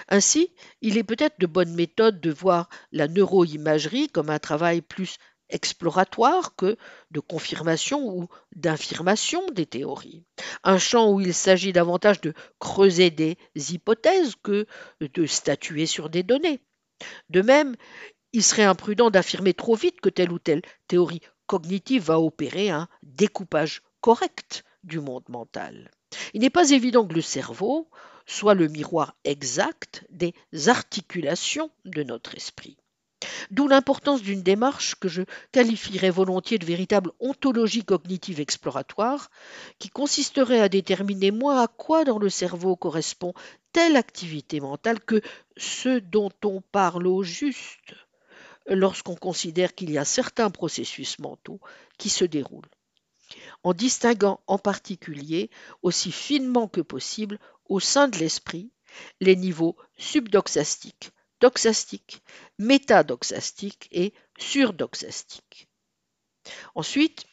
Ainsi, il est peut-être de bonne méthode de voir la neuroimagerie comme un travail plus exploratoire que de confirmation ou d'infirmation des théories. Un champ où il s'agit davantage de creuser des hypothèses que de statuer sur des données. De même, il serait imprudent d'affirmer trop vite que telle ou telle théorie cognitive va opérer un découpage correct du monde mental. Il n'est pas évident que le cerveau soit le miroir exact des articulations de notre esprit. D'où l'importance d'une démarche que je qualifierais volontiers de véritable ontologie cognitive exploratoire, qui consisterait à déterminer moins à quoi dans le cerveau correspond telle activité mentale que ce dont on parle au juste lorsqu'on considère qu'il y a certains processus mentaux qui se déroulent, en distinguant en particulier aussi finement que possible au sein de l'esprit les niveaux subdoxastiques, doxastiques, métadoxastiques et surdoxastiques. Ensuite,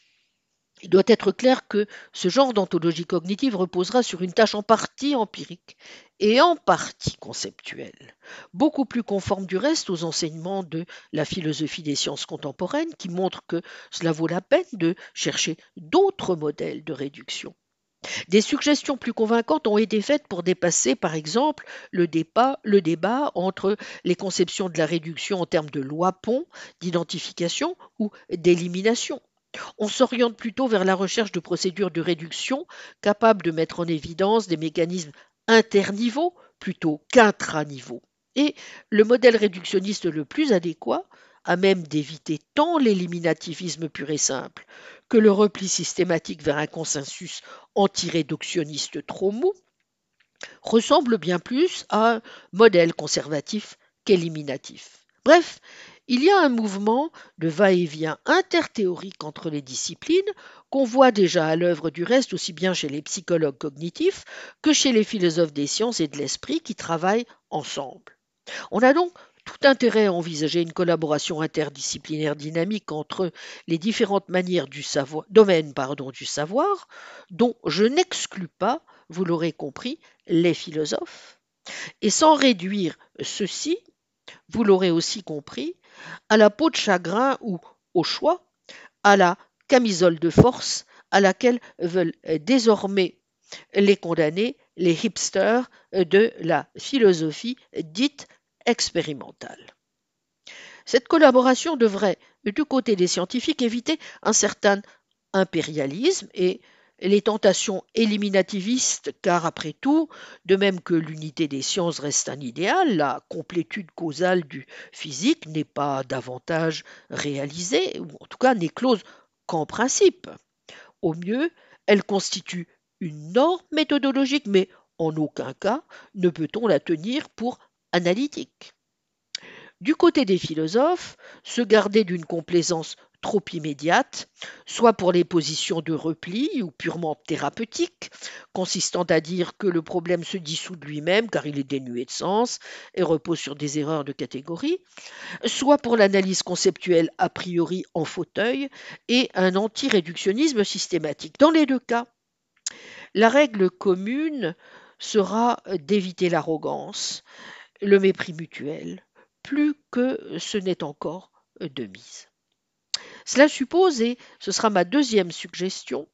il doit être clair que ce genre d'ontologie cognitive reposera sur une tâche en partie empirique et en partie conceptuelle, beaucoup plus conforme du reste aux enseignements de la philosophie des sciences contemporaines qui montre que cela vaut la peine de chercher d'autres modèles de réduction des suggestions plus convaincantes ont été faites pour dépasser, par exemple, le débat, le débat entre les conceptions de la réduction en termes de loi pont, d'identification ou d'élimination. On s'oriente plutôt vers la recherche de procédures de réduction capables de mettre en évidence des mécanismes interniveaux plutôt qu'intraniveaux. Et le modèle réductionniste le plus adéquat à même d'éviter tant l'éliminativisme pur et simple que le repli systématique vers un consensus anti-réductionniste trop mou, ressemble bien plus à un modèle conservatif qu'éliminatif. Bref, il y a un mouvement de va-et-vient interthéorique entre les disciplines qu'on voit déjà à l'œuvre du reste aussi bien chez les psychologues cognitifs que chez les philosophes des sciences et de l'esprit qui travaillent ensemble. On a donc tout intérêt à envisager une collaboration interdisciplinaire dynamique entre les différentes manières du savoir, domaines pardon, du savoir, dont je n'exclus pas, vous l'aurez compris, les philosophes, et sans réduire ceci, vous l'aurez aussi compris, à la peau de chagrin ou au choix, à la camisole de force à laquelle veulent désormais les condamner les hipsters de la philosophie dite expérimentale. Cette collaboration devrait, du côté des scientifiques, éviter un certain impérialisme et les tentations éliminativistes, car après tout, de même que l'unité des sciences reste un idéal, la complétude causale du physique n'est pas davantage réalisée, ou en tout cas n'est close qu'en principe. Au mieux, elle constitue une norme méthodologique, mais en aucun cas ne peut-on la tenir pour analytique. Du côté des philosophes, se garder d'une complaisance trop immédiate, soit pour les positions de repli ou purement thérapeutiques, consistant à dire que le problème se dissout de lui-même car il est dénué de sens et repose sur des erreurs de catégorie, soit pour l'analyse conceptuelle a priori en fauteuil et un anti-réductionnisme systématique. Dans les deux cas, la règle commune sera d'éviter l'arrogance, le mépris mutuel, plus que ce n'est encore de mise. Cela suppose, et ce sera ma deuxième suggestion,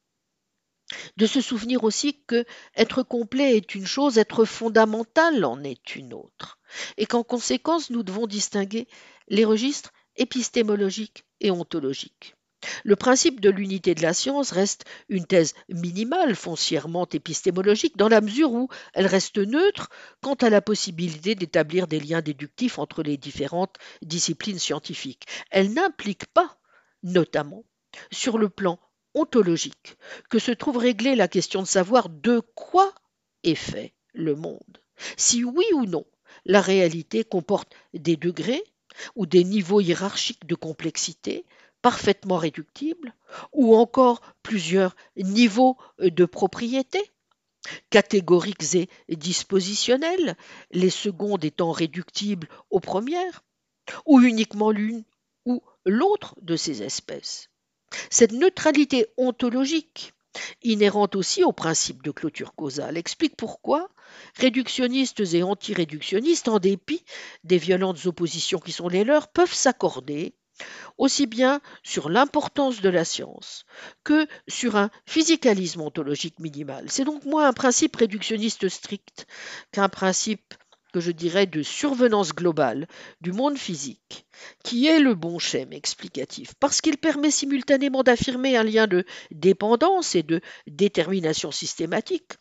de se souvenir aussi que être complet est une chose, être fondamental en est une autre, et qu'en conséquence nous devons distinguer les registres épistémologiques et ontologiques. Le principe de l'unité de la science reste une thèse minimale foncièrement épistémologique dans la mesure où elle reste neutre quant à la possibilité d'établir des liens déductifs entre les différentes disciplines scientifiques. Elle n'implique pas, notamment, sur le plan ontologique, que se trouve réglée la question de savoir de quoi est fait le monde. Si oui ou non, la réalité comporte des degrés ou des niveaux hiérarchiques de complexité parfaitement réductibles, ou encore plusieurs niveaux de propriété, catégoriques et dispositionnels, les secondes étant réductibles aux premières, ou uniquement l'une ou l'autre de ces espèces. Cette neutralité ontologique, inhérente aussi au principe de clôture causale, explique pourquoi réductionnistes et anti-réductionnistes, en dépit des violentes oppositions qui sont les leurs, peuvent s'accorder aussi bien sur l'importance de la science que sur un physicalisme ontologique minimal. C'est donc moins un principe réductionniste strict qu'un principe que je dirais de survenance globale du monde physique, qui est le bon schème explicatif, parce qu'il permet simultanément d'affirmer un lien de dépendance et de détermination systématique,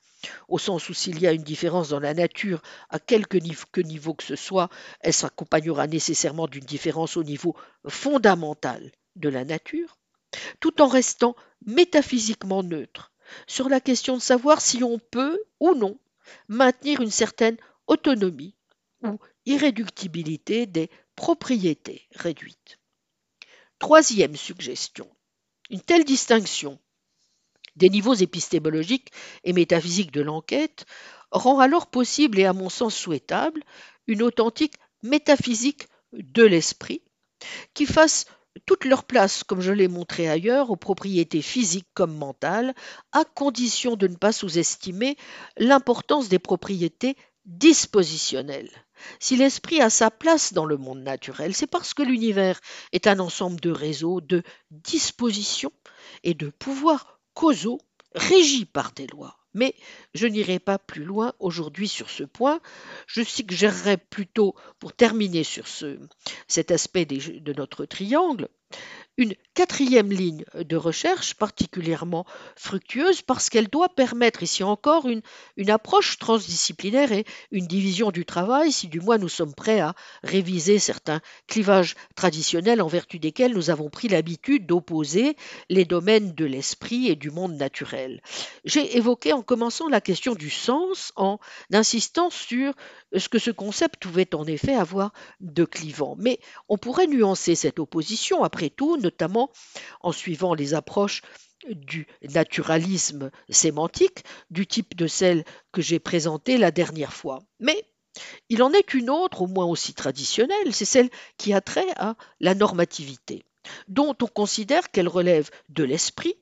au sens où s'il y a une différence dans la nature à quelque niveau que, niveau que ce soit, elle s'accompagnera nécessairement d'une différence au niveau fondamental de la nature, tout en restant métaphysiquement neutre sur la question de savoir si on peut ou non maintenir une certaine autonomie ou irréductibilité des propriétés réduites. Troisième suggestion. Une telle distinction des niveaux épistémologiques et métaphysiques de l'enquête rend alors possible et à mon sens souhaitable une authentique métaphysique de l'esprit qui fasse toute leur place, comme je l'ai montré ailleurs, aux propriétés physiques comme mentales, à condition de ne pas sous-estimer l'importance des propriétés dispositionnel. Si l'esprit a sa place dans le monde naturel, c'est parce que l'univers est un ensemble de réseaux, de dispositions et de pouvoirs causaux régis par des lois. Mais je n'irai pas plus loin aujourd'hui sur ce point. Je suggérerais plutôt, pour terminer sur ce, cet aspect de notre triangle, une quatrième ligne de recherche particulièrement fructueuse parce qu'elle doit permettre ici encore une, une, approche transdisciplinaire et une division du travail, si du moins nous sommes prêts à réviser certains clivages traditionnels en vertu desquels nous avons pris l'habitude d'opposer les domaines de l'esprit et du monde naturel. J'ai évoqué en commençant la question du sens en insistant sur ce que ce concept pouvait en effet avoir de clivant. Mais on pourrait nuancer cette opposition, après tout, notamment en suivant les approches du naturalisme sémantique, du type de celle que j'ai présentée la dernière fois. Mais il en est une autre, au moins aussi traditionnelle, c'est celle qui a trait à la normativité, dont on considère qu'elle relève de l'esprit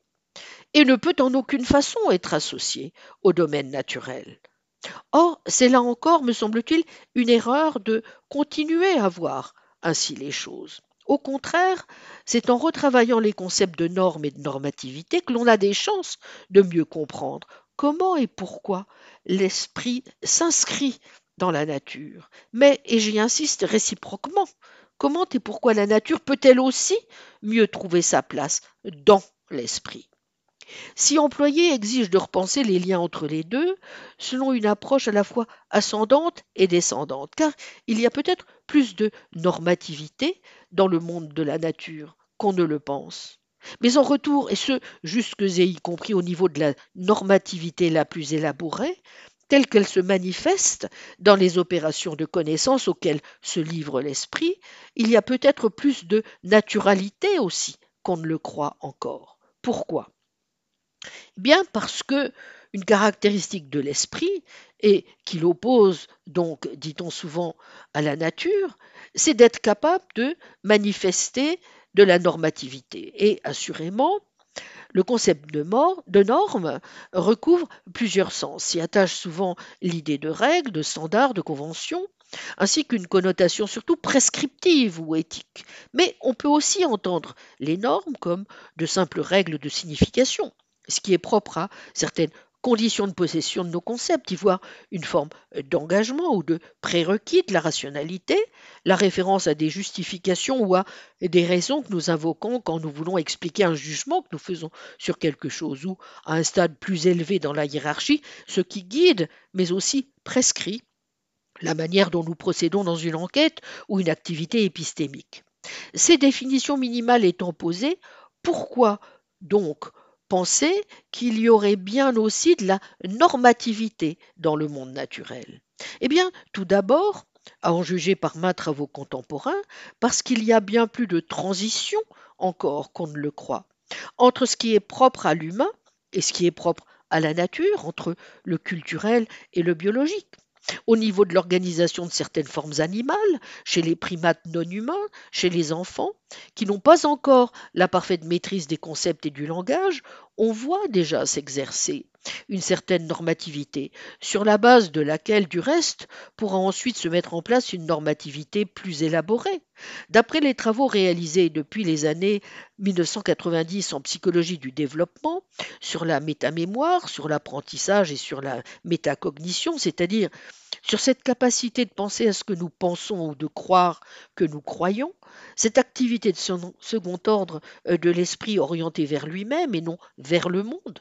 et ne peut en aucune façon être associée au domaine naturel. Or, c'est là encore, me semble-t-il, une erreur de continuer à voir ainsi les choses. Au contraire, c'est en retravaillant les concepts de normes et de normativité que l'on a des chances de mieux comprendre comment et pourquoi l'esprit s'inscrit dans la nature. Mais, et j'y insiste réciproquement, comment et pourquoi la nature peut-elle aussi mieux trouver sa place dans l'esprit? Si employer exige de repenser les liens entre les deux, selon une approche à la fois ascendante et descendante, car il y a peut-être plus de normativité dans le monde de la nature qu'on ne le pense. Mais en retour, et ce jusque et y compris au niveau de la normativité la plus élaborée, telle qu'elle se manifeste dans les opérations de connaissance auxquelles se livre l'esprit, il y a peut-être plus de naturalité aussi qu'on ne le croit encore. Pourquoi? Bien parce que une caractéristique de l'esprit, et qui l'oppose donc, dit-on souvent, à la nature, c'est d'être capable de manifester de la normativité. Et assurément, le concept de, mort, de norme recouvre plusieurs sens, s'y attache souvent l'idée de règles, de standards, de conventions, ainsi qu'une connotation surtout prescriptive ou éthique. Mais on peut aussi entendre les normes comme de simples règles de signification ce qui est propre à certaines conditions de possession de nos concepts, y voir une forme d'engagement ou de prérequis de la rationalité, la référence à des justifications ou à des raisons que nous invoquons quand nous voulons expliquer un jugement que nous faisons sur quelque chose, ou à un stade plus élevé dans la hiérarchie, ce qui guide, mais aussi prescrit, la manière dont nous procédons dans une enquête ou une activité épistémique. Ces définitions minimales étant posées, pourquoi donc penser qu'il y aurait bien aussi de la normativité dans le monde naturel. Eh bien, tout d'abord, à en juger par mains travaux contemporains, parce qu'il y a bien plus de transition encore qu'on ne le croit, entre ce qui est propre à l'humain et ce qui est propre à la nature, entre le culturel et le biologique au niveau de l'organisation de certaines formes animales, chez les primates non humains, chez les enfants, qui n'ont pas encore la parfaite maîtrise des concepts et du langage, on voit déjà s'exercer une certaine normativité, sur la base de laquelle, du reste, pourra ensuite se mettre en place une normativité plus élaborée. D'après les travaux réalisés depuis les années 1990 en psychologie du développement, sur la métamémoire, sur l'apprentissage et sur la métacognition, c'est-à-dire sur cette capacité de penser à ce que nous pensons ou de croire que nous croyons, cette activité de second ordre euh, de l'esprit orienté vers lui-même et non vers le monde,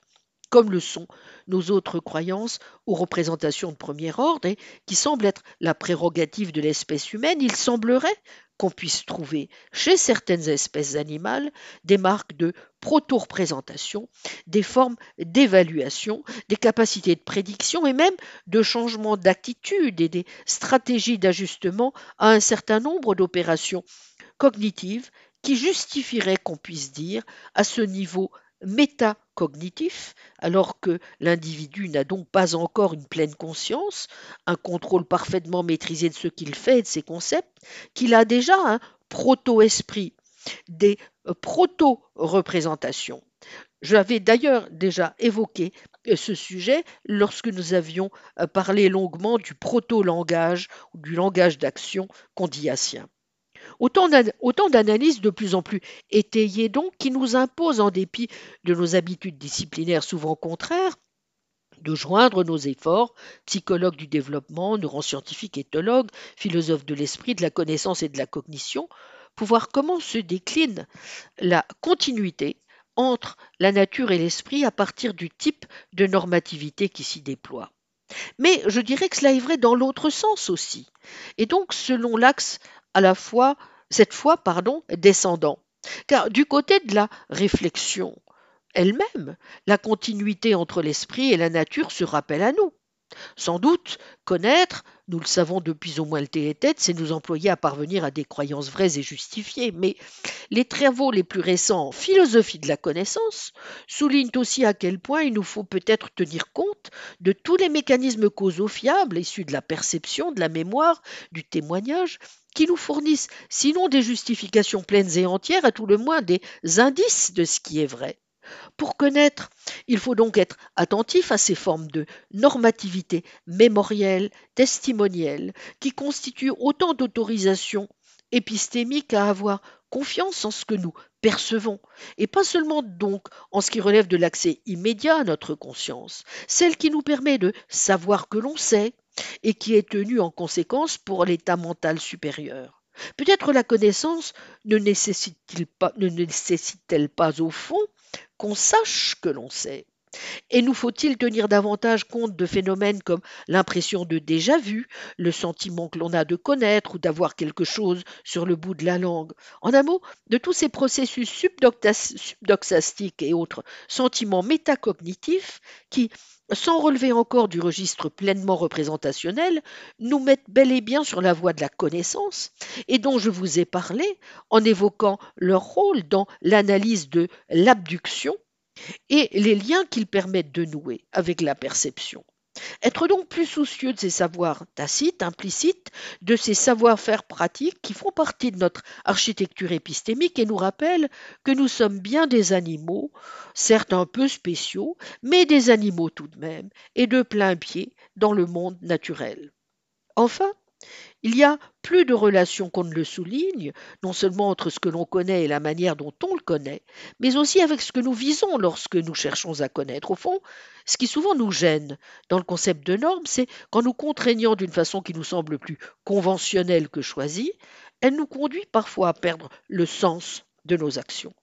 comme le sont nos autres croyances ou représentations de premier ordre, et qui semblent être la prérogative de l'espèce humaine, il semblerait qu'on puisse trouver chez certaines espèces animales des marques de proto-représentation, des formes d'évaluation, des capacités de prédiction et même de changement d'attitude et des stratégies d'ajustement à un certain nombre d'opérations cognitives qui justifieraient qu'on puisse dire à ce niveau métacognitif, alors que l'individu n'a donc pas encore une pleine conscience, un contrôle parfaitement maîtrisé de ce qu'il fait et de ses concepts, qu'il a déjà un proto-esprit, des euh, proto-représentations. J'avais d'ailleurs déjà évoqué euh, ce sujet lorsque nous avions euh, parlé longuement du proto-langage ou du langage d'action condiacien. Autant d'analyses de plus en plus étayées donc qui nous imposent, en dépit de nos habitudes disciplinaires souvent contraires, de joindre nos efforts, psychologues du développement, neuroscientifiques, éthologues, philosophes de l'esprit, de la connaissance et de la cognition, pour voir comment se décline la continuité entre la nature et l'esprit à partir du type de normativité qui s'y déploie. Mais je dirais que cela est vrai dans l'autre sens aussi. Et donc, selon l'axe à la fois, cette fois, pardon, descendant. Car du côté de la réflexion elle-même, la continuité entre l'esprit et la nature se rappelle à nous. Sans doute, connaître, nous le savons depuis au moins le thé et tête, c'est nous employer à parvenir à des croyances vraies et justifiées, mais les travaux les plus récents en philosophie de la connaissance soulignent aussi à quel point il nous faut peut-être tenir compte de tous les mécanismes causaux fiables issus de la perception, de la mémoire, du témoignage, qui nous fournissent sinon des justifications pleines et entières, à tout le moins des indices de ce qui est vrai. Pour connaître, il faut donc être attentif à ces formes de normativité mémorielle, testimonielle, qui constituent autant d'autorisations épistémiques à avoir confiance en ce que nous percevons, et pas seulement donc en ce qui relève de l'accès immédiat à notre conscience, celle qui nous permet de savoir que l'on sait, et qui est tenue en conséquence pour l'état mental supérieur. Peut-être la connaissance ne nécessite-t-elle pas au fond qu'on sache que l'on sait? Et nous faut-il tenir davantage compte de phénomènes comme l'impression de déjà vu, le sentiment que l'on a de connaître ou d'avoir quelque chose sur le bout de la langue? En un mot, de tous ces processus subdoxastiques et autres sentiments métacognitifs qui, sans relever encore du registre pleinement représentationnel, nous mettent bel et bien sur la voie de la connaissance, et dont je vous ai parlé en évoquant leur rôle dans l'analyse de l'abduction et les liens qu'ils permettent de nouer avec la perception. Être donc plus soucieux de ces savoirs tacites, implicites, de ces savoir-faire pratiques qui font partie de notre architecture épistémique et nous rappellent que nous sommes bien des animaux, certes un peu spéciaux, mais des animaux tout de même, et de plein pied dans le monde naturel. Enfin, il y a plus de relations qu'on ne le souligne, non seulement entre ce que l'on connaît et la manière dont on le connaît, mais aussi avec ce que nous visons lorsque nous cherchons à connaître. Au fond, ce qui souvent nous gêne dans le concept de norme, c'est qu'en nous contraignant d'une façon qui nous semble plus conventionnelle que choisie, elle nous conduit parfois à perdre le sens de nos actions.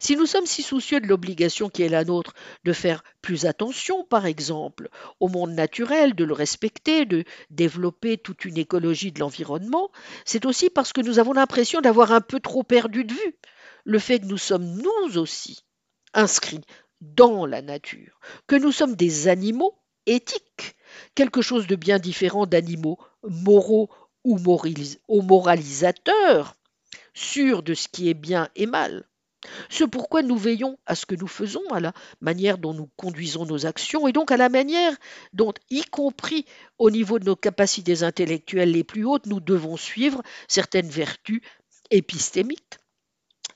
Si nous sommes si soucieux de l'obligation qui est la nôtre de faire plus attention, par exemple, au monde naturel, de le respecter, de développer toute une écologie de l'environnement, c'est aussi parce que nous avons l'impression d'avoir un peu trop perdu de vue le fait que nous sommes nous aussi inscrits dans la nature, que nous sommes des animaux éthiques, quelque chose de bien différent d'animaux moraux ou moralisateurs, sûrs de ce qui est bien et mal. Ce pourquoi nous veillons à ce que nous faisons, à la manière dont nous conduisons nos actions, et donc à la manière dont, y compris au niveau de nos capacités intellectuelles les plus hautes, nous devons suivre certaines vertus épistémiques.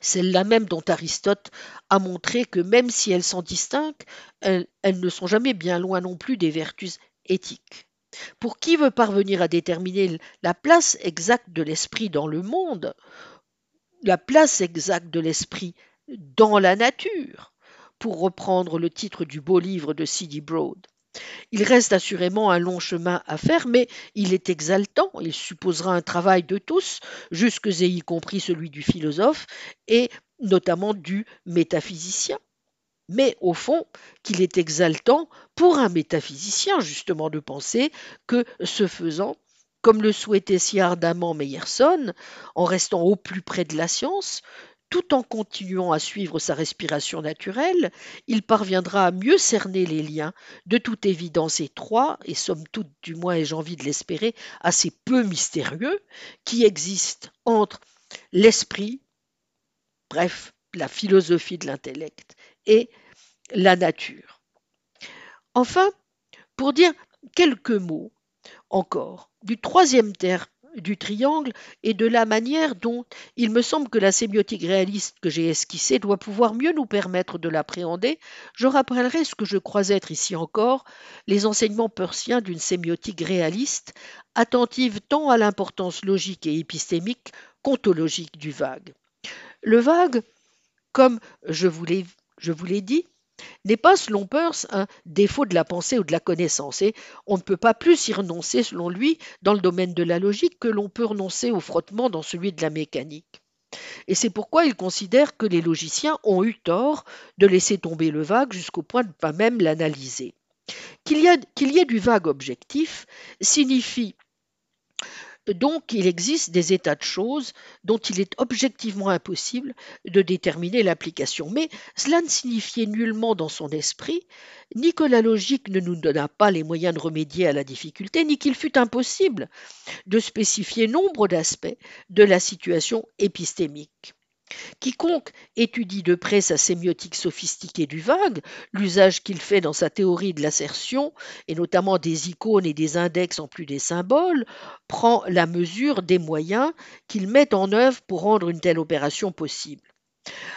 Celles-là même dont Aristote a montré que même si elles s'en distinguent, elles, elles ne sont jamais bien loin non plus des vertus éthiques. Pour qui veut parvenir à déterminer la place exacte de l'esprit dans le monde, la place exacte de l'esprit dans la nature, pour reprendre le titre du beau livre de C.D. Broad. Il reste assurément un long chemin à faire, mais il est exaltant, il supposera un travail de tous, jusque et y compris celui du philosophe et notamment du métaphysicien. Mais au fond, qu'il est exaltant pour un métaphysicien justement de penser que, ce faisant, comme le souhaitait si ardemment Meyerson, en restant au plus près de la science, tout en continuant à suivre sa respiration naturelle, il parviendra à mieux cerner les liens, de toute évidence étroits, et somme toute, du moins ai-je envie de l'espérer, assez peu mystérieux, qui existent entre l'esprit, bref, la philosophie de l'intellect, et la nature. Enfin, pour dire quelques mots encore du troisième terme du triangle et de la manière dont il me semble que la sémiotique réaliste que j'ai esquissée doit pouvoir mieux nous permettre de l'appréhender, je rappellerai ce que je crois être ici encore les enseignements persiens d'une sémiotique réaliste, attentive tant à l'importance logique et épistémique qu'ontologique du vague. Le vague, comme je vous l'ai dit, n'est pas, selon Peirce, un défaut de la pensée ou de la connaissance, et on ne peut pas plus y renoncer, selon lui, dans le domaine de la logique que l'on peut renoncer au frottement dans celui de la mécanique. Et c'est pourquoi il considère que les logiciens ont eu tort de laisser tomber le vague jusqu'au point de ne pas même l'analyser. Qu'il y, y, ait du vague objectif signifie donc, il existe des états de choses dont il est objectivement impossible de déterminer l'application. Mais cela ne signifiait nullement dans son esprit ni que la logique ne nous donna pas les moyens de remédier à la difficulté, ni qu'il fût impossible de spécifier nombre d'aspects de la situation épistémique. Quiconque étudie de près sa sémiotique sophistiquée du vague, l'usage qu'il fait dans sa théorie de l'assertion, et notamment des icônes et des index en plus des symboles, prend la mesure des moyens qu'il met en œuvre pour rendre une telle opération possible.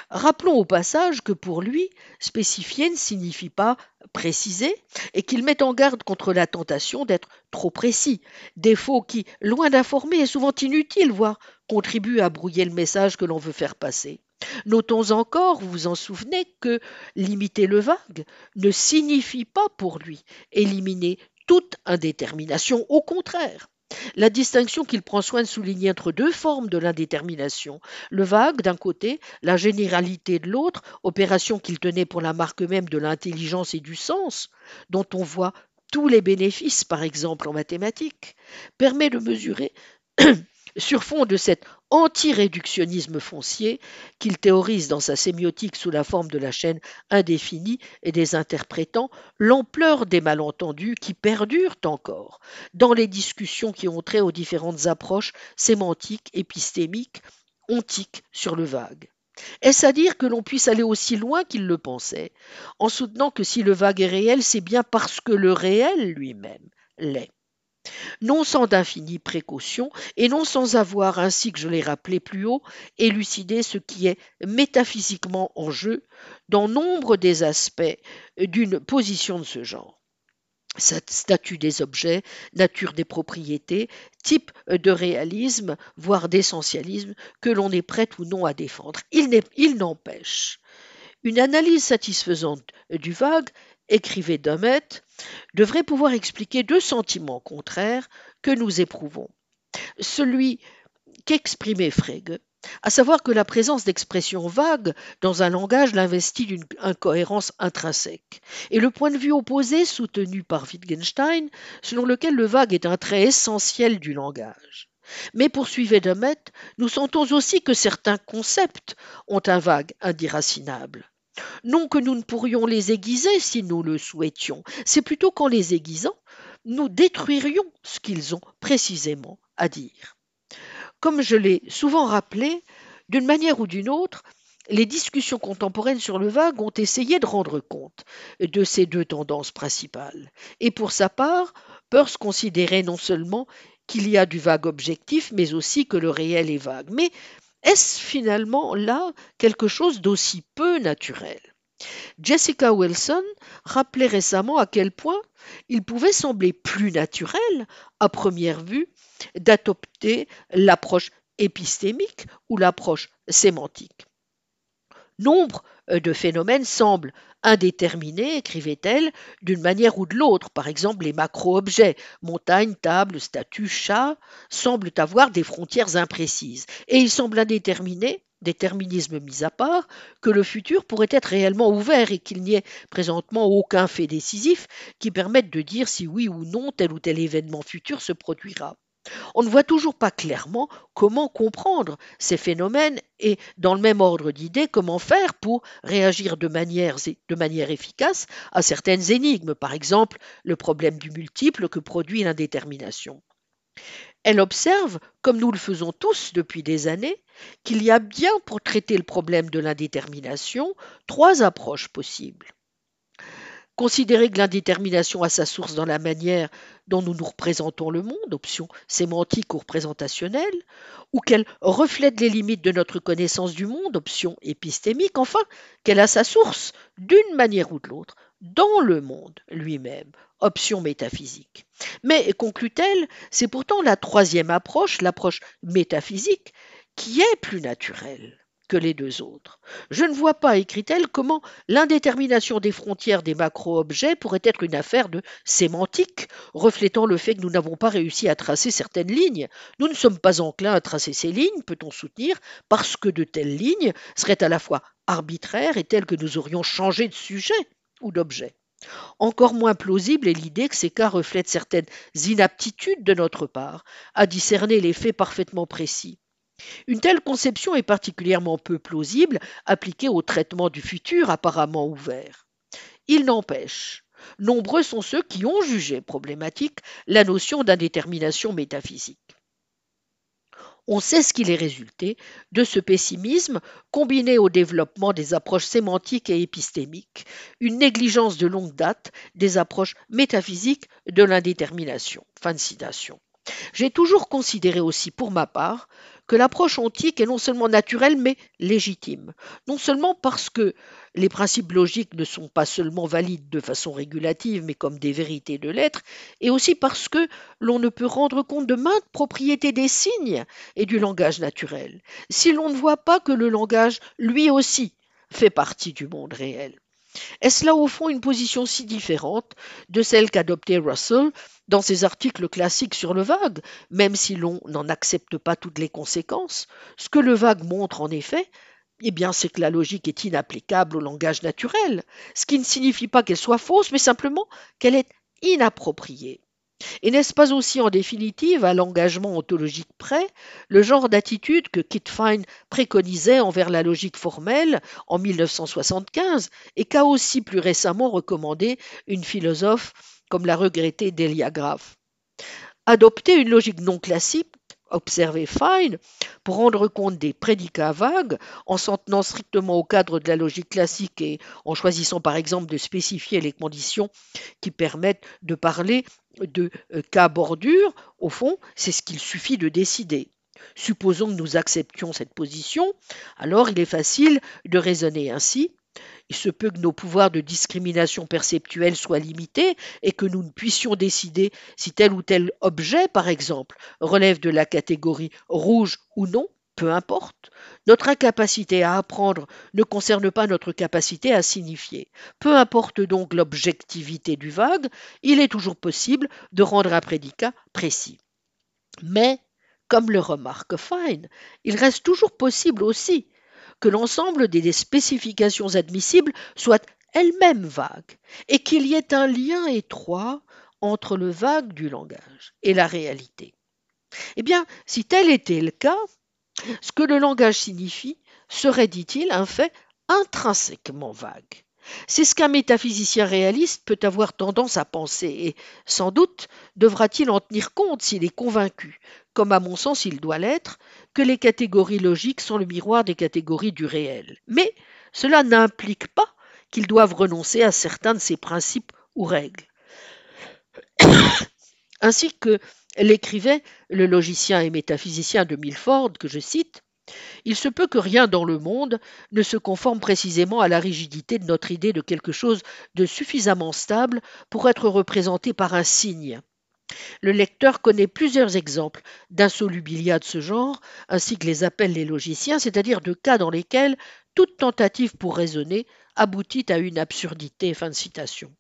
Rappelons au passage que pour lui, spécifier ne signifie pas préciser et qu'il met en garde contre la tentation d'être trop précis, défaut qui, loin d'informer, est souvent inutile, voire contribue à brouiller le message que l'on veut faire passer. Notons encore, vous vous en souvenez, que limiter le vague ne signifie pas pour lui éliminer toute indétermination, au contraire. La distinction qu'il prend soin de souligner entre deux formes de l'indétermination, le vague d'un côté, la généralité de l'autre, opération qu'il tenait pour la marque même de l'intelligence et du sens, dont on voit tous les bénéfices, par exemple en mathématiques, permet de mesurer sur fond de cet anti-réductionnisme foncier qu'il théorise dans sa sémiotique sous la forme de la chaîne indéfinie et des interprétants, l'ampleur des malentendus qui perdurent encore dans les discussions qui ont trait aux différentes approches sémantiques, épistémiques, ontiques sur le vague. Est-ce à dire que l'on puisse aller aussi loin qu'il le pensait, en soutenant que si le vague est réel, c'est bien parce que le réel lui-même l'est? Non sans d'infinies précautions, et non sans avoir, ainsi que je l'ai rappelé plus haut, élucidé ce qui est métaphysiquement en jeu dans nombre des aspects d'une position de ce genre statut des objets, nature des propriétés, type de réalisme, voire d'essentialisme, que l'on est prêt ou non à défendre. Il n'empêche. Une analyse satisfaisante du vague écrivait Dummett, devrait pouvoir expliquer deux sentiments contraires que nous éprouvons. Celui qu'exprimait Frege, à savoir que la présence d'expressions vagues dans un langage l'investit d'une incohérence intrinsèque, et le point de vue opposé soutenu par Wittgenstein, selon lequel le vague est un trait essentiel du langage. Mais poursuivait Dummett, nous sentons aussi que certains concepts ont un vague indiracinable. Non que nous ne pourrions les aiguiser si nous le souhaitions, c'est plutôt qu'en les aiguisant, nous détruirions ce qu'ils ont précisément à dire. Comme je l'ai souvent rappelé, d'une manière ou d'une autre, les discussions contemporaines sur le vague ont essayé de rendre compte de ces deux tendances principales. Et pour sa part, Peirce considérait non seulement qu'il y a du vague objectif, mais aussi que le réel est vague. Mais est-ce finalement là quelque chose d'aussi peu naturel? Jessica Wilson rappelait récemment à quel point il pouvait sembler plus naturel, à première vue, d'adopter l'approche épistémique ou l'approche sémantique. Nombre de phénomènes semblent indéterminés, écrivait-elle, d'une manière ou de l'autre. Par exemple, les macro-objets, montagne, table, statue, chat, semblent avoir des frontières imprécises. Et il semble indéterminé, déterminisme mis à part, que le futur pourrait être réellement ouvert et qu'il n'y ait présentement aucun fait décisif qui permette de dire si oui ou non tel ou tel événement futur se produira. On ne voit toujours pas clairement comment comprendre ces phénomènes et, dans le même ordre d'idées, comment faire pour réagir de manière, efficace à certaines énigmes, par exemple le problème du multiple que produit l'indétermination. Elle observe, comme nous le faisons tous depuis des années, qu'il y a bien pour traiter le problème de l'indétermination trois approches possibles. Considérer que l'indétermination a sa source dans la manière dont nous nous représentons le monde, option sémantique ou représentationnelle, ou qu'elle reflète les limites de notre connaissance du monde, option épistémique, enfin, qu'elle a sa source, d'une manière ou de l'autre, dans le monde lui-même, option métaphysique. Mais, conclut-elle, c'est pourtant la troisième approche, l'approche métaphysique, qui est plus naturelle que les deux autres. Je ne vois pas, écrit-elle, comment l'indétermination des frontières des macro-objets pourrait être une affaire de sémantique, reflétant le fait que nous n'avons pas réussi à tracer certaines lignes. Nous ne sommes pas enclins à tracer ces lignes, peut-on soutenir, parce que de telles lignes seraient à la fois arbitraires et telles que nous aurions changé de sujet ou d'objet. Encore moins plausible est l'idée que ces cas reflètent certaines inaptitudes de notre part à discerner les faits parfaitement précis. Une telle conception est particulièrement peu plausible appliquée au traitement du futur apparemment ouvert. Il n'empêche, nombreux sont ceux qui ont jugé problématique la notion d'indétermination métaphysique. On sait ce qu'il est résulté de ce pessimisme combiné au développement des approches sémantiques et épistémiques, une négligence de longue date des approches métaphysiques de l'indétermination. Fin. J'ai toujours considéré aussi, pour ma part, que l'approche antique est non seulement naturelle, mais légitime. Non seulement parce que les principes logiques ne sont pas seulement valides de façon régulative, mais comme des vérités de l'être, et aussi parce que l'on ne peut rendre compte de maintes propriétés des signes et du langage naturel, si l'on ne voit pas que le langage, lui aussi, fait partie du monde réel. Est-ce là au fond une position si différente de celle qu'adoptait Russell dans ses articles classiques sur le vague, même si l'on n'en accepte pas toutes les conséquences? Ce que le vague montre en effet, eh bien, c'est que la logique est inapplicable au langage naturel, ce qui ne signifie pas qu'elle soit fausse, mais simplement qu'elle est inappropriée. Et n'est-ce pas aussi en définitive, à l'engagement ontologique près, le genre d'attitude que Kit Fine préconisait envers la logique formelle en 1975 et qu'a aussi plus récemment recommandé une philosophe comme l'a regretté Delia Graff? Adopter une logique non classique observer Fine pour rendre compte des prédicats vagues en s'en tenant strictement au cadre de la logique classique et en choisissant par exemple de spécifier les conditions qui permettent de parler de euh, cas bordure, au fond, c'est ce qu'il suffit de décider. Supposons que nous acceptions cette position, alors il est facile de raisonner ainsi. Il se peut que nos pouvoirs de discrimination perceptuelle soient limités et que nous ne puissions décider si tel ou tel objet, par exemple, relève de la catégorie rouge ou non, peu importe. Notre incapacité à apprendre ne concerne pas notre capacité à signifier. Peu importe donc l'objectivité du vague, il est toujours possible de rendre un prédicat précis. Mais, comme le remarque Fine, il reste toujours possible aussi que l'ensemble des spécifications admissibles soient elles-mêmes vagues, et qu'il y ait un lien étroit entre le vague du langage et la réalité. Eh bien, si tel était le cas, ce que le langage signifie serait, dit-il, un fait intrinsèquement vague. C'est ce qu'un métaphysicien réaliste peut avoir tendance à penser, et sans doute devra-t-il en tenir compte s'il est convaincu, comme à mon sens il doit l'être, que les catégories logiques sont le miroir des catégories du réel. Mais cela n'implique pas qu'ils doivent renoncer à certains de ces principes ou règles. Ainsi que l'écrivait le logicien et métaphysicien de Milford, que je cite, il se peut que rien dans le monde ne se conforme précisément à la rigidité de notre idée de quelque chose de suffisamment stable pour être représenté par un signe. Le lecteur connaît plusieurs exemples d'insolubilia de ce genre, ainsi que les appellent les logiciens, c'est-à-dire de cas dans lesquels toute tentative pour raisonner aboutit à une absurdité. Fin de citation.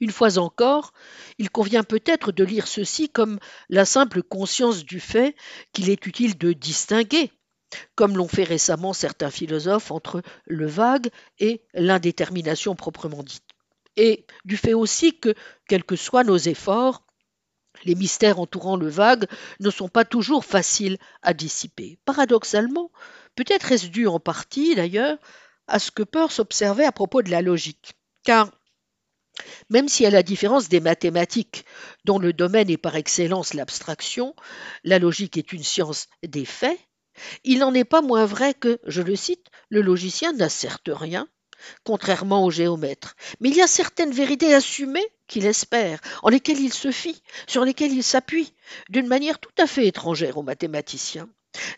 Une fois encore, il convient peut-être de lire ceci comme la simple conscience du fait qu'il est utile de distinguer comme l'ont fait récemment certains philosophes entre le vague et l'indétermination proprement dite. Et du fait aussi que, quels que soient nos efforts, les mystères entourant le vague ne sont pas toujours faciles à dissiper. Paradoxalement, peut-être est-ce dû en partie d'ailleurs à ce que Peirce observait à propos de la logique. Car même si à la différence des mathématiques, dont le domaine est par excellence l'abstraction, la logique est une science des faits, il n'en est pas moins vrai que, je le cite, le logicien n'asserte rien, contrairement au géomètre. Mais il y a certaines vérités assumées qu'il espère, en lesquelles il se fie, sur lesquelles il s'appuie, d'une manière tout à fait étrangère aux mathématiciens.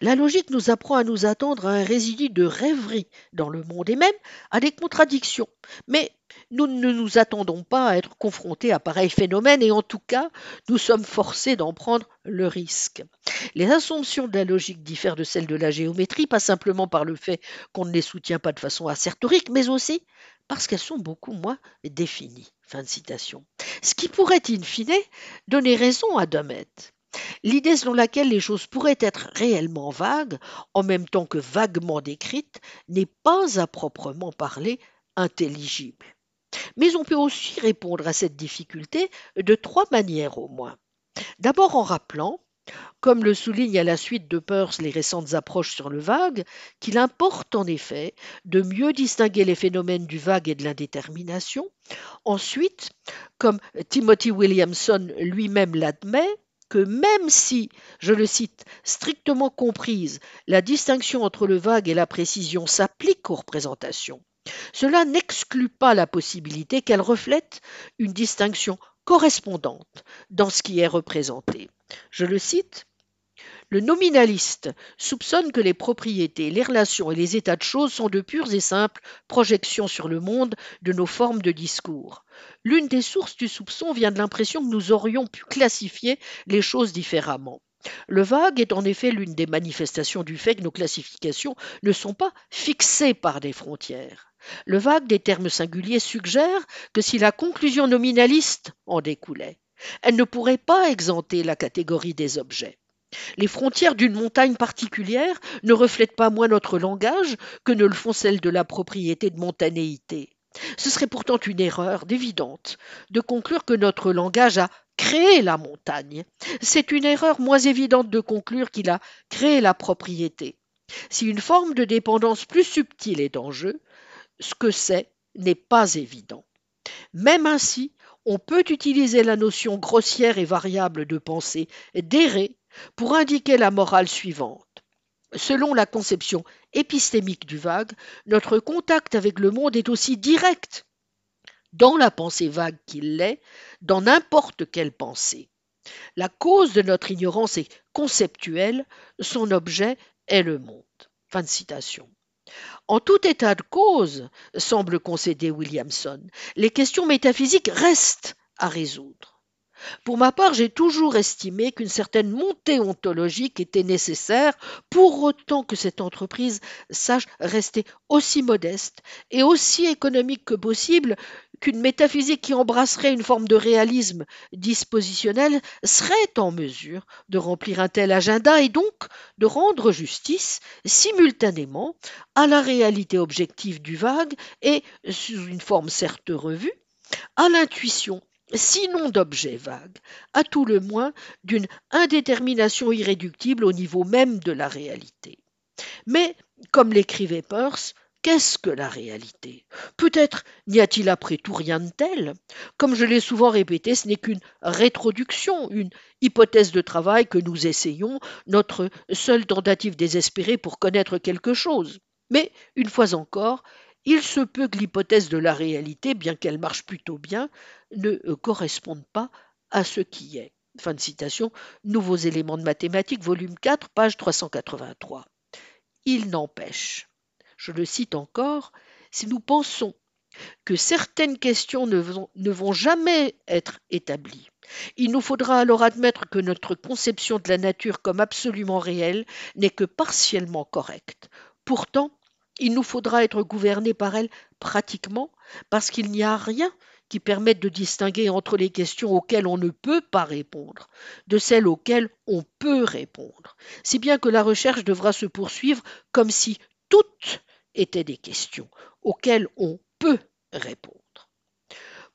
La logique nous apprend à nous attendre à un résidu de rêverie dans le monde et même à des contradictions. Mais nous ne nous attendons pas à être confrontés à pareils phénomènes et en tout cas, nous sommes forcés d'en prendre le risque. Les assumptions de la logique diffèrent de celles de la géométrie, pas simplement par le fait qu'on ne les soutient pas de façon assertorique, mais aussi parce qu'elles sont beaucoup moins définies. Fin de citation. Ce qui pourrait, in fine, donner raison à Dummett. L'idée selon laquelle les choses pourraient être réellement vagues, en même temps que vaguement décrites, n'est pas à proprement parler intelligible. Mais on peut aussi répondre à cette difficulté de trois manières au moins. D'abord en rappelant, comme le souligne à la suite de Peirce les récentes approches sur le vague, qu'il importe en effet de mieux distinguer les phénomènes du vague et de l'indétermination. Ensuite, comme Timothy Williamson lui-même l'admet, que même si, je le cite, strictement comprise, la distinction entre le vague et la précision s'applique aux représentations, cela n'exclut pas la possibilité qu'elle reflète une distinction correspondante dans ce qui est représenté. Je le cite le nominaliste soupçonne que les propriétés, les relations et les états de choses sont de pures et simples projections sur le monde de nos formes de discours. L'une des sources du soupçon vient de l'impression que nous aurions pu classifier les choses différemment. Le vague est en effet l'une des manifestations du fait que nos classifications ne sont pas fixées par des frontières. Le vague des termes singuliers suggère que si la conclusion nominaliste en découlait, elle ne pourrait pas exempter la catégorie des objets. Les frontières d'une montagne particulière ne reflètent pas moins notre langage que ne le font celles de la propriété de montanéité. Ce serait pourtant une erreur d'évidente de conclure que notre langage a créé la montagne. C'est une erreur moins évidente de conclure qu'il a créé la propriété. Si une forme de dépendance plus subtile est en jeu, ce que c'est n'est pas évident. Même ainsi, on peut utiliser la notion grossière et variable de pensée d'errer pour indiquer la morale suivante. Selon la conception épistémique du vague, notre contact avec le monde est aussi direct dans la pensée vague qu'il l'est, dans n'importe quelle pensée. La cause de notre ignorance est conceptuelle, son objet est le monde. En tout état de cause, semble concéder Williamson, les questions métaphysiques restent à résoudre. Pour ma part, j'ai toujours estimé qu'une certaine montée ontologique était nécessaire, pour autant que cette entreprise sache rester aussi modeste et aussi économique que possible, qu'une métaphysique qui embrasserait une forme de réalisme dispositionnel serait en mesure de remplir un tel agenda et donc de rendre justice simultanément à la réalité objective du vague et, sous une forme certes revue, à l'intuition sinon d'objets vagues, à tout le moins d'une indétermination irréductible au niveau même de la réalité. Mais, comme l'écrivait Peirce, Qu'est-ce que la réalité? Peut-être n'y a-t-il après tout rien de tel. Comme je l'ai souvent répété, ce n'est qu'une rétroduction, une hypothèse de travail que nous essayons, notre seule tentative désespérée pour connaître quelque chose. Mais, une fois encore, il se peut que l'hypothèse de la réalité, bien qu'elle marche plutôt bien, ne corresponde pas à ce qui est. Fin de citation, Nouveaux éléments de mathématiques, volume 4, page 383. Il n'empêche je le cite encore, si nous pensons que certaines questions ne vont, ne vont, jamais être établies. Il nous faudra alors admettre que notre conception de la nature comme absolument réelle n'est que partiellement correcte. Pourtant, il nous faudra être gouvernés par elle pratiquement parce qu'il n'y a rien qui permette de distinguer entre les questions auxquelles on ne peut pas répondre de celles auxquelles on peut répondre, si bien que la recherche devra se poursuivre comme si toutes étaient des questions auxquelles on peut répondre.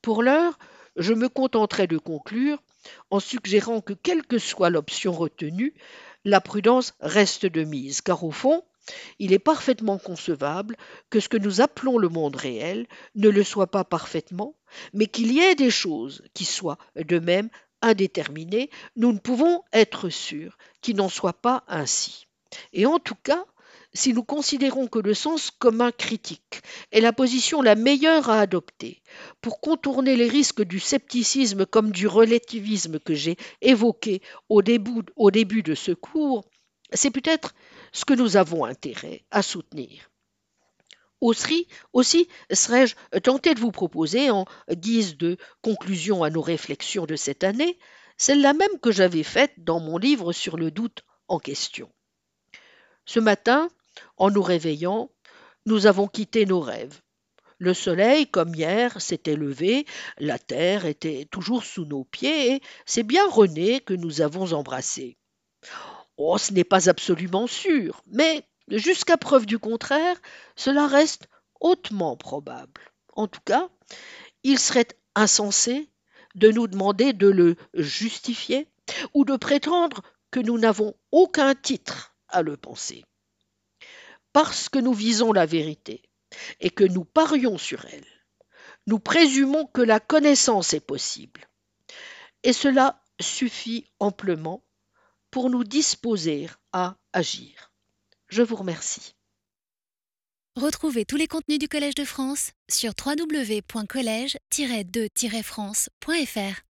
Pour l'heure, je me contenterai de conclure en suggérant que quelle que soit l'option retenue, la prudence reste de mise, car au fond, il est parfaitement concevable que ce que nous appelons le monde réel ne le soit pas parfaitement, mais qu'il y ait des choses qui soient de même indéterminées, nous ne pouvons être sûrs qu'il n'en soit pas ainsi. Et en tout cas, si nous considérons que le sens commun critique est la position la meilleure à adopter pour contourner les risques du scepticisme comme du relativisme que j'ai évoqué au début, au début de ce cours, c'est peut-être ce que nous avons intérêt à soutenir. Aussi, aussi serais-je tenté de vous proposer, en guise de conclusion à nos réflexions de cette année, celle-là même que j'avais faite dans mon livre sur le doute en question. Ce matin, en nous réveillant, nous avons quitté nos rêves. Le soleil, comme hier, s'était levé, la terre était toujours sous nos pieds, et c'est bien René que nous avons embrassé. Oh, ce n'est pas absolument sûr, mais jusqu'à preuve du contraire, cela reste hautement probable. En tout cas, il serait insensé de nous demander de le justifier ou de prétendre que nous n'avons aucun titre à le penser parce que nous visons la vérité et que nous parions sur elle, nous présumons que la connaissance est possible. Et cela suffit amplement pour nous disposer à agir. Je vous remercie. Retrouvez tous les contenus du Collège de France sur www.colège-2-france.fr.